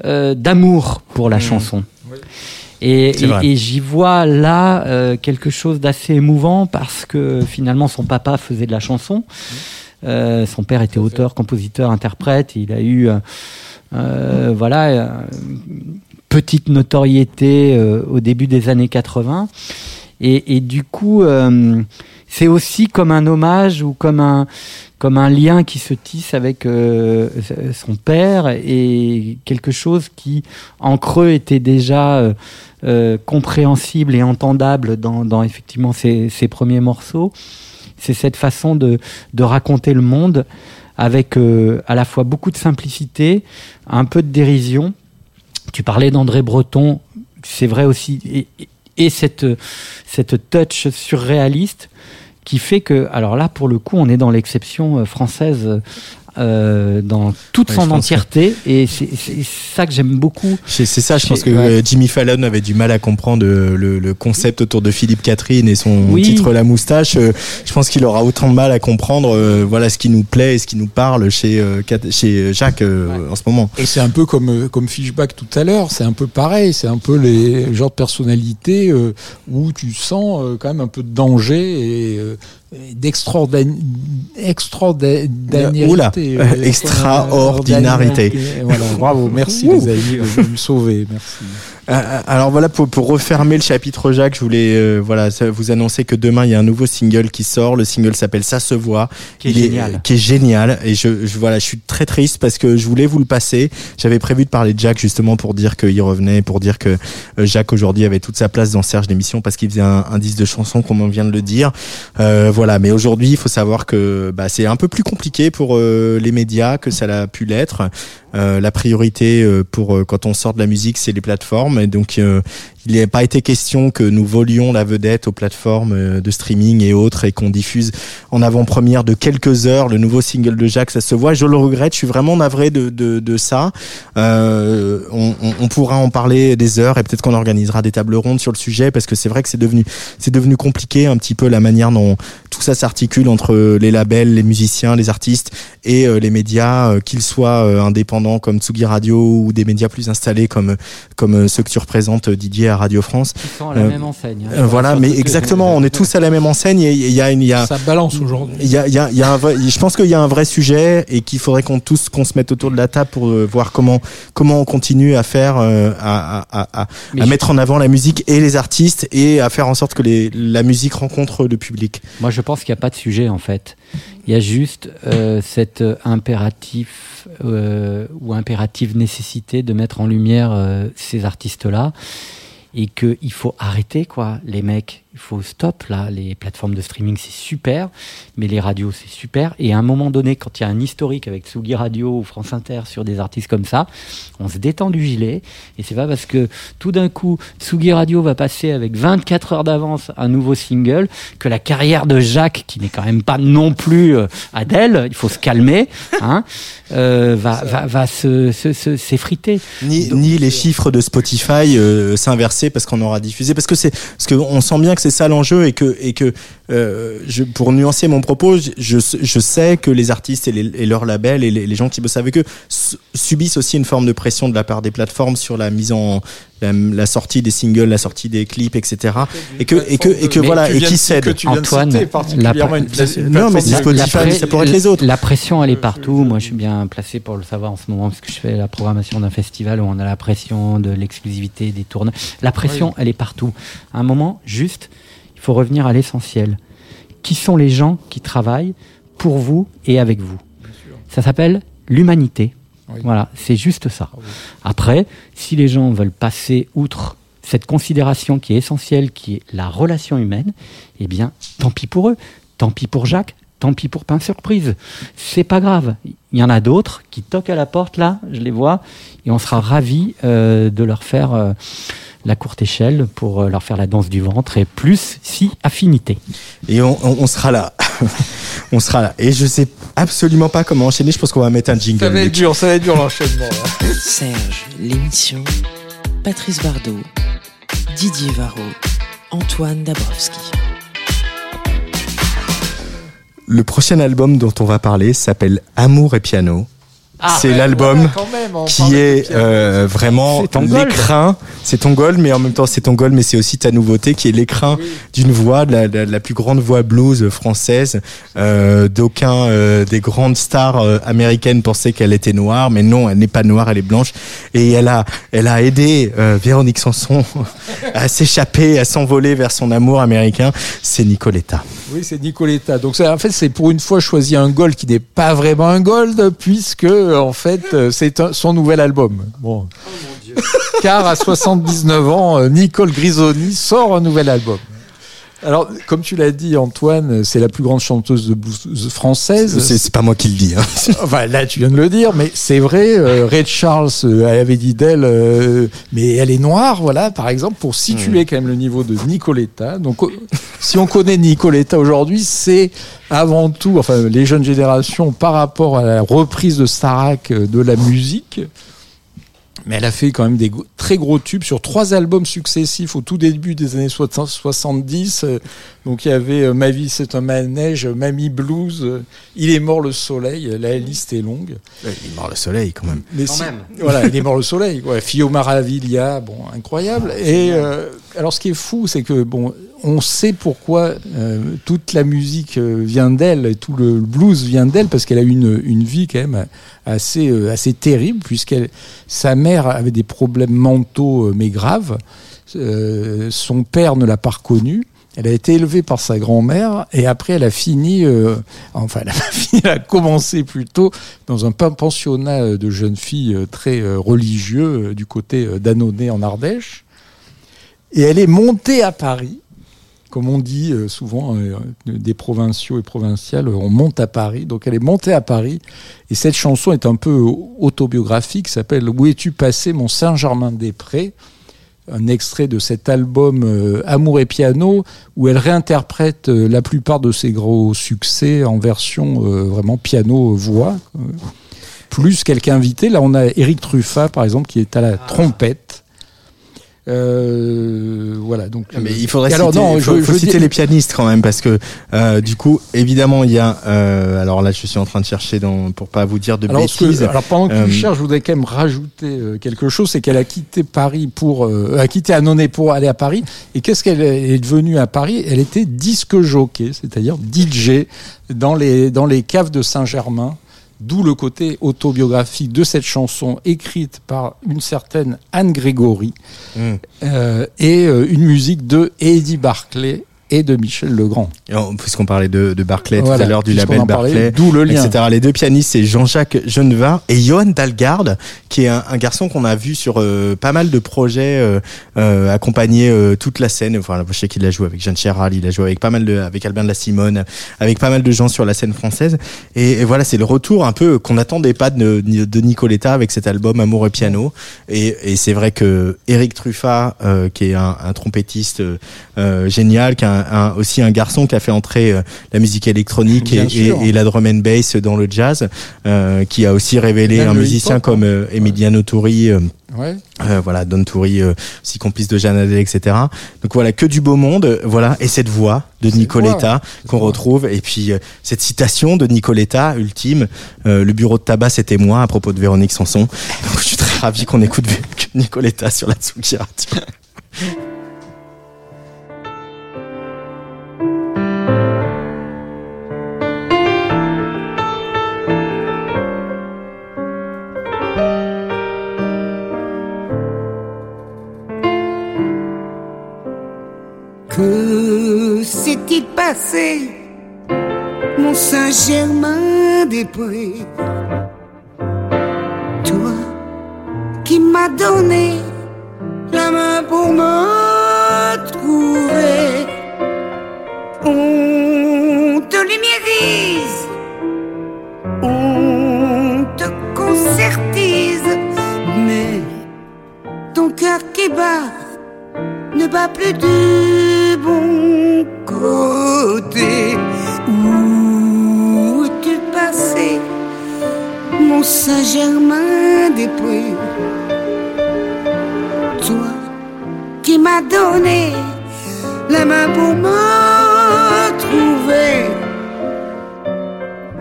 euh, d'amour pour la Mmh. chanson. Et, et- et j'y vois là euh, quelque chose d'assez émouvant parce que finalement son papa faisait de la chanson. Euh, son père était auteur, compositeur, interprète. Il a eu, euh, voilà, petite notoriété euh, au début des années 80. Et, et du coup, euh, c'est aussi comme un hommage ou comme un, comme un lien qui se tisse avec euh, son père et quelque chose qui, en creux, était déjà compréhensible et entendable dans, effectivement ses, ses premiers morceaux. C'est cette façon de, de raconter le monde avec à la fois beaucoup de simplicité, un peu de dérision. Tu parlais d'André Breton, c'est vrai aussi, et, et cette, cette touch surréaliste qui fait que, alors là, pour le coup, on est dans l'exception euh, française euh, dans toute Ouais, son entièreté, et c'est ça que j'aime beaucoup. C'est ça, je pense que Ouais. euh, Jimmy Fallon avait du mal à comprendre euh, le, le concept autour de Philippe Catherine et son Oui. titre La Moustache. Je pense qu'il aura autant de mal à comprendre euh, voilà ce qui nous plaît et ce qui nous parle chez, euh, chez Jacques en ce moment. Et c'est un peu comme, comme Fishback tout à l'heure, c'est un peu pareil, c'est un peu les genres de personnalités où tu sens quand même un peu de danger et, *laughs* et d'extraordin- extraordinarité. Oula, euh, extraordinarité. Voilà, bravo, merci les amis, vous me sauvez, merci. Euh, Alors voilà, pour, pour refermer le chapitre Jacques, je voulais euh, voilà vous annoncer que demain il y a un nouveau single qui sort. Le single s'appelle Ça se voit, Qui est Il génial. qui est génial. Et je, je voilà, je suis très triste parce que je voulais vous le passer. J'avais prévu de parler de Jacques justement pour dire qu'il revenait, pour dire que euh, Jacques aujourd'hui avait toute sa place dans Serge l'émission parce qu'il faisait un, un disque de chanson comme on vient de le dire. Euh, voilà, mais aujourd'hui il faut savoir que bah, c'est un peu plus compliqué pour euh, les médias que ça l'a pu l'être. Euh, la priorité euh, pour euh, quand on sort de la musique, c'est les plateformes. Et donc, euh, il n'a pas été question que nous volions la vedette aux plateformes de streaming et autres et qu'on diffuse en avant-première de quelques heures le nouveau single de Jacques. Ça se voit. Je le regrette. Je suis vraiment navré de, de, de ça. Euh, on, on- on pourra en parler des heures et peut-être qu'on organisera des tables rondes sur le sujet parce que c'est vrai que c'est devenu c'est devenu compliqué un petit peu la manière dont tout ça s'articule entre les labels, les musiciens, les artistes et les médias, qu'ils soient euh, indépendants comme Tsugi Radio ou des médias plus installés comme comme euh, ceux que tu représentes euh, Didier à Radio France. Ils sont à la Euh, même enseigne. hein. euh, voilà, mais exactement, on est tous à la même enseigne et il y a une il y a Ça balance aujourd'hui. il y a, il y a, y a un vrai, je pense qu'il y a un vrai sujet et qu'il faudrait qu'on tous qu'on se mette autour de la table pour voir comment comment on continue à faire euh, à, à, à, je- mettre en avant la musique et les artistes et à faire en sorte que les, la musique rencontre le public. Moi, je pense qu'il n'y a pas de sujet en fait. Il y a juste euh, cet impératif euh, ou impérative nécessité de mettre en lumière euh, ces artistes-là et qu'il faut arrêter quoi, les mecs. Il faut stop là. Les plateformes de streaming c'est super, mais les radios c'est super. Et à un moment donné, quand il y a un historique avec Tsugi Radio ou France Inter sur des artistes comme ça, on se détend du gilet. Et c'est pas parce que tout d'un coup Tsugi Radio va passer avec 24 heures d'avance un nouveau single que la carrière de Jacques, qui n'est quand même pas non plus euh, Adèle, il faut se calmer, hein, euh, va, va, va se, se, se- s'effriter. Ni, ni les chiffres de Spotify euh, s'inverser parce qu'on aura diffusé parce que c'est parce que on sent bien que c'est ça l'enjeu et que et que euh, je, pour nuancer mon propos je, sais que les artistes et, les, et leurs labels et les, les gens qui bossent avec eux su- subissent aussi une forme de pression de la part des plateformes sur la mise en la, la sortie des singles la sortie des clips etc et que et que et que voilà tu et qui cède Antoine, la- une Non, mais c'est Spotify, La, ça pourrait être les autres. la pression, elle est partout. Moi, je suis bien placé pour le savoir en ce moment parce que je fais la programmation d'un festival où on a la pression de l'exclusivité des tournées. La pression, elle est partout. À un moment, juste, il faut revenir à l'essentiel. Qui sont les gens qui travaillent pour vous et avec vous Ça s'appelle l'humanité. Oui. Voilà, c'est juste ça. Après, si les gens veulent passer outre cette considération qui est essentielle, qui est la relation humaine, eh bien, tant pis pour eux, tant pis pour Jacques, tant pis pour Pain Surprise. C'est pas grave. Il y en a d'autres qui toquent à la porte là, je les vois, et on sera ravis euh, de leur faire euh, la courte échelle pour euh, leur faire la danse du ventre et plus si affinité. et on, on, on sera là *laughs* on sera là et je sais absolument pas comment enchaîner je pense qu'on va mettre un jingle Ça va être dur, ça va être dur l'enchaînement. là. Serge, l'émission Patrice Bardot, Didier Varro, Antoine Dabrowski. Le prochain album dont on va parler s'appelle Amour et piano. Ah, c'est ouais, l'album qui est euh, vraiment l'écrin. C'est ton goal, mais en même temps c'est ton goal, mais c'est aussi ta nouveauté qui est l'écrin d'une voix, de la, la- plus grande voix blues française. Euh, D'aucuns euh, des grandes stars américaines pensaient qu'elle était noire, mais non, elle n'est pas noire, elle est blanche. Et elle a, elle a aidé Véronique Sanson *laughs* à s'échapper, à s'envoler vers son amour américain. C'est Nicoletta. Oui, c'est Nicoletta. Donc, en fait, c'est pour une fois choisi un gold qui n'est pas vraiment un gold, puisque, en fait, euh, c'est son nouvel album. Bon. Car à 79 ans, euh, Nicole Grisoni sort un nouvel album. Alors, comme tu l'as dit, Antoine, c'est la plus grande chanteuse de blues française. C'est pas moi qui le dis. hein. *laughs* Enfin, là, tu viens de le dire, mais c'est vrai. euh, Ray Charles euh, avait dit d'elle, euh, mais elle est noire, voilà, par exemple, pour situer quand même le niveau de Nicoletta. Donc, euh, si on connaît Nicoletta aujourd'hui, c'est avant tout, enfin, les jeunes générations par rapport à la reprise de Starak de la musique. Mais elle a fait quand même des très gros tubes sur trois albums successifs au tout début des années 60 70. Euh, Donc il y avait euh, Ma vie c'est un manège, Mamie Blues, euh, Il est mort le soleil. La liste est longue. Il est mort le soleil quand même. Mais Quand si- même. Voilà, il est mort le soleil. Quoi. Fio Maravilla, bon, incroyable. Et euh, alors, ce qui est fou, c'est que bon, on sait pourquoi euh, toute la musique euh, vient d'elle, tout le blues vient d'elle, parce qu'elle a eu une, une vie quand même assez, euh, assez terrible, puisque sa mère avait des problèmes mentaux, mais graves. Son père ne l'a pas reconnue. Elle a été élevée par sa grand-mère et après elle a fini, enfin elle a *laughs* elle a commencé plutôt dans un pen- pensionnat de jeunes filles très religieux du côté d'Annonay en Ardèche. Et elle est montée à Paris, comme on dit euh, souvent euh, des provinciaux et provinciales, euh, on monte à Paris. Donc elle est montée à Paris et cette chanson est un peu autobiographique, s'appelle Où es-tu passé mon Saint-Germain-des-Prés? Un extrait de cet album euh, Amour et piano où elle réinterprète euh, la plupart de ses gros succès en version euh, vraiment piano-voix. plus quelqu'un invité. Là, on a Eric Truffat, par exemple, qui est à la trompette. Euh, voilà, donc. Mais euh, il faudrait alors, citer, non, faut, je- faut je citer dis- les pianistes quand même parce que euh, du coup évidemment il y a euh, alors là je suis en train de chercher dans pour pas vous dire de Alors, ce que- bêtises. alors, pendant que tu cherches, je voudrais quand même rajouter quelque chose, c'est qu'elle a quitté Paris pour, a quitté Annonay pour aller à Paris. Et qu'est-ce qu'elle est devenue à Paris? Elle était disque jockey, c'est-à-dire DJ dans les dans les caves de Saint-Germain. D'où le côté autobiographique de cette chanson écrite par une certaine Anne Grégory Mm. euh, et euh, une musique de Eddie Barclay et de Michel Legrand. Puisqu'on parlait de, de Barclay tout à l'heure du label Barclay, d'où le lien. etc. Les deux pianistes, c'est Jean-Jacques Genevard et Johan Dalgarde, qui est un, un garçon qu'on a vu sur euh, pas mal de projets, euh, euh, accompagner euh, toute la scène. Enfin, je sais qu'il a joué avec Jeanne Chéral, il a joué avec pas mal de, avec Albin de la Simone, avec pas mal de gens sur la scène française. Et, et voilà, c'est le retour un peu qu'on n'attendait pas de, de Nicoletta avec cet album Amour et piano. Et, et c'est vrai que Eric Truffat, euh, qui est un, un trompettiste euh, génial, qui un, un- aussi un garçon qui a fait entrer euh, la musique électronique et, sûr. et- et la drum and bass dans le jazz, euh, qui a aussi révélé un musicien comme Emiliano Turi. euh, Ouais. euh, voilà, Don Toury, euh, aussi complice de Jeanne etc. Donc voilà, que du beau monde, euh, voilà, et cette voix de Nicoletta qu'on retrouve, et puis cette citation de Nicoletta, ultime, le bureau de tabac c'était moi à propos de Véronique Sanson. Donc *laughs* je suis très ravi qu'on écoute *laughs* Nicoletta sur la Tsugi Radio. *laughs* s'est-il passé, mon Saint-Germain-des-Prés Toi qui m'as donné la main pour me trouver, on te lumiérise, on te concertise, mais ton cœur qui bat ne bat plus du bon Où es-tu passé, mon Saint-Germain-des-Prés Toi donné la main pour me trouver.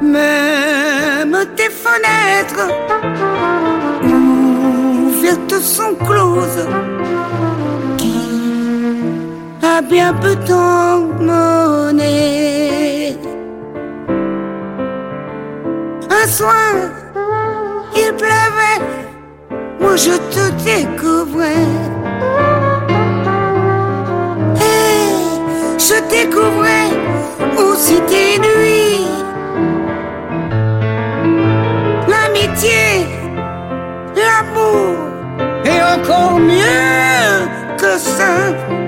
Même tes fenêtres ouvertes sont closes. Bien peu d'emmener Un soir, il pleuvait, moi je te découvrais. Et je découvrais aussi tes nuits. L'amitié, l'amour, et encore mieux que ça.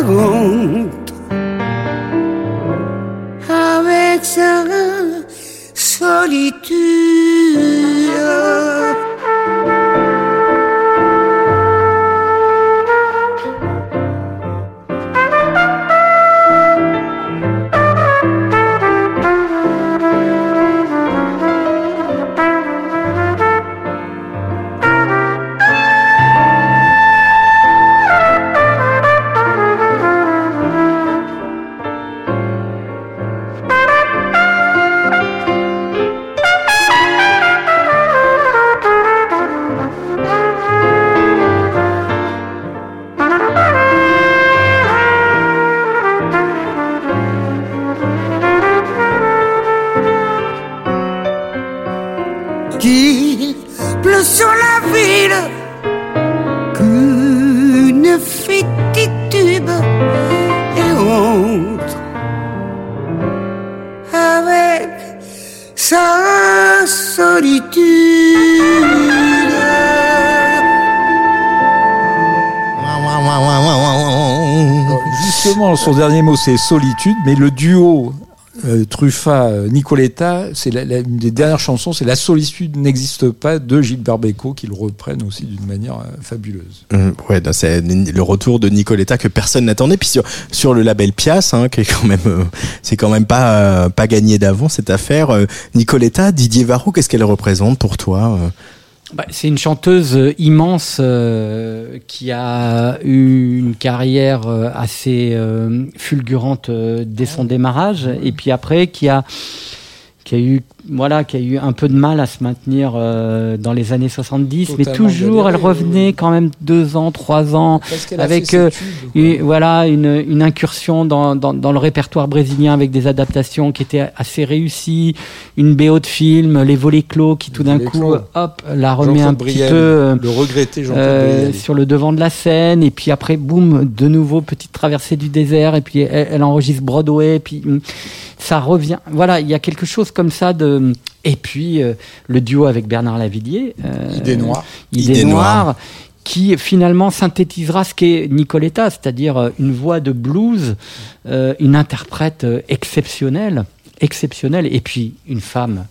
et dernier mot, c'est solitude, mais le duo euh, Truffa-Nicoletta, c'est la- la- une des dernières chansons, c'est La solitude n'existe pas de Gilbert Bécaud, qui le reprennent aussi d'une manière euh, fabuleuse. Hum, Ouais, c'est le retour de Nicoletta que personne n'attendait. Puis sur, le label Pias, hein, euh, c'est quand même pas euh, pas gagné d'avance cette affaire. Euh, Nicoletta, Didier Varro, qu'est-ce qu'elle représente pour toi euh? Bah, c'est une chanteuse euh, immense euh, qui a eu une carrière euh, assez euh, fulgurante dès son démarrage et puis après qui a qui a eu voilà qui a eu un peu de mal à se maintenir euh, dans les années 70 mais toujours elle revenait quand même deux ans trois ans avec euh, une- voilà une, une incursion dans, dans, dans le répertoire brésilien avec des adaptations qui étaient assez réussies une BO de film les volets clos qui tout d'un coup clos. hop la remet un petit peu euh, le regretté euh, sur le devant de la scène et puis après boum de nouveau petite traversée du désert et puis elle, elle enregistre Broadway et puis hum, ça revient voilà il y a quelque chose comme ça de et puis euh, le duo avec Bernard Lavillier euh, Idée noire. Idée, Idée noire, noire. qui finalement synthétisera ce qu'est Nicoletta, c'est-à-dire euh, une voix de blues, euh, une interprète euh, exceptionnelle, exceptionnelle, et puis une femme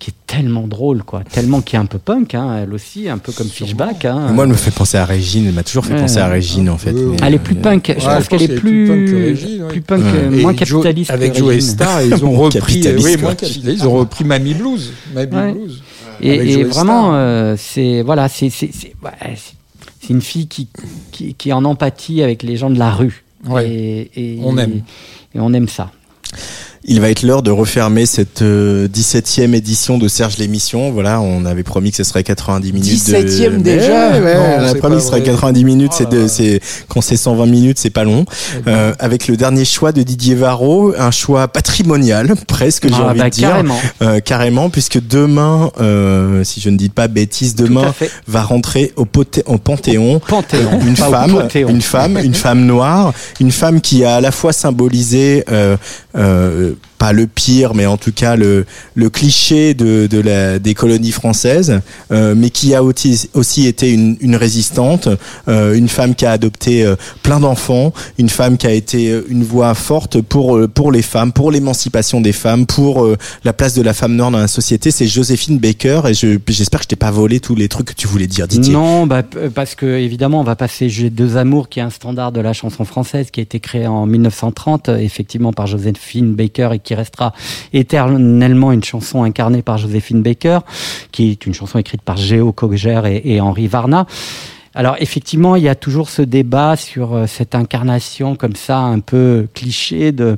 qui est tellement drôle, quoi, tellement qui est un peu punk, hein, elle aussi, un peu comme Fishback. Hein, Moi, elle me fait penser à Régine. Elle m'a toujours fait Ouais. penser à Régine, en fait. Euh, Mais, elle est plus euh, punk, je Ouais, pense je qu'elle pense est qu'elle est plus, plus punk que Régine, ouais. plus punk, Ouais. euh, Et moins capitaliste. avec Joe Régine. Star, *laughs* ils ont repris, capitaliste, oui, moins capitaliste, ils ont repris Mamie Blues, Mamie Ouais. Blues. Et, et vraiment, euh, c'est voilà, c'est c'est c'est ouais, c'est- c'est une fille qui, qui qui est en empathie avec les gens de la rue. Ouais. Et, et- On aime. Et on aime ça. Il va être l'heure de refermer cette euh, 17e édition de Serge l'émission. Voilà, on avait promis que ce serait 90 minutes. 17e de... déjà Ouais, ouais, Non, on a promis que ce serait vrai. 90 minutes. Oh c'est quand c'est 120 minutes, c'est pas long. Euh, avec le dernier choix de Didier Varro, un choix patrimonial, *laughs* presque j'ai Ah, envie bah, de dire, carrément. Euh, carrément, puisque demain, euh, si je ne dis pas bêtise, demain va rentrer au, poté- au Panthéon Panthéon. une pas au femme, Panthéon. une femme, une femme noire, une femme qui a à la fois symbolisé euh, euh, pas le pire, mais en tout cas le, le cliché de, de la, des colonies françaises, euh, mais qui a aussi, aussi été une, une résistante, euh, une femme qui a adopté euh, plein d'enfants, une femme qui a été euh, une voix forte pour euh, pour les femmes, pour l'émancipation des femmes, pour la place de la femme noire dans la société. C'est Joséphine Baker et je j'espère que je t'ai pas volé tous les trucs que tu voulais dire, Didier. Non, bah, parce que évidemment, on va passer J'ai deux amours, qui est un standard de la chanson française, qui a été créé en 1930, euh, effectivement par Joséphine Baker et restera éternellement une chanson incarnée par Joséphine Baker, qui est une chanson écrite par Géo Cogère et, Henri Varna. Alors effectivement, il y a toujours ce débat sur euh, cette incarnation comme ça, un peu cliché de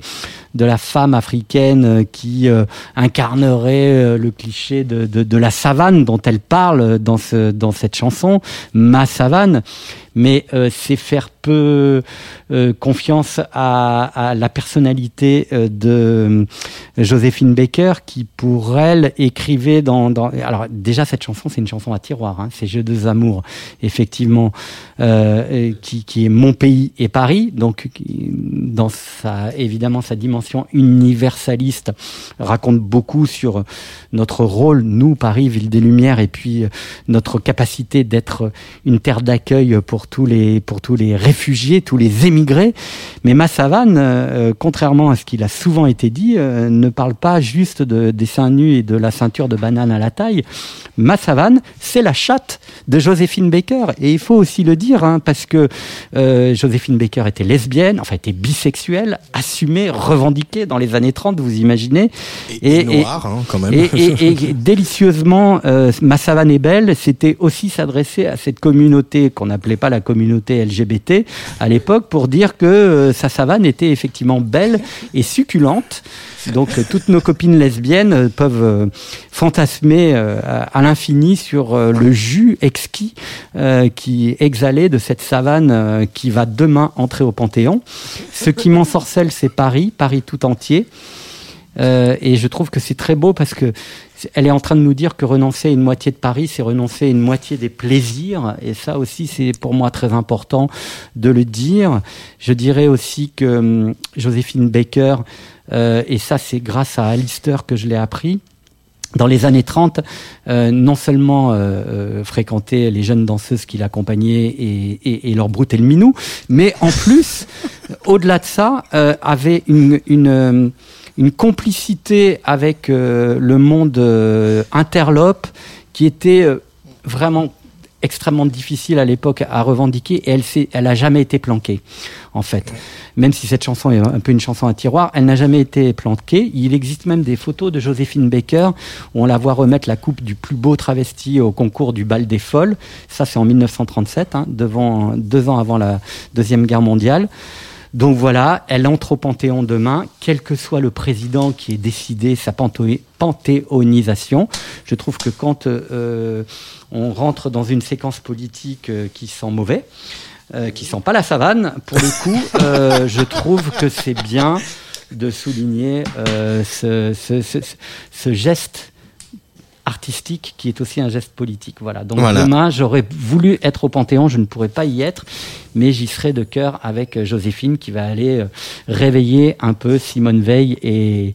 de la femme africaine euh, qui euh, incarnerait le cliché de, de, de la savane dont elle parle dans ce dans cette chanson, ma savane. Mais euh, c'est faire peu euh, confiance à, à la personnalité euh, de euh, Joséphine Baker qui, pour elle, écrivait dans, dans... Alors déjà, cette chanson, c'est une chanson à tiroir. Hein, c'est Jeux deux amours, effectivement, euh, qui, qui est Mon pays et Paris. Donc, dans sa, évidemment, sa dimension universaliste, raconte beaucoup sur notre rôle, nous, Paris, ville des Lumières, et puis euh, notre capacité d'être une terre d'accueil pour tous les pour tous les réfugiés, tous les émigrés. Mais ma savane, euh, contrairement à ce qu'il a souvent été dit, euh, ne parle pas juste de, des seins nus et de la ceinture de banane à la taille. Ma savane, c'est la chatte de Joséphine Baker. Et il faut aussi le dire, hein, parce que euh, Joséphine Baker était lesbienne, enfin était bisexuelle, assumée, revendiquée dans les années 30, vous imaginez. Et, et noire, hein, quand même. Et, et- *laughs* et délicieusement, euh, Ma savane est belle, c'était aussi s'adresser à cette communauté qu'on n'appelait pas la communauté LGBT à l'époque pour dire que euh, sa savane était effectivement belle et succulente. Donc euh, toutes nos copines lesbiennes euh, peuvent fantasmer à, l'infini sur le jus exquis qui exhalait de cette savane qui va demain entrer au Panthéon. Ce qui m'ensorcelle, c'est Paris, Paris tout entier. Et je trouve que c'est très beau parce que elle est en train de nous dire que renoncer à une moitié de Paris, c'est renoncer à une moitié des plaisirs. Et ça aussi, c'est pour moi très important de le dire. Je dirais aussi que hum, Joséphine Baker, euh, et ça c'est grâce à Alistair que je l'ai appris, dans les années 30, euh, non seulement euh, euh, fréquenter les jeunes danseuses qui l'accompagnaient et, leur brouter le minou, mais en plus, *laughs* au-delà de ça, euh, avait une, euh, une complicité avec euh, le monde euh, interlope qui était euh, vraiment extrêmement difficile à l'époque à revendiquer et elle s'est, a jamais été planquée en fait. Même si cette chanson est un peu une chanson à tiroir, elle n'a jamais été planquée. Il existe même des photos de Joséphine Baker où on la voit remettre la coupe du plus beau travesti au concours du bal des folles. Ça c'est en 1937, hein, deux ans avant la deuxième guerre mondiale. Donc voilà, elle entre au Panthéon demain, quel que soit le président qui ait décidé sa panthéo- panthéonisation. Je trouve que quand euh, on rentre dans une séquence politique euh, qui sent mauvais, euh, qui sent pas la savane, pour le coup, je trouve que c'est bien de souligner ce geste artistique qui est aussi un geste politique. Voilà. Donc Voilà. demain, j'aurais voulu être au Panthéon, je ne pourrais pas y être, mais j'y serai de cœur avec euh, Joséphine qui va aller euh, réveiller un peu Simone Veil et,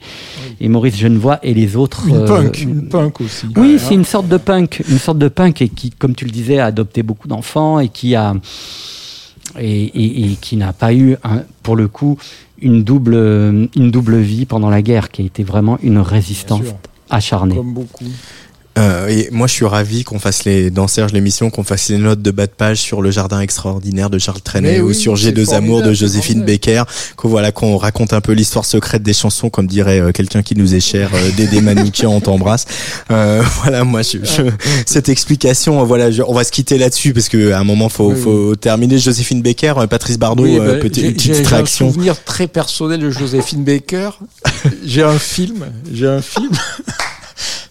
et Maurice Genevoix et les autres. Une euh, punk, une punk aussi. Oui, c'est une sorte de punk, une sorte de punk et qui, comme tu le disais, a adopté beaucoup d'enfants et qui a et, et- et qui n'a pas eu, un- pour le coup, une double une double vie pendant la guerre, qui a été vraiment une résistance beaucoup. Euh, et moi, je suis ravi qu'on fasse les dans Serge l'émission, qu'on fasse les notes de bas de page sur le jardin extraordinaire de Charles Trenet ou sur J'ai deux amours de Joséphine Baker, qu'on voilà qu'on raconte un peu l'histoire secrète des chansons, comme dirait euh, quelqu'un qui nous est cher, euh, Dédé Manoukian, on t'embrasse. Euh, *laughs* voilà, moi, je, je- cette explication, voilà, je- on va se quitter là-dessus parce que à un moment, faut, Oui, faut terminer. Joséphine Baker, euh, Patrice Bardot, Oui, bah, j'ai- une petite j'ai un réaction. souvenir très personnel de Joséphine Baker. *laughs* j'ai un film, j'ai un film. *laughs*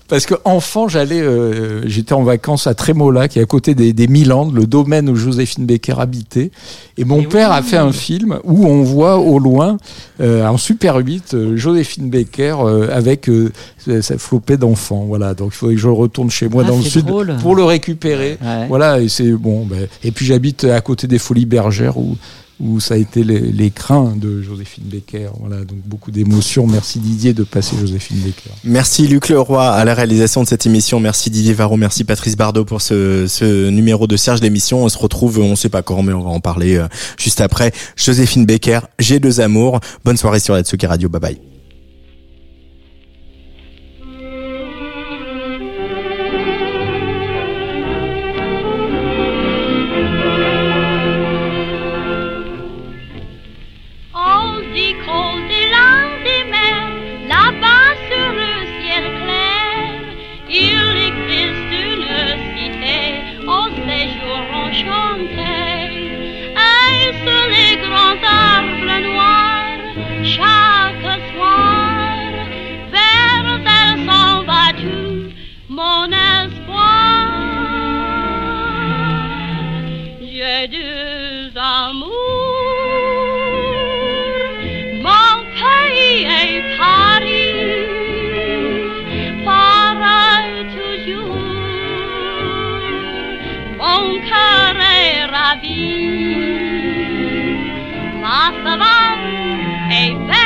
Parce que enfant, j'allais, euh, j'étais en vacances à Trémola, qui est à côté des, des Milandes, le domaine où Joséphine Baker habitait. Et mon père a fait un film où on voit au loin, euh, en Super 8, euh, Joséphine Baker euh, avec euh, sa flopée d'enfants. Voilà, donc il faudrait que je retourne chez moi Ah, dans le sud drôle. pour le récupérer. Ouais. Voilà, et c'est bon. Ben, et puis j'habite à côté des Folies Bergères où où ça a été les- l'écrin de Joséphine Becker. Voilà, donc beaucoup d'émotions. Merci Didier de passer Joséphine Becker. Merci Luc Leroy à la réalisation de cette émission. Merci Didier Varro. Merci Patrice Bardot pour ce, numéro de Serge l'émission. On se retrouve, on sait pas quand, mais on va en parler euh, juste après. Joséphine Becker, J'ai deux amours. Bonne soirée sur la Tsuki Radio. Bye bye. Deux amours. Mon pays est Paris, pareil toujours. Mon cœur est ravi, ma savane est belle.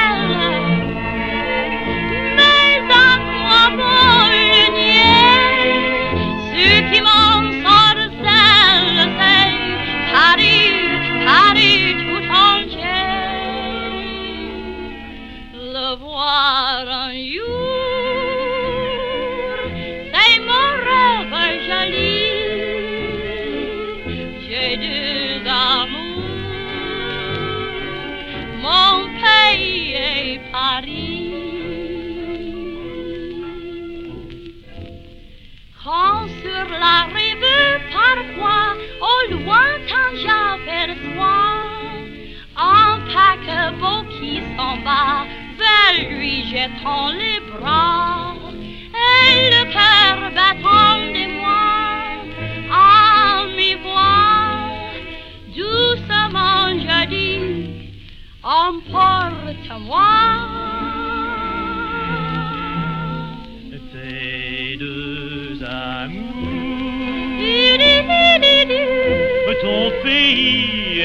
J'aperçois un paquebot qui s'en va. Vers lui jetant les bras. Et le cœur battant de moi à mi-voix doucement je dis emporte-moi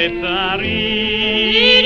pays